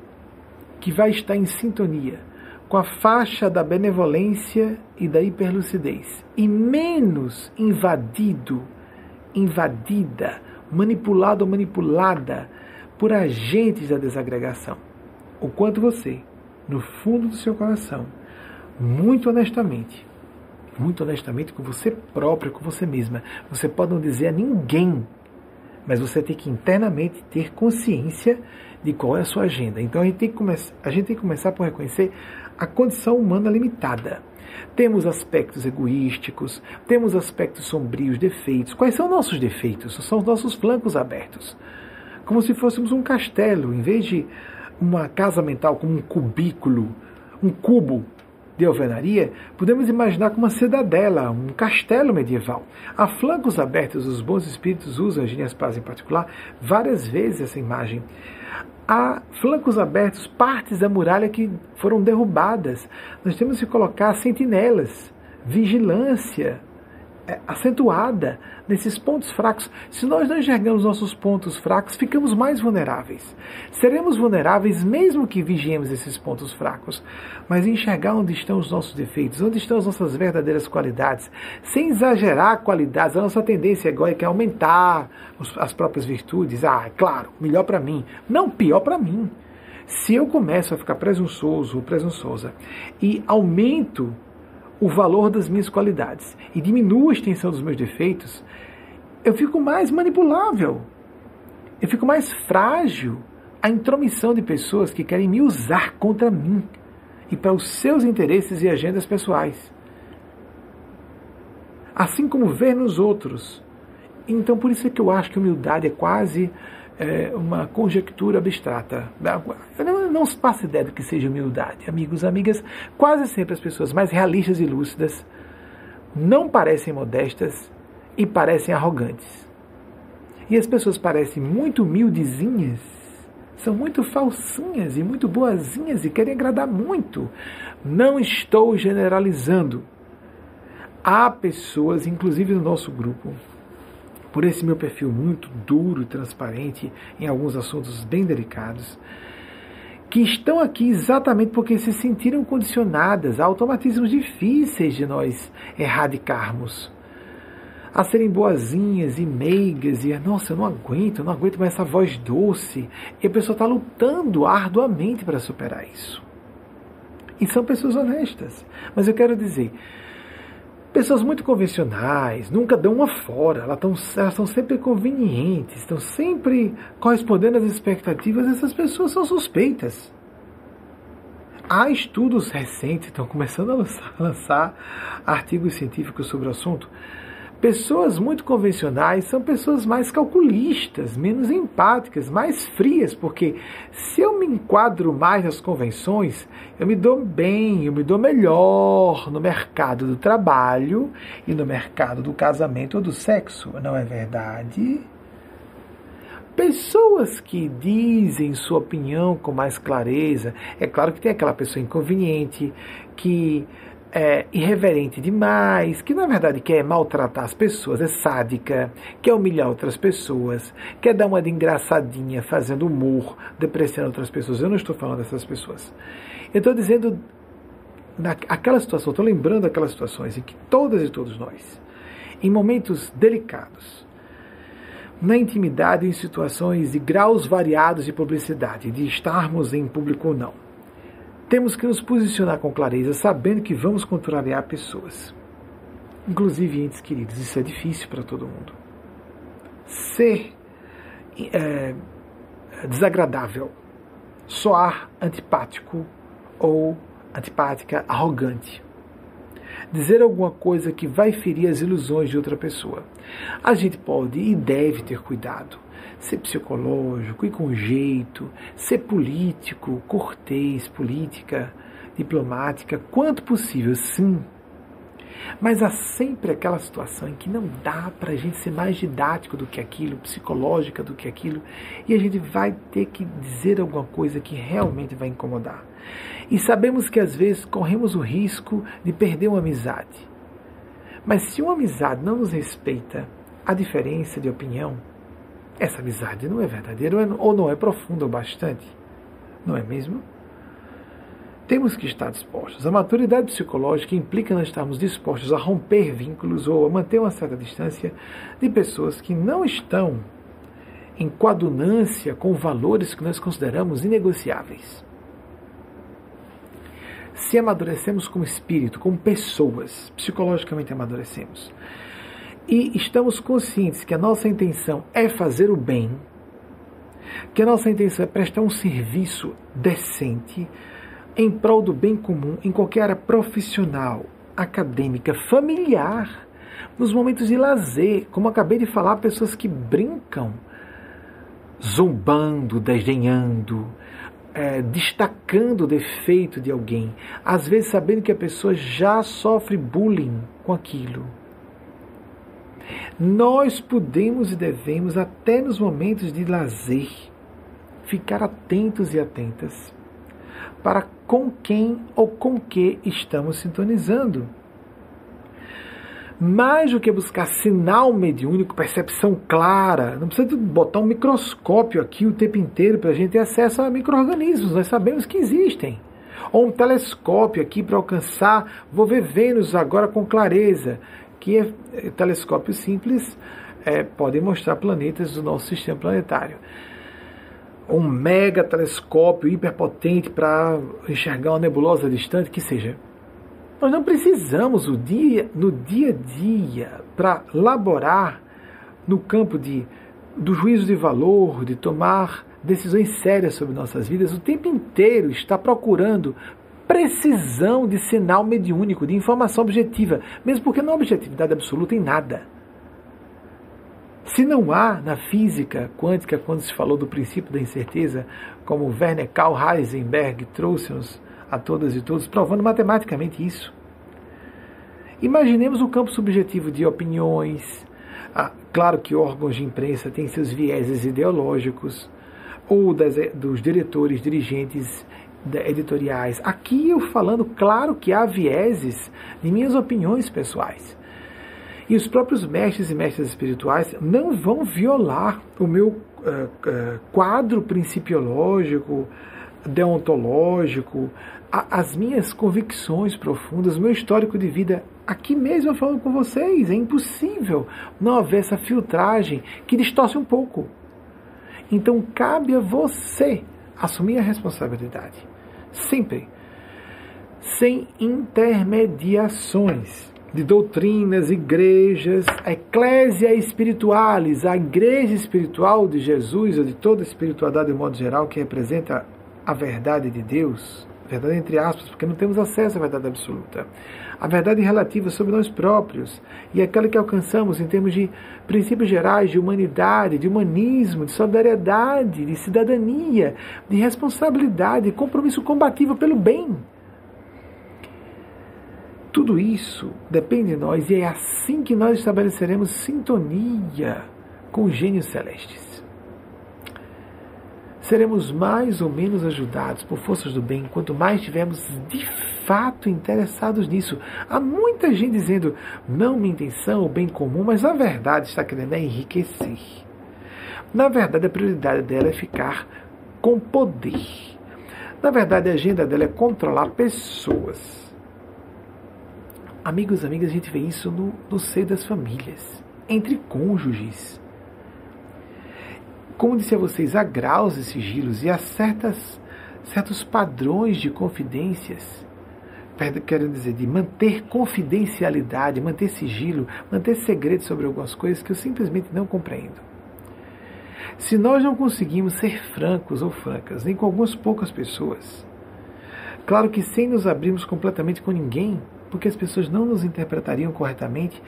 que vai estar em sintonia com a faixa da benevolência e da hiperlucidez, e menos invadido, invadida, manipulado ou manipulada por agentes da desagregação. O quanto você, no fundo do seu coração, muito honestamente, muito honestamente com você próprio, com você mesma, você pode não dizer a ninguém, mas você tem que internamente ter consciência de qual é a sua agenda. Então a gente tem que, começar, a gente tem que começar por reconhecer a condição humana limitada. Temos aspectos egoísticos, temos aspectos sombrios, defeitos. Quais são nossos defeitos? São os nossos flancos abertos. Como se fôssemos um castelo, em vez de uma casa mental como um cubículo, um cubo de alvenaria, podemos imaginar como uma cidadela, um castelo medieval. A flancos abertos, os bons espíritos usam, Genias Paz em particular, várias vezes essa imagem há flancos abertos, partes da muralha que foram derrubadas. Nós temos que colocar sentinelas, vigilância acentuada nesses pontos fracos. Se nós não enxergamos nossos pontos fracos, ficamos mais vulneráveis. Seremos vulneráveis mesmo que vigiemos esses pontos fracos, mas enxergar onde estão os nossos defeitos, onde estão as nossas verdadeiras qualidades, sem exagerar qualidades. A nossa tendência egóica é aumentar as próprias virtudes. Ah, claro, melhor para mim. Não, pior para mim. Se eu começo a ficar presunçoso ou presunçosa e aumento o valor das minhas qualidades e diminuo a extensão dos meus defeitos, eu fico mais manipulável. Eu fico mais frágil à intromissão de pessoas que querem me usar contra mim e para os seus interesses e agendas pessoais. Assim como ver nos outros. Então, por isso é que eu acho que humildade é quase é, uma conjectura abstrata. Não, não faço ideia do que seja humildade. Amigos, amigas, quase sempre as pessoas mais realistas e lúcidas não parecem modestas e parecem arrogantes. E as pessoas parecem muito humildezinhas, são muito falsinhas e muito boazinhas e querem agradar muito. Não estou generalizando. Há pessoas, inclusive no nosso grupo, por esse meu perfil muito duro e transparente em alguns assuntos bem delicados, que estão aqui exatamente porque se sentiram condicionadas a automatismos difíceis de nós erradicarmos. A serem boazinhas e meigas, e nossa, eu não aguento, eu não aguento mais essa voz doce. E a pessoa está lutando arduamente para superar isso. E são pessoas honestas. Mas eu quero dizer, Pessoas muito convencionais, nunca dão uma fora, elas, tão, elas são sempre convenientes, estão sempre correspondendo às expectativas, essas pessoas são suspeitas. Há estudos recentes, estão começando a lançar, a lançar artigos científicos sobre o assunto, Pessoas muito convencionais são pessoas mais calculistas, menos empáticas, mais frias, porque se eu me enquadro mais nas convenções, eu me dou bem, eu me dou melhor no mercado do trabalho e no mercado do casamento ou do sexo, não é verdade? Pessoas que dizem sua opinião com mais clareza, é claro que tem aquela pessoa inconveniente que é irreverente demais, que na verdade quer maltratar as pessoas, é sádica, quer humilhar outras pessoas, quer dar uma de engraçadinha fazendo humor, depreciando outras pessoas. Eu não estou falando dessas pessoas. Eu estou dizendo naquela situação, estou lembrando aquelas situações em que todas e todos nós, em momentos delicados, na intimidade, em situações de graus variados de publicidade, de estarmos em público ou não, temos que nos posicionar com clareza, sabendo que vamos contrariar pessoas, inclusive entes queridos. Isso é difícil para todo mundo. Ser é, desagradável, soar antipático ou antipática, arrogante. Dizer alguma coisa que vai ferir as ilusões de outra pessoa. A gente pode e deve ter cuidado ser psicológico e com jeito, ser político, cortês, política, diplomática, quanto possível, sim. Mas há sempre aquela situação em que não dá para a gente ser mais didático do que aquilo, psicológica do que aquilo, e a gente vai ter que dizer alguma coisa que realmente vai incomodar. E sabemos que às vezes corremos o risco de perder uma amizade. Mas se uma amizade não nos respeita a diferença de opinião, essa amizade não é verdadeira ou não é profunda o bastante, não é mesmo? temos que estar dispostos. A maturidade psicológica implica nós estarmos dispostos a romper vínculos ou a manter uma certa distância de pessoas que não estão em coadunância com valores que nós consideramos inegociáveis. Se amadurecemos como espírito, como pessoas, psicologicamente amadurecemos, e estamos conscientes que a nossa intenção é fazer o bem, que a nossa intenção é prestar um serviço decente em prol do bem comum em qualquer área profissional, acadêmica, familiar, nos momentos de lazer, como acabei de falar, pessoas que brincam, zombando, desdenhando, é, destacando o defeito de alguém, às vezes sabendo que a pessoa já sofre bullying com aquilo nós podemos e devemos, até nos momentos de lazer, ficar atentos e atentas para com quem ou com que estamos sintonizando. Mais do que buscar sinal mediúnico, percepção clara, não precisa botar um microscópio aqui o tempo inteiro para a gente ter acesso a micro-organismos, nós sabemos que existem. Ou um telescópio aqui para alcançar, vou ver Vênus agora com clareza que é, é, telescópios simples é, podem mostrar planetas do nosso sistema planetário. Um mega telescópio hiperpotente para enxergar uma nebulosa distante, que seja. Nós não precisamos o dia, no dia a dia para laborar no campo de, do juízo de valor, de tomar decisões sérias sobre nossas vidas, o tempo inteiro está procurando precisão de sinal mediúnico, de informação objetiva, mesmo porque não há objetividade absoluta em nada. Se não há na física quântica, quando se falou do princípio da incerteza, como Werner Karl Heisenberg trouxe-nos a todas e todos, provando matematicamente isso. Imaginemos o campo subjetivo de opiniões. Ah, claro que órgãos de imprensa têm seus vieses ideológicos, ou das, dos diretores, dirigentes editoriais. Aqui eu falando, claro que há vieses de minhas opiniões pessoais. E os próprios mestres e mestres espirituais não vão violar o meu uh, uh, quadro principiológico, deontológico, a, as minhas convicções profundas, meu histórico de vida. Aqui mesmo eu falo com vocês, é impossível não haver essa filtragem que distorce um pouco. Então cabe a você assumir a responsabilidade sempre, sem intermediações de doutrinas, igrejas, a eclésia espiritualis, a igreja espiritual de Jesus ou de toda a espiritualidade de modo geral que representa a verdade de Deus, verdade entre aspas, porque não temos acesso à verdade absoluta. A verdade relativa sobre nós próprios e aquela que alcançamos em termos de princípios gerais de humanidade, de humanismo, de solidariedade, de cidadania, de responsabilidade, de compromisso combativo pelo bem. Tudo isso depende de nós e é assim que nós estabeleceremos sintonia com os gênios celestes seremos mais ou menos ajudados por forças do bem quanto mais estivermos de fato interessados nisso. Há muita gente dizendo, não minha intenção, o bem comum, mas a verdade está querendo é enriquecer. Na verdade, a prioridade dela é ficar com poder. Na verdade, a agenda dela é controlar pessoas. Amigos, amigas, a gente vê isso no, no seio das famílias, entre cônjuges como disse a vocês, há graus e sigilos e há certas, certos padrões de confidências. Querendo dizer, de manter confidencialidade, manter sigilo, manter segredo sobre algumas coisas que eu simplesmente não compreendo. Se nós não conseguimos ser francos ou francas, nem com algumas poucas pessoas, claro que sem nos abrirmos completamente com ninguém, porque as pessoas não nos interpretariam corretamente,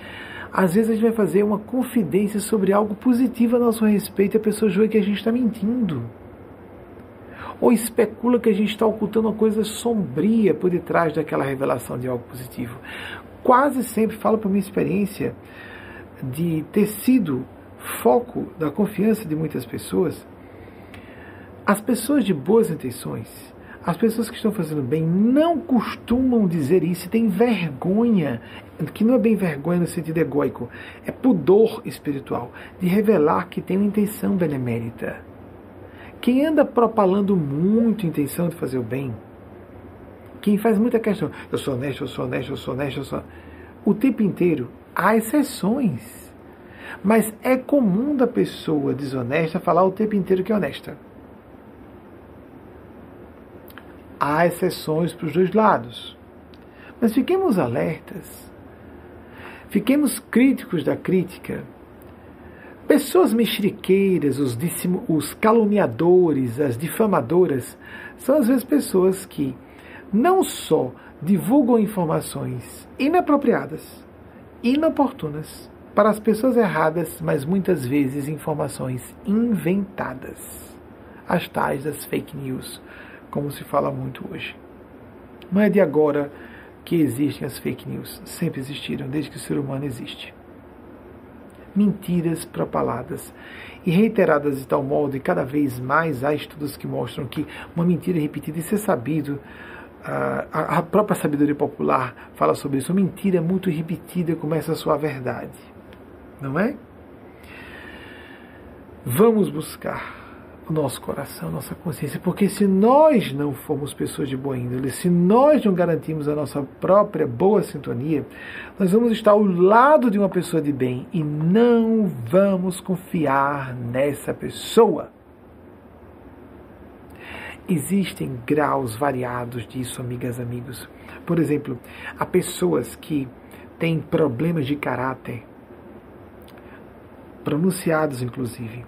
às vezes a gente vai fazer uma confidência sobre algo positivo a nosso respeito e a pessoa julga que a gente está mentindo. Ou especula que a gente está ocultando uma coisa sombria por detrás daquela revelação de algo positivo. Quase sempre falo por minha experiência de ter sido foco da confiança de muitas pessoas. As pessoas de boas intenções, as pessoas que estão fazendo bem não costumam dizer isso, têm vergonha, que não é bem vergonha no sentido egóico, é pudor espiritual, de revelar que tem uma intenção benemérita. Quem anda propalando muito intenção de fazer o bem, quem faz muita questão, eu sou honesto, eu sou honesto, eu sou honesto, eu sou. O tempo inteiro, há exceções. Mas é comum da pessoa desonesta falar o tempo inteiro que é honesta. Há exceções para os dois lados. Mas fiquemos alertas. Fiquemos críticos da crítica. Pessoas mexeriqueiras, os, os caluniadores, as difamadoras, são às vezes pessoas que não só divulgam informações inapropriadas, inoportunas para as pessoas erradas, mas muitas vezes informações inventadas. As tais das fake news, como se fala muito hoje. Não é de agora que existem as fake news, sempre existiram, desde que o ser humano existe. Mentiras propaladas e reiteradas de tal modo, e cada vez mais há estudos que mostram que uma mentira repetida, isso é sabido, a, a própria sabedoria popular fala sobre isso, uma mentira muito repetida começa a sua verdade, não é? Vamos buscar o nosso coração, nossa consciência, porque se nós não formos pessoas de boa índole, se nós não garantimos a nossa própria boa sintonia, nós vamos estar ao lado de uma pessoa de bem e não vamos confiar nessa pessoa. Existem graus variados disso, amigas, amigos. Por exemplo, há pessoas que têm problemas de caráter, pronunciados inclusive,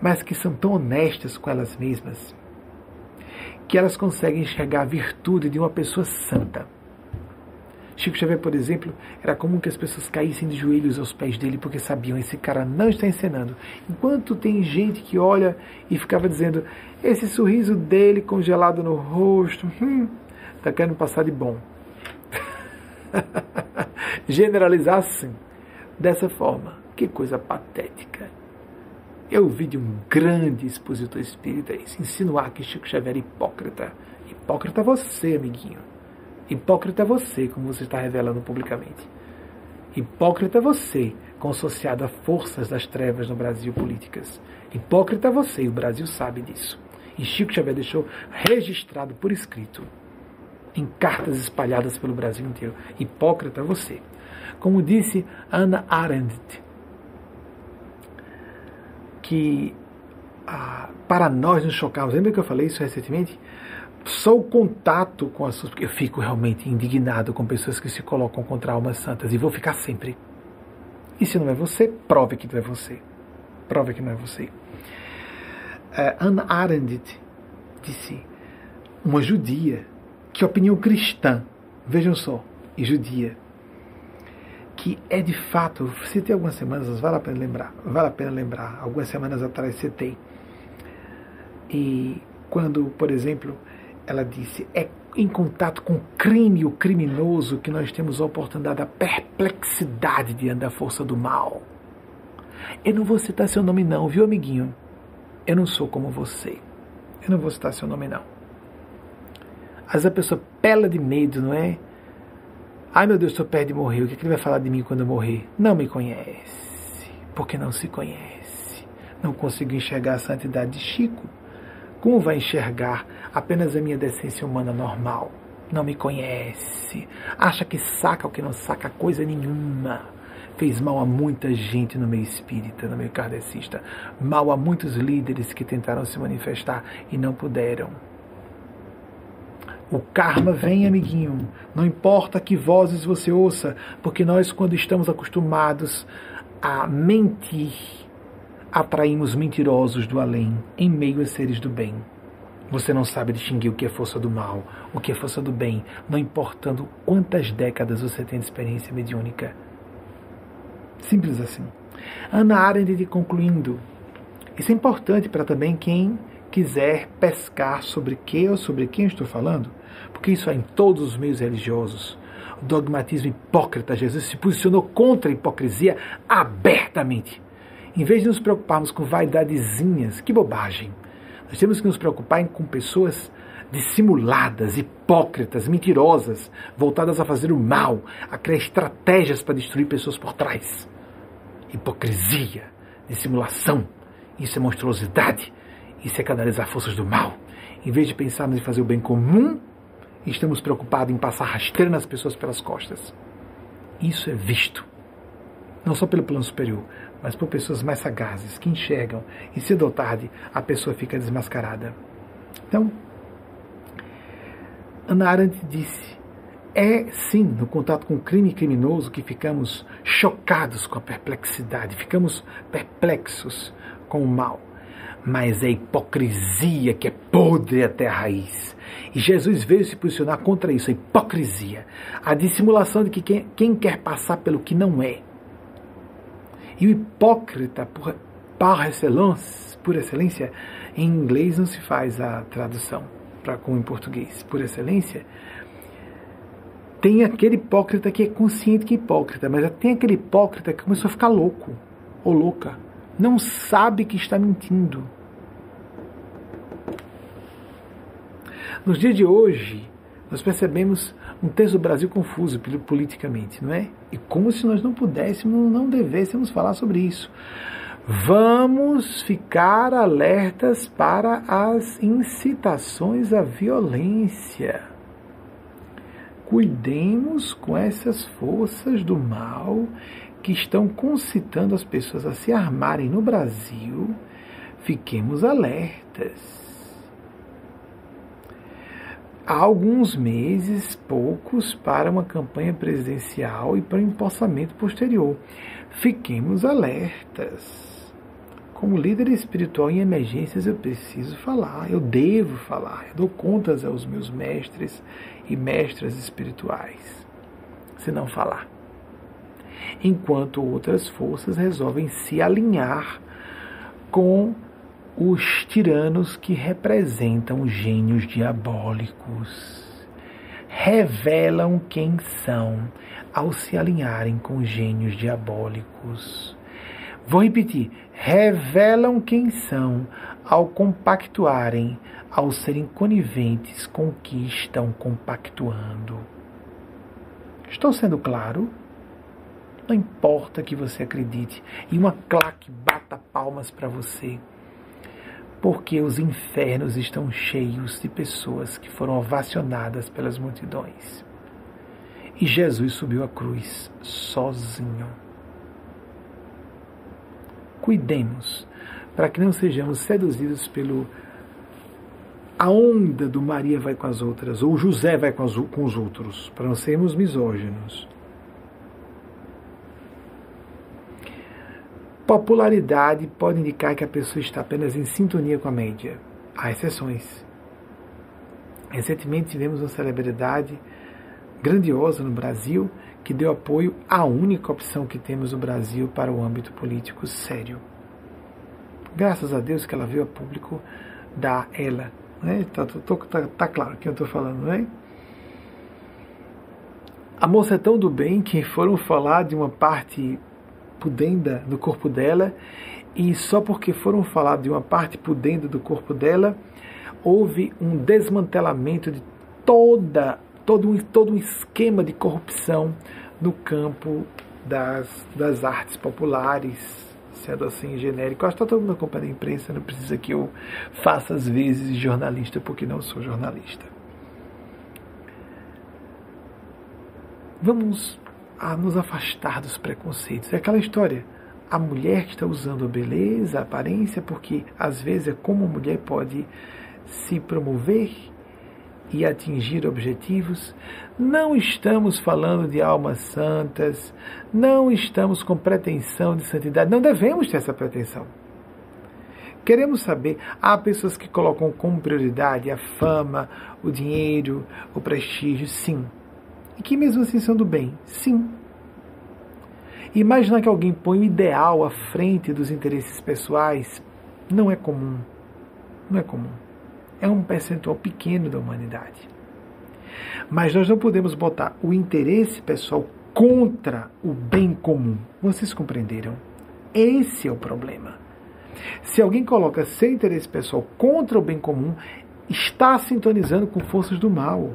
mas que são tão honestas com elas mesmas que elas conseguem enxergar a virtude de uma pessoa santa. Chico Xavier, por exemplo, era comum que as pessoas caíssem de joelhos aos pés dele porque sabiam esse cara não está encenando. Enquanto tem gente que olha e ficava dizendo esse sorriso dele congelado no rosto, hum, tá querendo passar de bom. Generalizar assim, dessa forma, que coisa patética. Eu ouvi de um grande expositor espírita insinuar que Chico Xavier é hipócrita. Hipócrita você, amiguinho. Hipócrita você, como você está revelando publicamente. Hipócrita você, consociado a forças das trevas no Brasil políticas. Hipócrita você, o Brasil sabe disso. E Chico Xavier deixou registrado por escrito, em cartas espalhadas pelo Brasil inteiro. Hipócrita você. Como disse Ana Arendt, que ah, para nós nos chocarmos, lembra que eu falei isso recentemente? Só o contato com as pessoas, eu fico realmente indignado com pessoas que se colocam contra almas santas e vou ficar sempre. E se não é você, prove que não é você. Prove que não é você. Uh, Anna Arendt disse, uma judia, que opinião cristã, vejam só, e judia, que é de fato, citei algumas semanas, vale a pena lembrar, vale a pena lembrar, algumas semanas atrás citei. E quando, por exemplo, ela disse, é em contato com o crime, o criminoso, que nós temos a oportunidade da perplexidade diante da força do mal. Eu não vou citar seu nome não, viu, amiguinho? Eu não sou como você. Eu não vou citar seu nome não. Às a pessoa pela de medo, não é? Ai meu Deus, estou perto de morrer. O que, é que ele vai falar de mim quando eu morrer? Não me conhece. Porque não se conhece. Não consigo enxergar a santidade de Chico. Como vai enxergar apenas a minha decência humana normal? Não me conhece. Acha que saca o que não saca coisa nenhuma. Fez mal a muita gente no meio espírita, no meio kardecista. Mal a muitos líderes que tentaram se manifestar e não puderam o karma vem, amiguinho. Não importa que vozes você ouça, porque nós, quando estamos acostumados a mentir, atraímos mentirosos do além, em meio a seres do bem. Você não sabe distinguir o que é força do mal, o que é força do bem, não importando quantas décadas você tem de experiência mediúnica. Simples assim. Ana Arendt concluindo. Isso é importante para também quem quiser pescar sobre que ou sobre quem estou falando porque isso é em todos os meios religiosos. O dogmatismo hipócrita, Jesus se posicionou contra a hipocrisia abertamente. Em vez de nos preocuparmos com vaidadezinhas, que bobagem. Nós temos que nos preocupar com pessoas dissimuladas, hipócritas, mentirosas, voltadas a fazer o mal, a criar estratégias para destruir pessoas por trás. Hipocrisia, dissimulação, isso é monstruosidade, isso é canalizar forças do mal. Em vez de pensarmos em fazer o bem comum, e estamos preocupados em passar rasteira nas pessoas pelas costas. Isso é visto, não só pelo plano superior, mas por pessoas mais sagazes que enxergam e cedo ou tarde a pessoa fica desmascarada. Então, Ana Arendt disse: é sim no contato com o crime criminoso que ficamos chocados com a perplexidade, ficamos perplexos com o mal. Mas é a hipocrisia que é podre até a raiz. E Jesus veio se posicionar contra isso, a hipocrisia, a dissimulação de que quem, quem quer passar pelo que não é. E o hipócrita, por, par excellence, por excelência, em inglês não se faz a tradução para como em português. Por excelência, tem aquele hipócrita que é consciente que é hipócrita, mas tem aquele hipócrita que começou a ficar louco ou louca. Não sabe que está mentindo. Nos dias de hoje, nós percebemos um texto do Brasil confuso politicamente, não é? E como se nós não pudéssemos, não devêssemos falar sobre isso. Vamos ficar alertas para as incitações à violência. Cuidemos com essas forças do mal que estão concitando as pessoas a se armarem no Brasil. Fiquemos alertas. Há alguns meses, poucos, para uma campanha presidencial e para o empossamento posterior. Fiquemos alertas. Como líder espiritual em emergências, eu preciso falar, eu devo falar, eu dou contas aos meus mestres e mestras espirituais, se não falar. Enquanto outras forças resolvem se alinhar com os tiranos que representam gênios diabólicos. Revelam quem são ao se alinharem com gênios diabólicos. Vou repetir: revelam quem são ao compactuarem, ao serem coniventes com o que estão compactuando. Estou sendo claro? Não importa que você acredite e uma claque bata palmas para você, porque os infernos estão cheios de pessoas que foram ovacionadas pelas multidões. E Jesus subiu a cruz sozinho cuidemos para que não sejamos seduzidos pelo a onda do Maria vai com as outras, ou José vai com, as, com os outros, para não sermos misóginos. Popularidade pode indicar que a pessoa está apenas em sintonia com a média. Há exceções. Recentemente tivemos uma celebridade grandiosa no Brasil que deu apoio à única opção que temos no Brasil para o âmbito político sério. Graças a Deus que ela veio a público dar ela. Né? Tá, tá, tá claro que eu estou falando, né? A moça é tão do bem que foram falar de uma parte pudenda do corpo dela e só porque foram falar de uma parte pudenda do corpo dela, houve um desmantelamento de toda todo um, todo um esquema de corrupção no campo das, das artes populares, sendo assim genérico. Acho que está todo mundo acompanhando a imprensa, não precisa que eu faça as vezes jornalista, porque não sou jornalista. Vamos a nos afastar dos preconceitos. É aquela história. A mulher que está usando a beleza, a aparência, porque às vezes é como a mulher pode se promover e atingir objetivos, não estamos falando de almas santas, não estamos com pretensão de santidade, não devemos ter essa pretensão. Queremos saber, há pessoas que colocam como prioridade a fama, o dinheiro, o prestígio, sim. E que mesmo assim são do bem, sim. Imaginar que alguém põe o ideal à frente dos interesses pessoais não é comum. Não é comum é um percentual pequeno da humanidade. Mas nós não podemos botar o interesse pessoal contra o bem comum. Vocês compreenderam? Esse é o problema. Se alguém coloca seu interesse pessoal contra o bem comum, está sintonizando com forças do mal.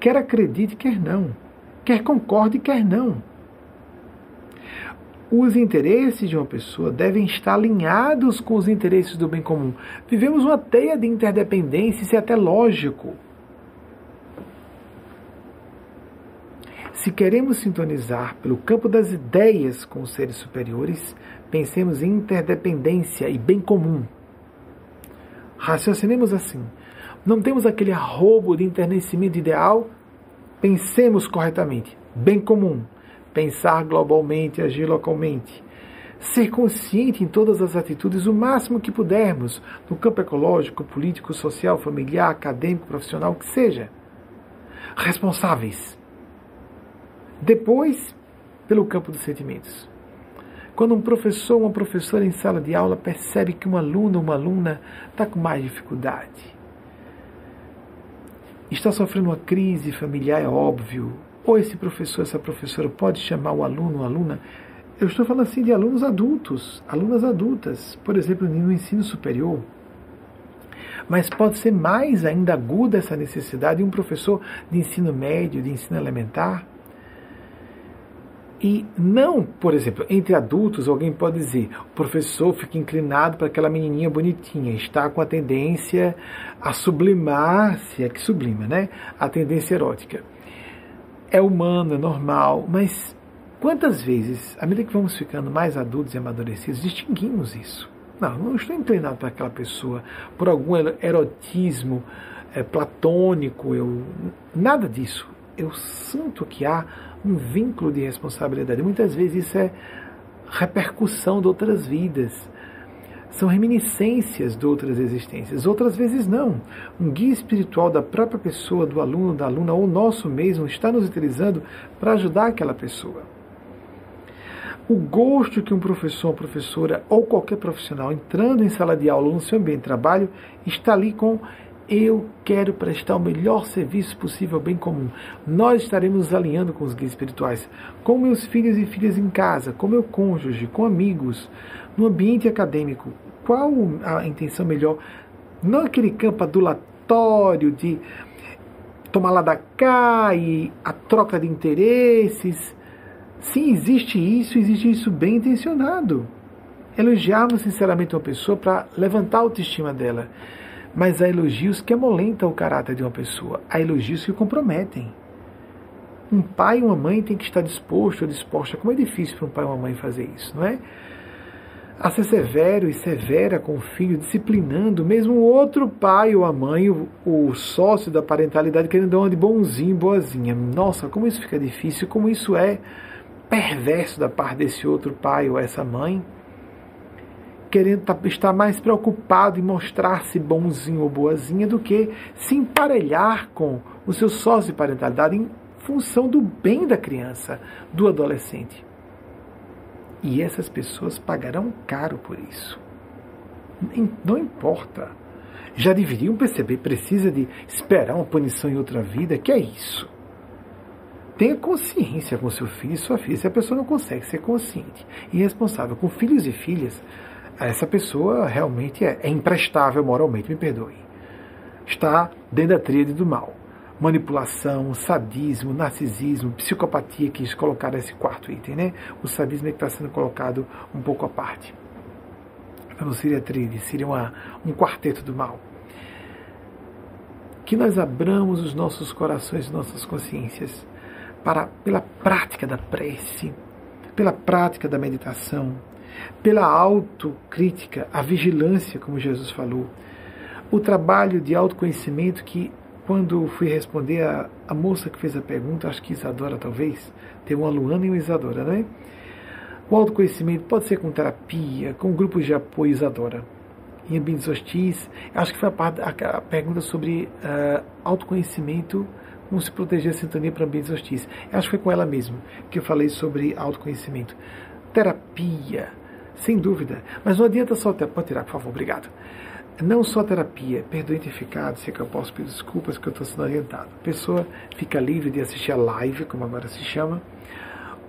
Quer acredite, quer não. Quer concorde, quer não os interesses de uma pessoa devem estar alinhados com os interesses do bem comum. Vivemos uma teia de interdependência, isso é até lógico. Se queremos sintonizar pelo campo das ideias com os seres superiores, pensemos em interdependência e bem comum. Raciocinemos assim. Não temos aquele arrobo de enternecimento ideal? Pensemos corretamente. Bem comum. Pensar globalmente, agir localmente. Ser consciente em todas as atitudes o máximo que pudermos, no campo ecológico, político, social, familiar, acadêmico, profissional, que seja. Responsáveis depois, pelo campo dos sentimentos. Quando um professor ou uma professora em sala de aula percebe que um aluno ou uma aluna está com mais dificuldade, está sofrendo uma crise familiar, é óbvio, ou esse professor, essa professora pode chamar o aluno ou aluna. Eu estou falando assim de alunos adultos, alunas adultas, por exemplo, no ensino superior. Mas pode ser mais ainda aguda essa necessidade de um professor de ensino médio, de ensino elementar, e não, por exemplo, entre adultos, alguém pode dizer: o professor fica inclinado para aquela menininha bonitinha, está com a tendência a sublimar, se é que sublima, né? A tendência erótica. É humano, é normal, mas quantas vezes, à medida que vamos ficando mais adultos e amadurecidos, distinguimos isso? Não, não estou inclinado para aquela pessoa por algum erotismo é, platônico, eu, nada disso. Eu sinto que há um vínculo de responsabilidade. Muitas vezes isso é repercussão de outras vidas. São reminiscências de outras existências. Outras vezes não. Um guia espiritual da própria pessoa, do aluno, da aluna ou nosso mesmo está nos utilizando para ajudar aquela pessoa. O gosto que um professor, uma professora ou qualquer profissional entrando em sala de aula ou no seu ambiente de trabalho está ali com eu quero prestar o melhor serviço possível ao bem comum. Nós estaremos alinhando com os guias espirituais, com meus filhos e filhas em casa, com meu cônjuge, com amigos, no ambiente acadêmico. Qual a intenção melhor? Não aquele campo adulatório de tomar lá da cá e a troca de interesses. Sim, existe isso, existe isso bem intencionado. Elogiarmos sinceramente uma pessoa para levantar a autoestima dela mas há elogios que amolentam o caráter de uma pessoa, há elogios que comprometem. Um pai e uma mãe têm que estar disposto ou disposta. Como é difícil para um pai e uma mãe fazer isso, não é? A ser severo e severa com o filho, disciplinando mesmo o outro pai ou a mãe, o, o sócio da parentalidade, querendo dar uma de bonzinho, boazinha. Nossa, como isso fica difícil, como isso é perverso da parte desse outro pai ou essa mãe querendo tá, estar mais preocupado em mostrar-se bonzinho ou boazinha do que se emparelhar com o seu sócio de parentalidade em função do bem da criança, do adolescente. E essas pessoas pagarão caro por isso. Não importa. Já deveriam perceber, precisa de esperar uma punição em outra vida, que é isso. Tenha consciência com seu filho e sua filha. Se a pessoa não consegue ser consciente e responsável com filhos e filhas, essa pessoa realmente é, é imprestável moralmente, me perdoe. Está dentro da tríade do mal. Manipulação, sadismo, narcisismo, psicopatia, que colocaram esse quarto item, né? O sadismo é que está sendo colocado um pouco à parte. Não seria tríade, seria uma, um quarteto do mal. Que nós abramos os nossos corações nossas consciências para, pela prática da prece, pela prática da meditação, pela autocrítica, a vigilância, como Jesus falou, o trabalho de autoconhecimento que, quando fui responder a, a moça que fez a pergunta, acho que Isadora talvez, tem uma Luana e uma Isadora, né? O autoconhecimento pode ser com terapia, com grupos de apoio Isadora. Em ambientes hostis, acho que foi a, parte, a, a pergunta sobre uh, autoconhecimento, como se proteger a sintonia para ambientes hostis. Acho que foi com ela mesmo que eu falei sobre autoconhecimento. Terapia, sem dúvida. Mas não adianta só terapia. Pode tirar, por favor, obrigado. Não só terapia, perdão identificado, sei que eu posso pedir desculpas que eu estou sendo orientado. A pessoa fica livre de assistir a live, como agora se chama,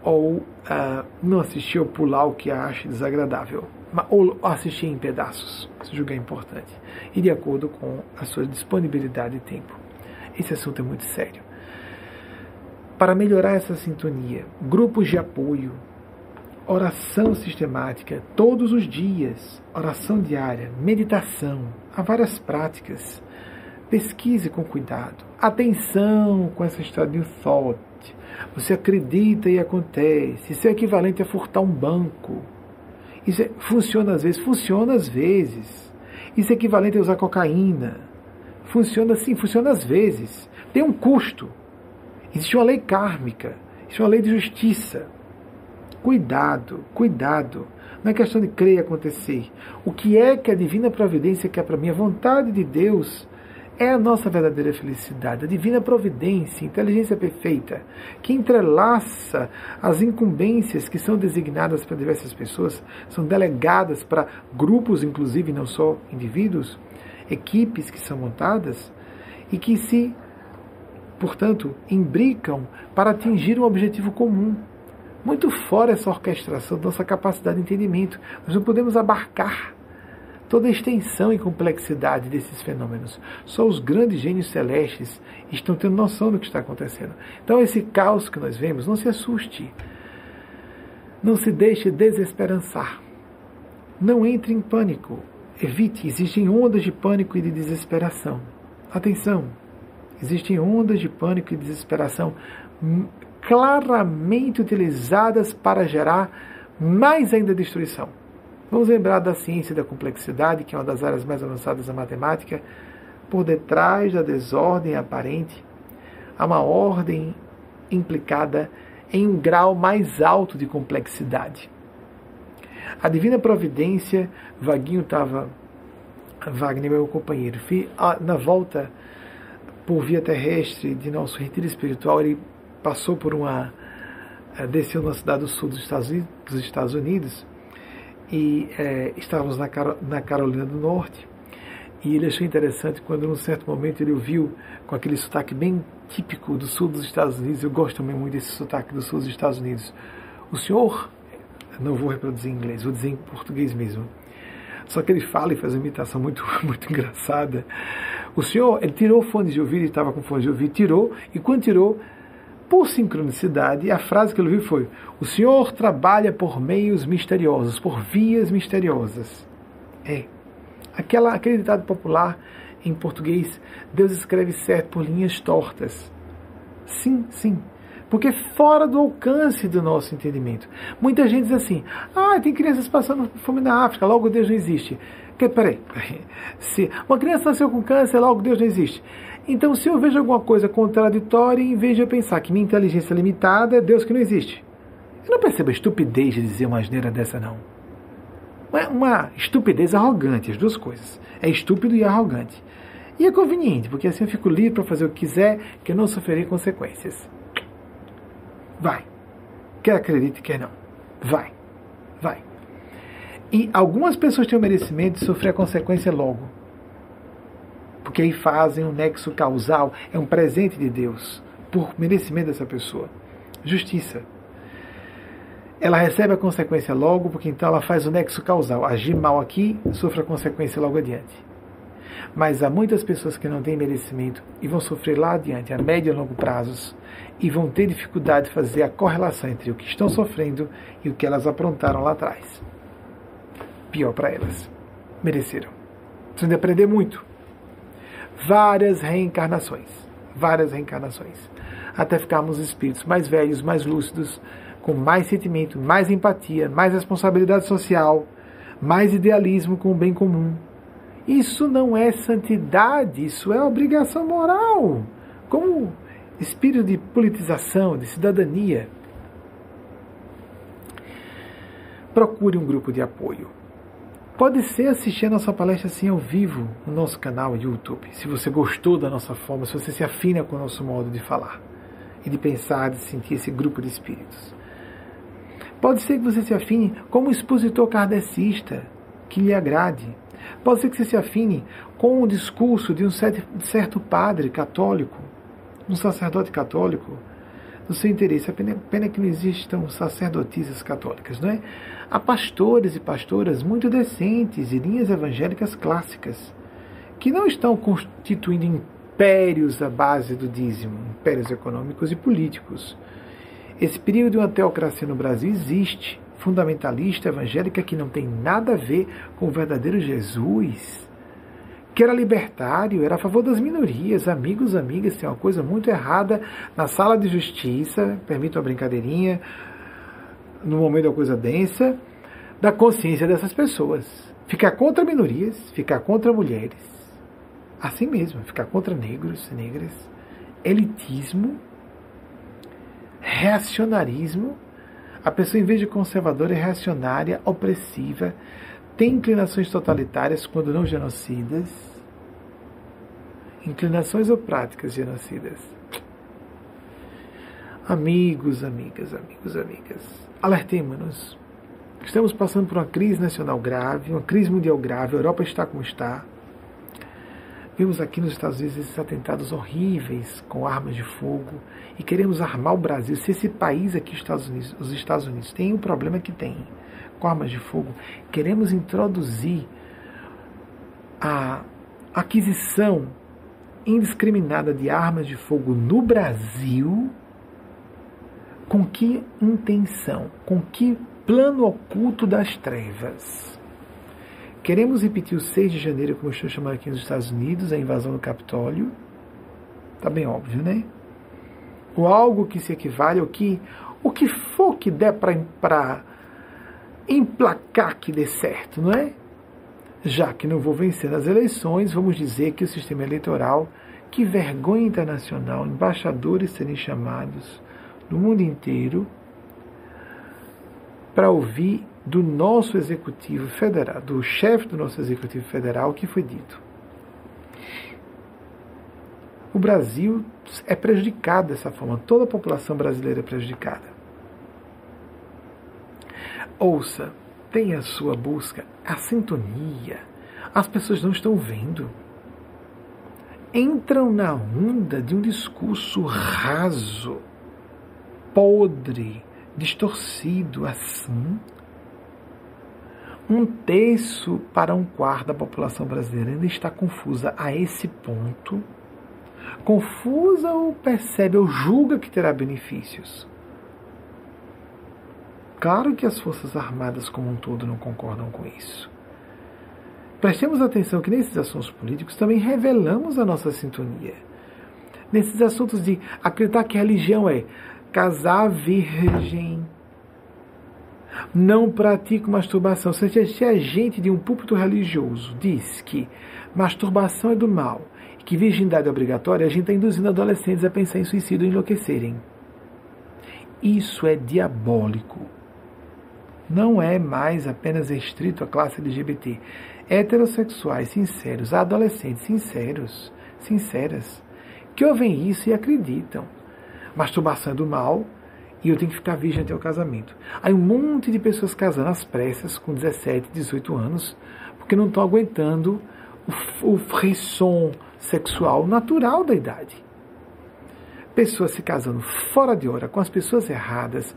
ou uh, não assistir ou pular o que acha desagradável, ou assistir em pedaços, se julgar importante, e de acordo com a sua disponibilidade e tempo. Esse assunto é muito sério. Para melhorar essa sintonia, grupos de apoio, oração sistemática todos os dias, oração diária, meditação, há várias práticas. Pesquise com cuidado. Atenção com essa história de thought. Você acredita e acontece. Isso é equivalente a furtar um banco. Isso é, funciona às vezes, funciona às vezes. Isso é equivalente a usar cocaína. Funciona assim, funciona às vezes. Tem um custo. Existe uma lei kármica. Existe uma lei de justiça. Cuidado, cuidado. Não é questão de crer e acontecer. O que é que a divina providência quer para mim? A vontade de Deus é a nossa verdadeira felicidade. A divina providência, inteligência perfeita, que entrelaça as incumbências que são designadas para diversas pessoas, são delegadas para grupos, inclusive, não só indivíduos, equipes que são montadas e que se, portanto, imbricam para atingir um objetivo comum muito fora essa orquestração da nossa capacidade de entendimento. Nós não podemos abarcar toda a extensão e complexidade desses fenômenos. Só os grandes gênios celestes estão tendo noção do que está acontecendo. Então, esse caos que nós vemos, não se assuste. Não se deixe desesperançar. Não entre em pânico. Evite, existem ondas de pânico e de desesperação. Atenção, existem ondas de pânico e desesperação claramente utilizadas para gerar mais ainda destruição. Vamos lembrar da ciência da complexidade, que é uma das áreas mais avançadas da matemática. Por detrás da desordem aparente, há uma ordem implicada em um grau mais alto de complexidade. A divina providência, Vaguinho estava, Wagner, meu companheiro, na volta por via terrestre de nosso retiro espiritual, ele passou por uma. Eh, desceu na cidade do sul dos Estados Unidos, dos Estados Unidos e é, estávamos na, na Carolina do Norte. E ele achou interessante quando, num certo momento, ele ouviu com aquele sotaque bem típico do sul dos Estados Unidos. Eu gosto também muito desse sotaque do sul dos Estados Unidos. O senhor, não vou reproduzir em inglês, vou dizer em português mesmo. Só que ele fala e faz uma imitação muito, muito engraçada. O senhor, ele tirou o fone de ouvido, ele estava com fone de ouvido, tirou, e quando tirou, por sincronicidade, a frase que ele ouviu foi: O Senhor trabalha por meios misteriosos, por vias misteriosas. É. Aquela, aquele ditado popular em português: Deus escreve certo por linhas tortas. Sim, sim. Porque fora do alcance do nosso entendimento. Muita gente diz assim: ah, tem crianças passando fome na África, logo Deus não existe. Que, peraí, se uma criança nasceu com câncer, logo Deus não existe. Então, se eu vejo alguma coisa contraditória, em vez de eu pensar que minha inteligência é limitada, é Deus que não existe. Eu não percebo a estupidez de dizer uma asneira dessa, não. É uma estupidez arrogante, as duas coisas. É estúpido e arrogante. E é conveniente, porque assim eu fico livre para fazer o que quiser, que eu não sofrerei consequências. Vai. Quer acredite, quer não. Vai. Vai. E algumas pessoas têm o merecimento de sofrer a consequência logo porque aí fazem um nexo causal, é um presente de Deus, por merecimento dessa pessoa. Justiça. Ela recebe a consequência logo, porque então ela faz o nexo causal. Agir mal aqui, sofre a consequência logo adiante. Mas há muitas pessoas que não têm merecimento e vão sofrer lá adiante, a médio e longo prazos, e vão ter dificuldade de fazer a correlação entre o que estão sofrendo e o que elas aprontaram lá atrás. Pior para elas. Mereceram. Precisam de aprender muito várias reencarnações, várias reencarnações, até ficarmos espíritos mais velhos, mais lúcidos, com mais sentimento, mais empatia, mais responsabilidade social, mais idealismo com o bem comum. Isso não é santidade, isso é obrigação moral, como espírito de politização, de cidadania. Procure um grupo de apoio Pode ser assistir a nossa palestra assim ao vivo no nosso canal YouTube, se você gostou da nossa forma, se você se afina com o nosso modo de falar e de pensar, de sentir esse grupo de espíritos. Pode ser que você se afine como expositor kardecista, que lhe agrade. Pode ser que você se afine com o discurso de um certo padre católico, um sacerdote católico, no seu interesse. Pena, pena que não existam sacerdotisas católicas, não é? Há pastores e pastoras muito decentes e linhas evangélicas clássicas que não estão constituindo impérios à base do dízimo, impérios econômicos e políticos. Esse período de uma teocracia no Brasil existe, fundamentalista evangélica que não tem nada a ver com o verdadeiro Jesus, que era libertário, era a favor das minorias. Amigos, amigas, tem uma coisa muito errada na sala de justiça, permito uma brincadeirinha, no momento da coisa densa, da consciência dessas pessoas. Ficar contra minorias, ficar contra mulheres, assim mesmo, ficar contra negros e negras, elitismo, reacionarismo. A pessoa, em vez de conservadora, é reacionária, opressiva, tem inclinações totalitárias quando não genocidas, inclinações ou práticas genocidas. Amigos, amigas, amigos, amigas, alertemos-nos. Estamos passando por uma crise nacional grave, uma crise mundial grave, a Europa está como está. Vimos aqui nos Estados Unidos esses atentados horríveis com armas de fogo e queremos armar o Brasil. Se esse país aqui, Estados Unidos, os Estados Unidos, tem o problema que tem, armas de fogo, queremos introduzir a aquisição indiscriminada de armas de fogo no Brasil, com que intenção? Com que plano oculto das trevas? Queremos repetir o 6 de janeiro, como estou chamando aqui nos Estados Unidos, a invasão do Capitólio. Tá bem óbvio, né? Ou algo que se equivale ao que o que for que der para emplacar que dê certo, não é? Já que não vou vencer nas eleições, vamos dizer que o sistema eleitoral, que vergonha internacional, embaixadores serem chamados no mundo inteiro para ouvir do nosso executivo federal, do chefe do nosso executivo federal, o que foi dito. O Brasil é prejudicado dessa forma, toda a população brasileira é prejudicada. Ouça, tenha a sua busca, a sintonia. As pessoas não estão vendo. Entram na onda de um discurso raso, podre, distorcido assim. Um terço para um quarto da população brasileira ainda está confusa a esse ponto. Confusa ou percebe ou julga que terá benefícios. Claro que as Forças Armadas como um todo não concordam com isso. Prestemos atenção que nesses assuntos políticos também revelamos a nossa sintonia. Nesses assuntos de acreditar que a religião é casar virgem, não pratico masturbação. Se a gente de um púlpito religioso diz que masturbação é do mal, que virgindade é obrigatória, a gente está induzindo adolescentes a pensar em suicídio e enlouquecerem. Isso é diabólico não é mais apenas restrito à classe LGBT. Heterossexuais sinceros, adolescentes sinceros, sinceras, que ouvem isso e acreditam. Masturbação é do mal e eu tenho que ficar virgem até o casamento. Aí um monte de pessoas casando às pressas com 17, 18 anos, porque não estão aguentando o, o frisson sexual natural da idade. Pessoas se casando fora de hora, com as pessoas erradas,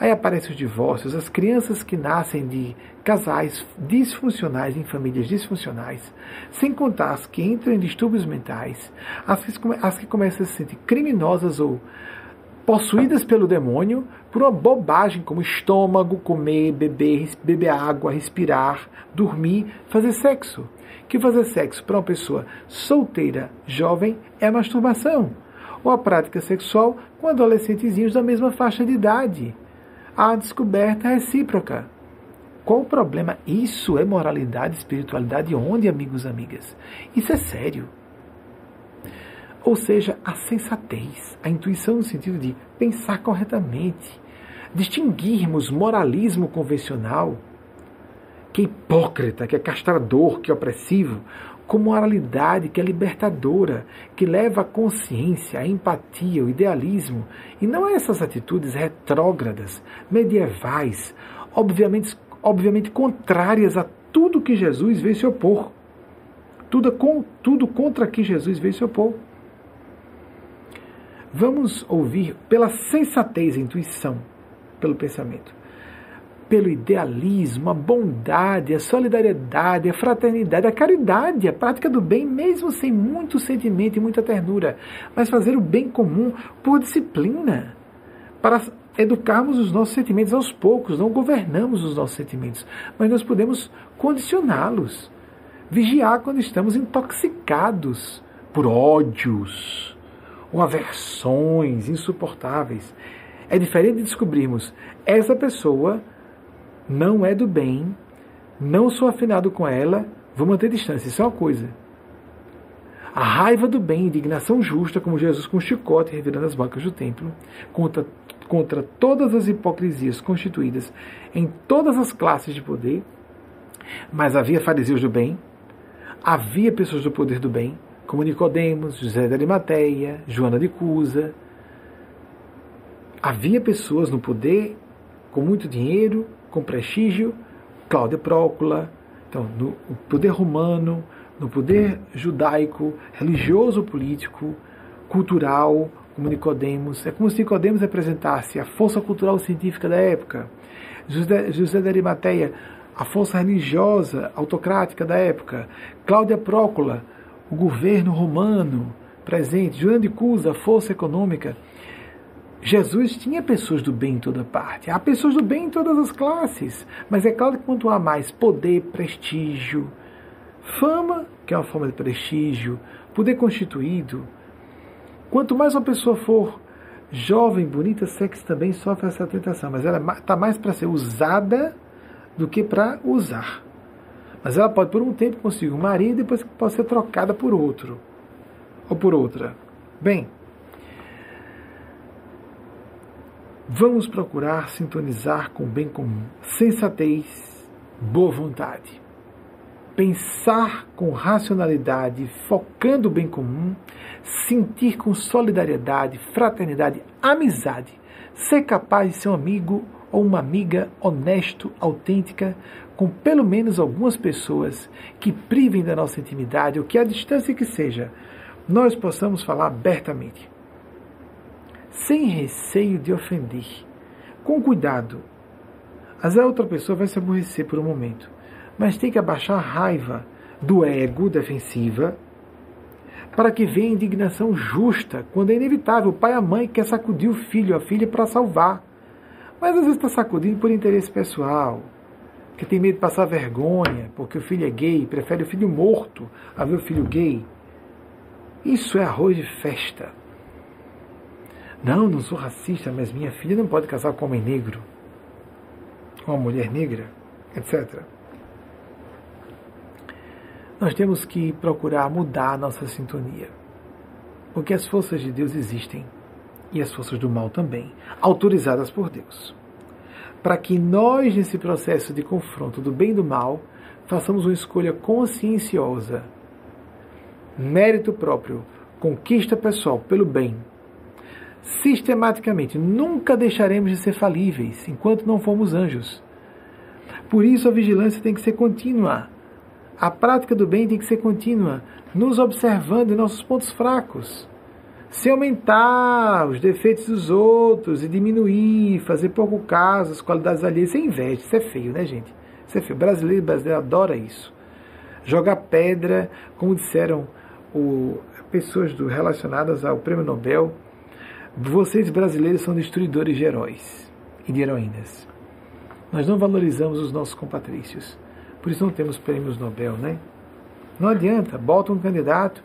Aí aparecem os divórcios, as crianças que nascem de casais disfuncionais, em famílias disfuncionais, sem contar as que entram em distúrbios mentais, as que, as que começam a se sentir criminosas ou possuídas pelo demônio por uma bobagem como estômago, comer, beber, beber água, respirar, dormir, fazer sexo. Que fazer sexo para uma pessoa solteira, jovem, é masturbação. Ou a prática sexual com adolescentezinhos da mesma faixa de idade a descoberta recíproca. Qual o problema? Isso é moralidade, espiritualidade onde, amigos e amigas? Isso é sério. Ou seja, a sensatez, a intuição no sentido de pensar corretamente, distinguirmos moralismo convencional, que é hipócrita, que é castrador, que é opressivo, com moralidade que é libertadora, que leva a consciência, a empatia, o idealismo, e não essas atitudes retrógradas, medievais, obviamente, obviamente contrárias a tudo que Jesus veio se opor. Tudo, com, tudo contra que Jesus veio se opor. Vamos ouvir pela sensatez, intuição, pelo pensamento pelo idealismo, a bondade, a solidariedade, a fraternidade, a caridade, a prática do bem, mesmo sem muito sentimento e muita ternura, mas fazer o bem comum por disciplina, para educarmos os nossos sentimentos aos poucos, não governamos os nossos sentimentos, mas nós podemos condicioná-los. Vigiar quando estamos intoxicados por ódios ou aversões insuportáveis. É diferente de descobrirmos essa pessoa não é do bem, não sou afinado com ela, vou manter distância. Isso é uma coisa. A raiva do bem, indignação justa, como Jesus com chicote revirando as bancas do templo, contra, contra todas as hipocrisias constituídas em todas as classes de poder. Mas havia fariseus do bem, havia pessoas do poder do bem, como Nicodemos, José de Arimateia, Joana de Cusa. Havia pessoas no poder com muito dinheiro, com prestígio, Cláudia Prócula, então, no poder romano, no poder judaico, religioso, político, cultural, como Nicodemos. É como se Nicodemos representasse a força cultural científica da época. José, José de Arimateia, a força religiosa autocrática da época. Cláudia Prócula, o governo romano presente. Joana de Cusa, a força econômica. Jesus tinha pessoas do bem em toda parte. Há pessoas do bem em todas as classes. Mas é claro que quanto há mais poder, prestígio, fama, que é uma forma de prestígio, poder constituído, quanto mais uma pessoa for jovem, bonita, sexy também sofre essa tentação. Mas ela está mais para ser usada do que para usar. Mas ela pode por um tempo conseguir um marido e depois pode ser trocada por outro ou por outra. Bem, Vamos procurar sintonizar com o bem comum, sensatez, boa vontade. Pensar com racionalidade, focando o bem comum, sentir com solidariedade, fraternidade, amizade, ser capaz de ser um amigo ou uma amiga honesto, autêntica, com pelo menos algumas pessoas que privem da nossa intimidade, ou que a distância que seja, nós possamos falar abertamente sem receio de ofender, com cuidado. Às a outra pessoa vai se aborrecer por um momento, mas tem que abaixar a raiva do ego defensiva para que venha indignação justa, quando é inevitável. O pai e a mãe quer sacudir o filho, a filha para salvar. Mas às vezes está sacudindo por interesse pessoal, que tem medo de passar vergonha, porque o filho é gay, prefere o filho morto a ver o filho gay. Isso é arroz de festa. Não, não sou racista, mas minha filha não pode casar com um homem negro, com uma mulher negra, etc. Nós temos que procurar mudar a nossa sintonia. Porque as forças de Deus existem e as forças do mal também, autorizadas por Deus. Para que nós, nesse processo de confronto do bem e do mal, façamos uma escolha conscienciosa, mérito próprio, conquista pessoal pelo bem sistematicamente. Nunca deixaremos de ser falíveis enquanto não formos anjos. Por isso a vigilância tem que ser contínua. A prática do bem tem que ser contínua, nos observando em nossos pontos fracos. Se aumentar os defeitos dos outros e diminuir, fazer pouco caso as qualidades alheias, isso é inveja, isso é feio, né, gente? Isso é feio. Brasileiro, brasileiro adora isso. Jogar pedra, como disseram o, pessoas do, relacionadas ao prêmio Nobel, vocês brasileiros são destruidores de heróis e de heroínas. Nós não valorizamos os nossos compatrícios. Por isso não temos prêmios Nobel, né? Não adianta, bota um candidato,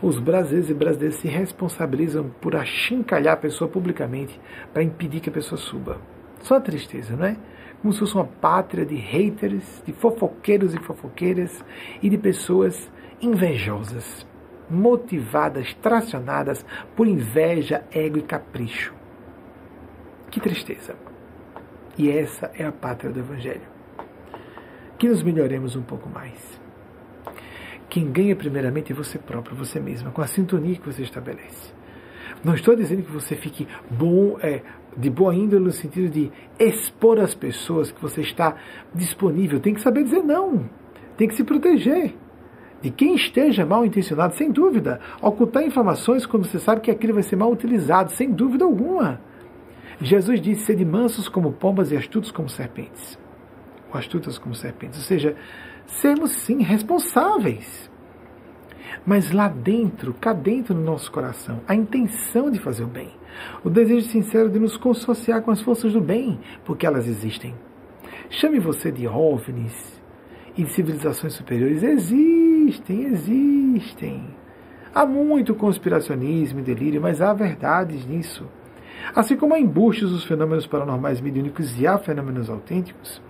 os brasileiros e brasileiras se responsabilizam por achincalhar a pessoa publicamente para impedir que a pessoa suba. Só tristeza, não é? Como se fosse uma pátria de haters, de fofoqueiros e fofoqueiras e de pessoas invejosas motivadas, tracionadas por inveja, ego e capricho. Que tristeza. E essa é a pátria do Evangelho. Que nos melhoremos um pouco mais. Quem ganha primeiramente é você próprio, você mesma, com a sintonia que você estabelece. Não estou dizendo que você fique bom, é, de boa índole no sentido de expor as pessoas que você está disponível. Tem que saber dizer não. Tem que se proteger de quem esteja mal intencionado, sem dúvida. Ocultar informações quando você sabe que aquilo vai ser mal utilizado, sem dúvida alguma. Jesus disse: sede mansos como pombas e astutos como serpentes. Ou astutas como serpentes. Ou seja, sermos sim responsáveis. Mas lá dentro, cá dentro no nosso coração, a intenção de fazer o bem. O desejo sincero de nos consociar com as forças do bem, porque elas existem. Chame você de OVNIs, e civilizações superiores existem, existem. Há muito conspiracionismo e delírio, mas há verdades nisso. Assim como há embustes dos fenômenos paranormais mediúnicos e há fenômenos autênticos,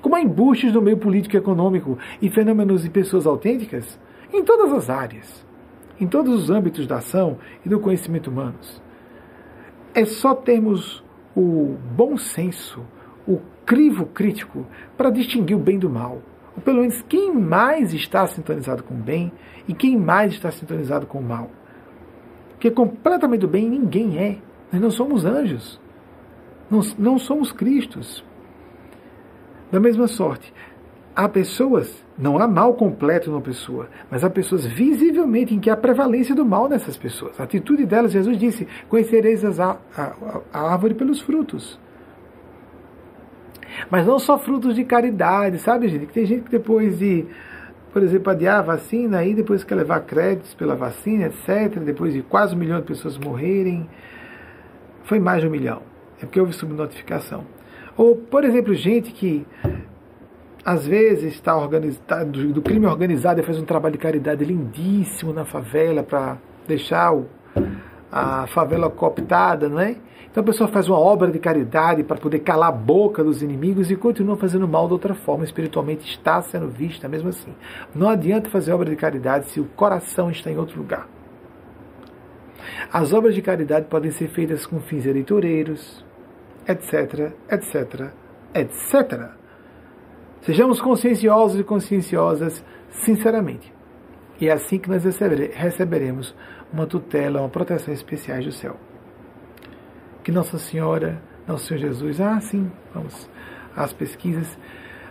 como há embustes no meio político e econômico e fenômenos de pessoas autênticas, em todas as áreas, em todos os âmbitos da ação e do conhecimento humanos. É só termos o bom senso, o crivo crítico para distinguir o bem do mal. Ou pelo menos quem mais está sintonizado com o bem e quem mais está sintonizado com o mal. Porque completamente do bem ninguém é. Nós não somos anjos. Não, não somos Cristos. Da mesma sorte, há pessoas, não há mal completo numa pessoa, mas há pessoas visivelmente em que há prevalência do mal nessas pessoas. A atitude delas, Jesus disse: conhecereis a, a, a árvore pelos frutos. Mas não só frutos de caridade, sabe, gente? Que tem gente que depois de, por exemplo, adiar a vacina, aí depois quer levar créditos pela vacina, etc., depois de quase um milhão de pessoas morrerem. Foi mais de um milhão. É porque houve subnotificação. Ou, por exemplo, gente que às vezes está organizado, do crime organizado e faz um trabalho de caridade lindíssimo na favela para deixar o, a favela cooptada, não é? Então a pessoa faz uma obra de caridade para poder calar a boca dos inimigos e continua fazendo mal de outra forma, espiritualmente está sendo vista mesmo assim. Não adianta fazer obra de caridade se o coração está em outro lugar. As obras de caridade podem ser feitas com fins eleitoreiros, etc, etc, etc. Sejamos conscienciosos e conscienciosas sinceramente. E é assim que nós receberemos uma tutela, uma proteção especiais do céu que Nossa Senhora, Nosso Senhor Jesus, ah, sim, vamos às pesquisas,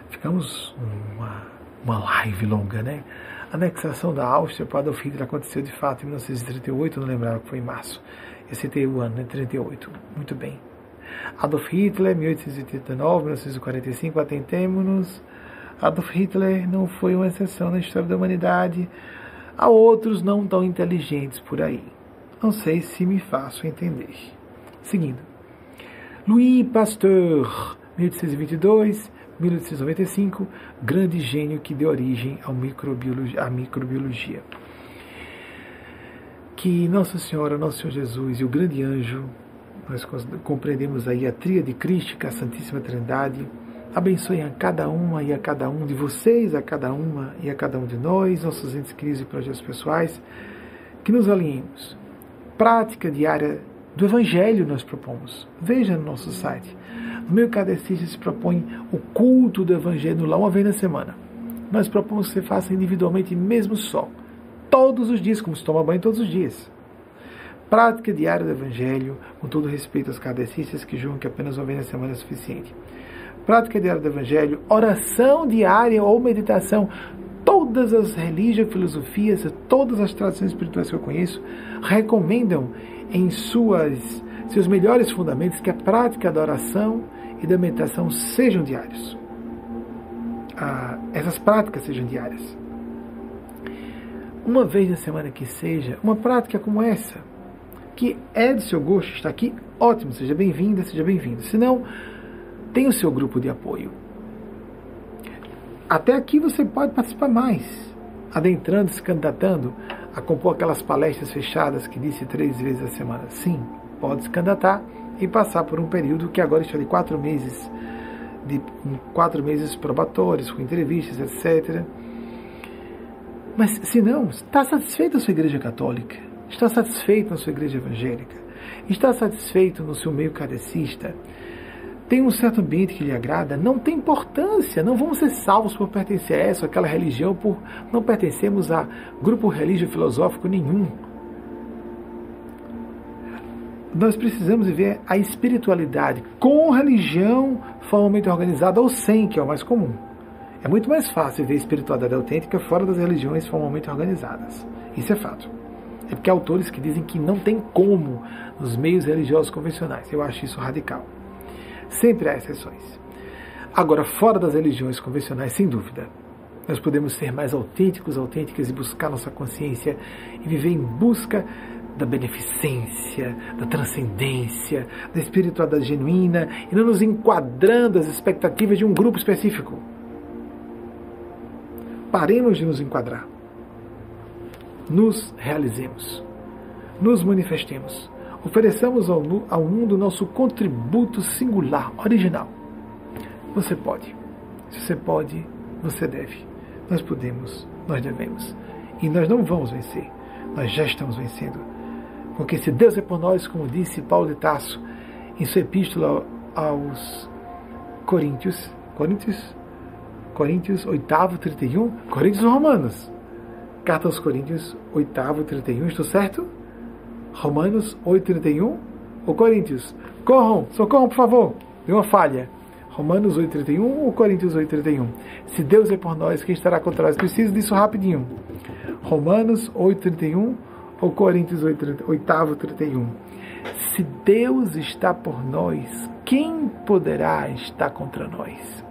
ficamos uma, uma live longa, né? A anexação da Áustria para Adolf Hitler aconteceu de fato em 1938, não lembrava que foi em março. Eu citei o ano, né? 38. Muito bem. Adolf Hitler, 1889, 1945, atentemos-nos. Adolf Hitler não foi uma exceção na história da humanidade. Há outros não tão inteligentes por aí. Não sei se me faço entender. Seguindo. Louis Pasteur, 1822, 1895, grande gênio que deu origem ao microbiologia, à microbiologia. Que Nossa Senhora, Nosso Senhor Jesus e o grande anjo, nós compreendemos aí a tríade crística, a Santíssima Trindade, abençoem a cada uma e a cada um de vocês, a cada uma e a cada um de nós, nossos entes queridos e projetos pessoais, que nos alinhemos. Prática diária do Evangelho nós propomos. Veja no nosso site. No meu cadecista se propõe o culto do Evangelho lá uma vez na semana. Nós propomos que você faça individualmente, mesmo só. Todos os dias, como se toma banho todos os dias. Prática diária do Evangelho, com todo respeito aos cadecistas que julgam que apenas uma vez na semana é suficiente. Prática diária do Evangelho, oração diária ou meditação. Todas as religiões, filosofias, todas as tradições espirituais que eu conheço recomendam em suas, seus melhores fundamentos que a prática da oração e da meditação sejam diários. Ah, essas práticas sejam diárias. Uma vez na semana que seja, uma prática como essa, que é do seu gosto, está aqui, ótimo, seja bem-vinda, seja bem-vindo. Se não, tem o seu grupo de apoio. Até aqui você pode participar mais, adentrando, se candidatando a compor aquelas palestras fechadas que disse três vezes a semana. Sim, pode se candidatar e passar por um período que agora está de quatro meses, de quatro meses probatórios, com entrevistas, etc. Mas se não, está satisfeito na sua igreja católica? Está satisfeito na sua igreja evangélica? Está satisfeito no seu meio carecista? Tem um certo ambiente que lhe agrada, não tem importância, não vamos ser salvos por pertencer a essa ou aquela religião, por não pertencermos a grupo religioso filosófico nenhum. Nós precisamos viver a espiritualidade com religião formalmente organizada ou sem, que é o mais comum. É muito mais fácil ver a espiritualidade autêntica fora das religiões formalmente organizadas. Isso é fato. É porque há autores que dizem que não tem como nos meios religiosos convencionais. Eu acho isso radical. Sempre há exceções. Agora, fora das religiões convencionais, sem dúvida, nós podemos ser mais autênticos, autênticas e buscar nossa consciência e viver em busca da beneficência, da transcendência, da espiritualidade genuína e não nos enquadrando as expectativas de um grupo específico. paremos de nos enquadrar. Nos realizemos. Nos manifestemos. Ofereçamos ao, ao mundo nosso contributo singular, original. Você pode. Se você pode, você deve. Nós podemos, nós devemos. E nós não vamos vencer. Nós já estamos vencendo. Porque se Deus é por nós, como disse Paulo de Tasso em sua epístola aos Coríntios, Coríntios, Coríntios 8, 31, Coríntios Romanos. Carta aos Coríntios 8, 31, estou certo? Romanos 8, 31 ou Coríntios? Corram, socorram, por favor. Deu uma falha. Romanos 8, 31 ou Coríntios 8, 31? Se Deus é por nós, quem estará contra nós? Preciso disso rapidinho. Romanos 8, 31 ou Coríntios 8, 31? Se Deus está por nós, quem poderá estar contra nós?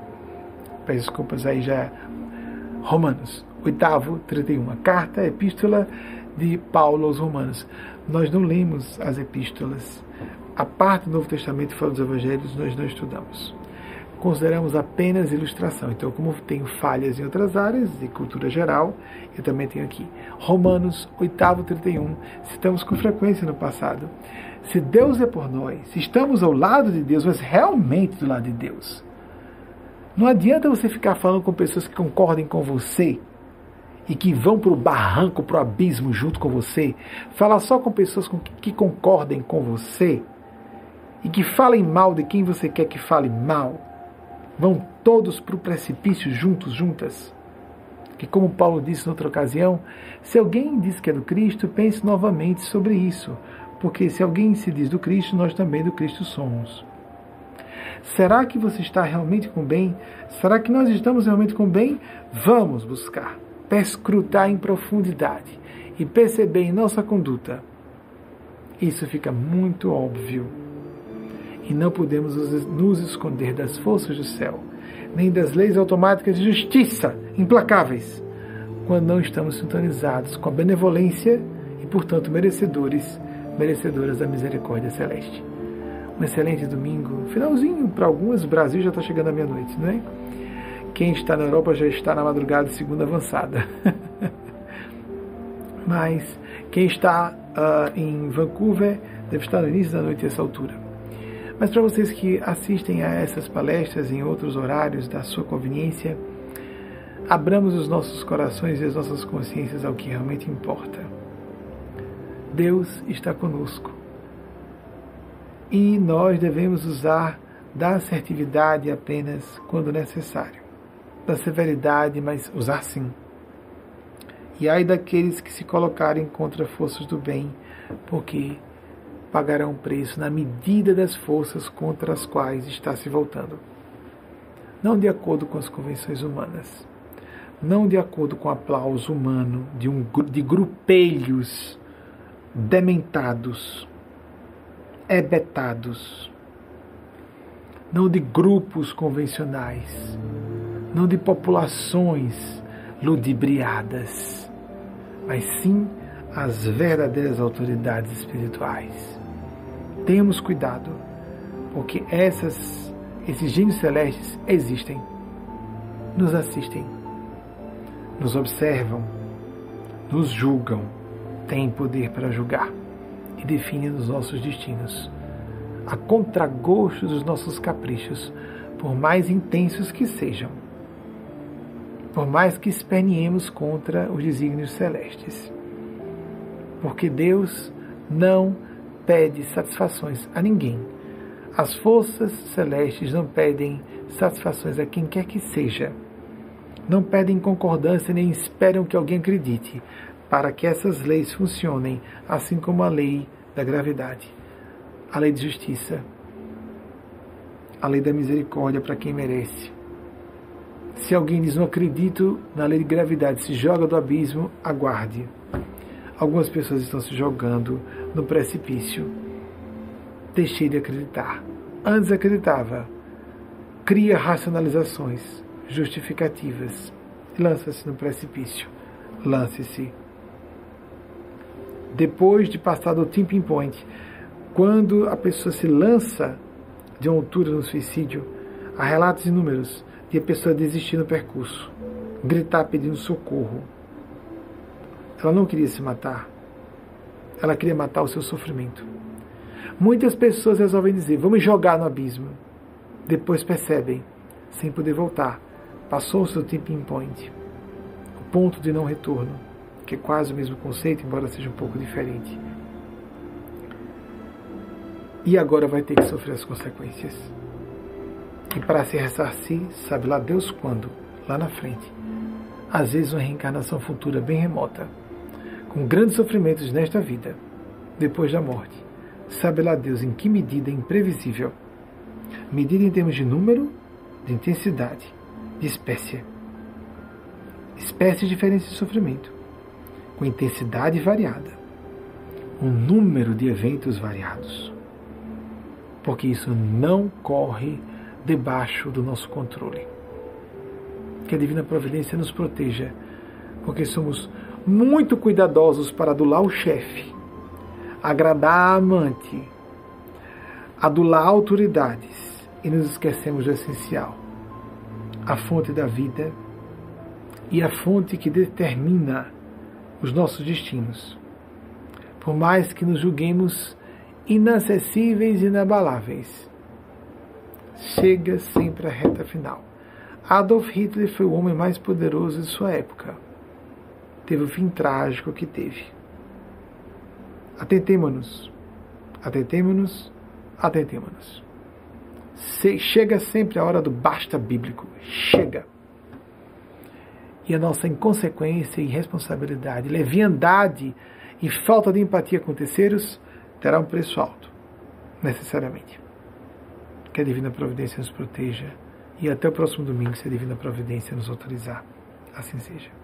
Peço desculpas aí já. Romanos, oitavo, 31. A carta, a epístola de Paulo aos Romanos. Nós não lemos as epístolas. A parte do Novo Testamento fala dos Evangelhos, nós não estudamos. Consideramos apenas ilustração. Então, como tenho falhas em outras áreas, de cultura geral, eu também tenho aqui. Romanos, oitavo, 31. Citamos com frequência no passado. Se Deus é por nós, se estamos ao lado de Deus, mas realmente do lado de Deus, não adianta você ficar falando com pessoas que concordem com você e que vão para o barranco, para o abismo junto com você. Falar só com pessoas que concordem com você e que falem mal de quem você quer que fale mal. Vão todos para o precipício juntos, juntas. Que, como Paulo disse noutra ocasião, se alguém diz que é do Cristo, pense novamente sobre isso, porque se alguém se diz do Cristo, nós também do Cristo somos. Será que você está realmente com bem? Será que nós estamos realmente com bem? Vamos buscar, perscrutar em profundidade e perceber em nossa conduta. Isso fica muito óbvio. E não podemos nos esconder das forças do céu, nem das leis automáticas de justiça implacáveis, quando não estamos sintonizados com a benevolência e, portanto, merecedores merecedoras da misericórdia celeste. Um excelente domingo, finalzinho para alguns, o Brasil já está chegando à meia-noite, não é? Quem está na Europa já está na madrugada segunda avançada. Mas quem está uh, em Vancouver deve estar no início da noite a essa altura. Mas para vocês que assistem a essas palestras em outros horários da sua conveniência, abramos os nossos corações e as nossas consciências ao que realmente importa Deus está conosco. E nós devemos usar da assertividade apenas quando necessário, da severidade, mas usar sim. E ai daqueles que se colocarem contra forças do bem, porque pagarão preço na medida das forças contra as quais está se voltando. Não de acordo com as convenções humanas, não de acordo com o aplauso humano de, um, de grupelhos dementados, ebetados, não de grupos convencionais, não de populações ludibriadas, mas sim as verdadeiras autoridades espirituais. Tenhamos cuidado, porque essas, esses gênios celestes existem, nos assistem, nos observam, nos julgam tem poder para julgar e define os nossos destinos, a contragosto dos nossos caprichos, por mais intensos que sejam, por mais que esperniemos contra os desígnios celestes. Porque Deus não pede satisfações a ninguém. As forças celestes não pedem satisfações a quem quer que seja. Não pedem concordância nem esperam que alguém acredite para que essas leis funcionem, assim como a lei da gravidade, a lei de justiça, a lei da misericórdia para quem merece. Se alguém diz não acredito na lei de gravidade, se joga do abismo, aguarde. Algumas pessoas estão se jogando no precipício. Deixei de acreditar. Antes acreditava. Cria racionalizações, justificativas. Lança-se no precipício. Lance-se depois de passar do tipping point, quando a pessoa se lança de uma altura no suicídio, há relatos inúmeros de a pessoa desistir no percurso. gritar pedindo socorro. Ela não queria se matar. Ela queria matar o seu sofrimento. Muitas pessoas resolvem dizer: vamos jogar no abismo. Depois percebem, sem poder voltar, passou o seu tipping point o ponto de não retorno, que é quase o mesmo conceito, embora seja um pouco diferente. E agora vai ter que sofrer as consequências. E para se ressarcir, sabe lá Deus quando, lá na frente. Às vezes uma reencarnação futura bem remota, com grandes sofrimentos nesta vida, depois da morte. Sabe lá Deus em que medida imprevisível. Medida em termos de número, de intensidade, de espécie. Espécies diferentes de sofrimento, com intensidade variada, um número de eventos variados. Porque isso não corre debaixo do nosso controle. Que a Divina Providência nos proteja, porque somos muito cuidadosos para adular o chefe, agradar a amante, adular autoridades e nos esquecemos do essencial, a fonte da vida e a fonte que determina os nossos destinos. Por mais que nos julguemos inacessíveis e inabaláveis, chega sempre à reta final. Adolf Hitler foi o homem mais poderoso de sua época. Teve o fim trágico que teve. Atentemo-nos, atentemo-nos, atentemo-nos. Chega sempre a hora do basta bíblico. Chega. E a nossa inconsequência e irresponsabilidade, leviandade e falta de empatia com terceiros terá um preço alto, necessariamente. Que a Divina Providência nos proteja e até o próximo domingo, se a Divina Providência nos autorizar. Assim seja.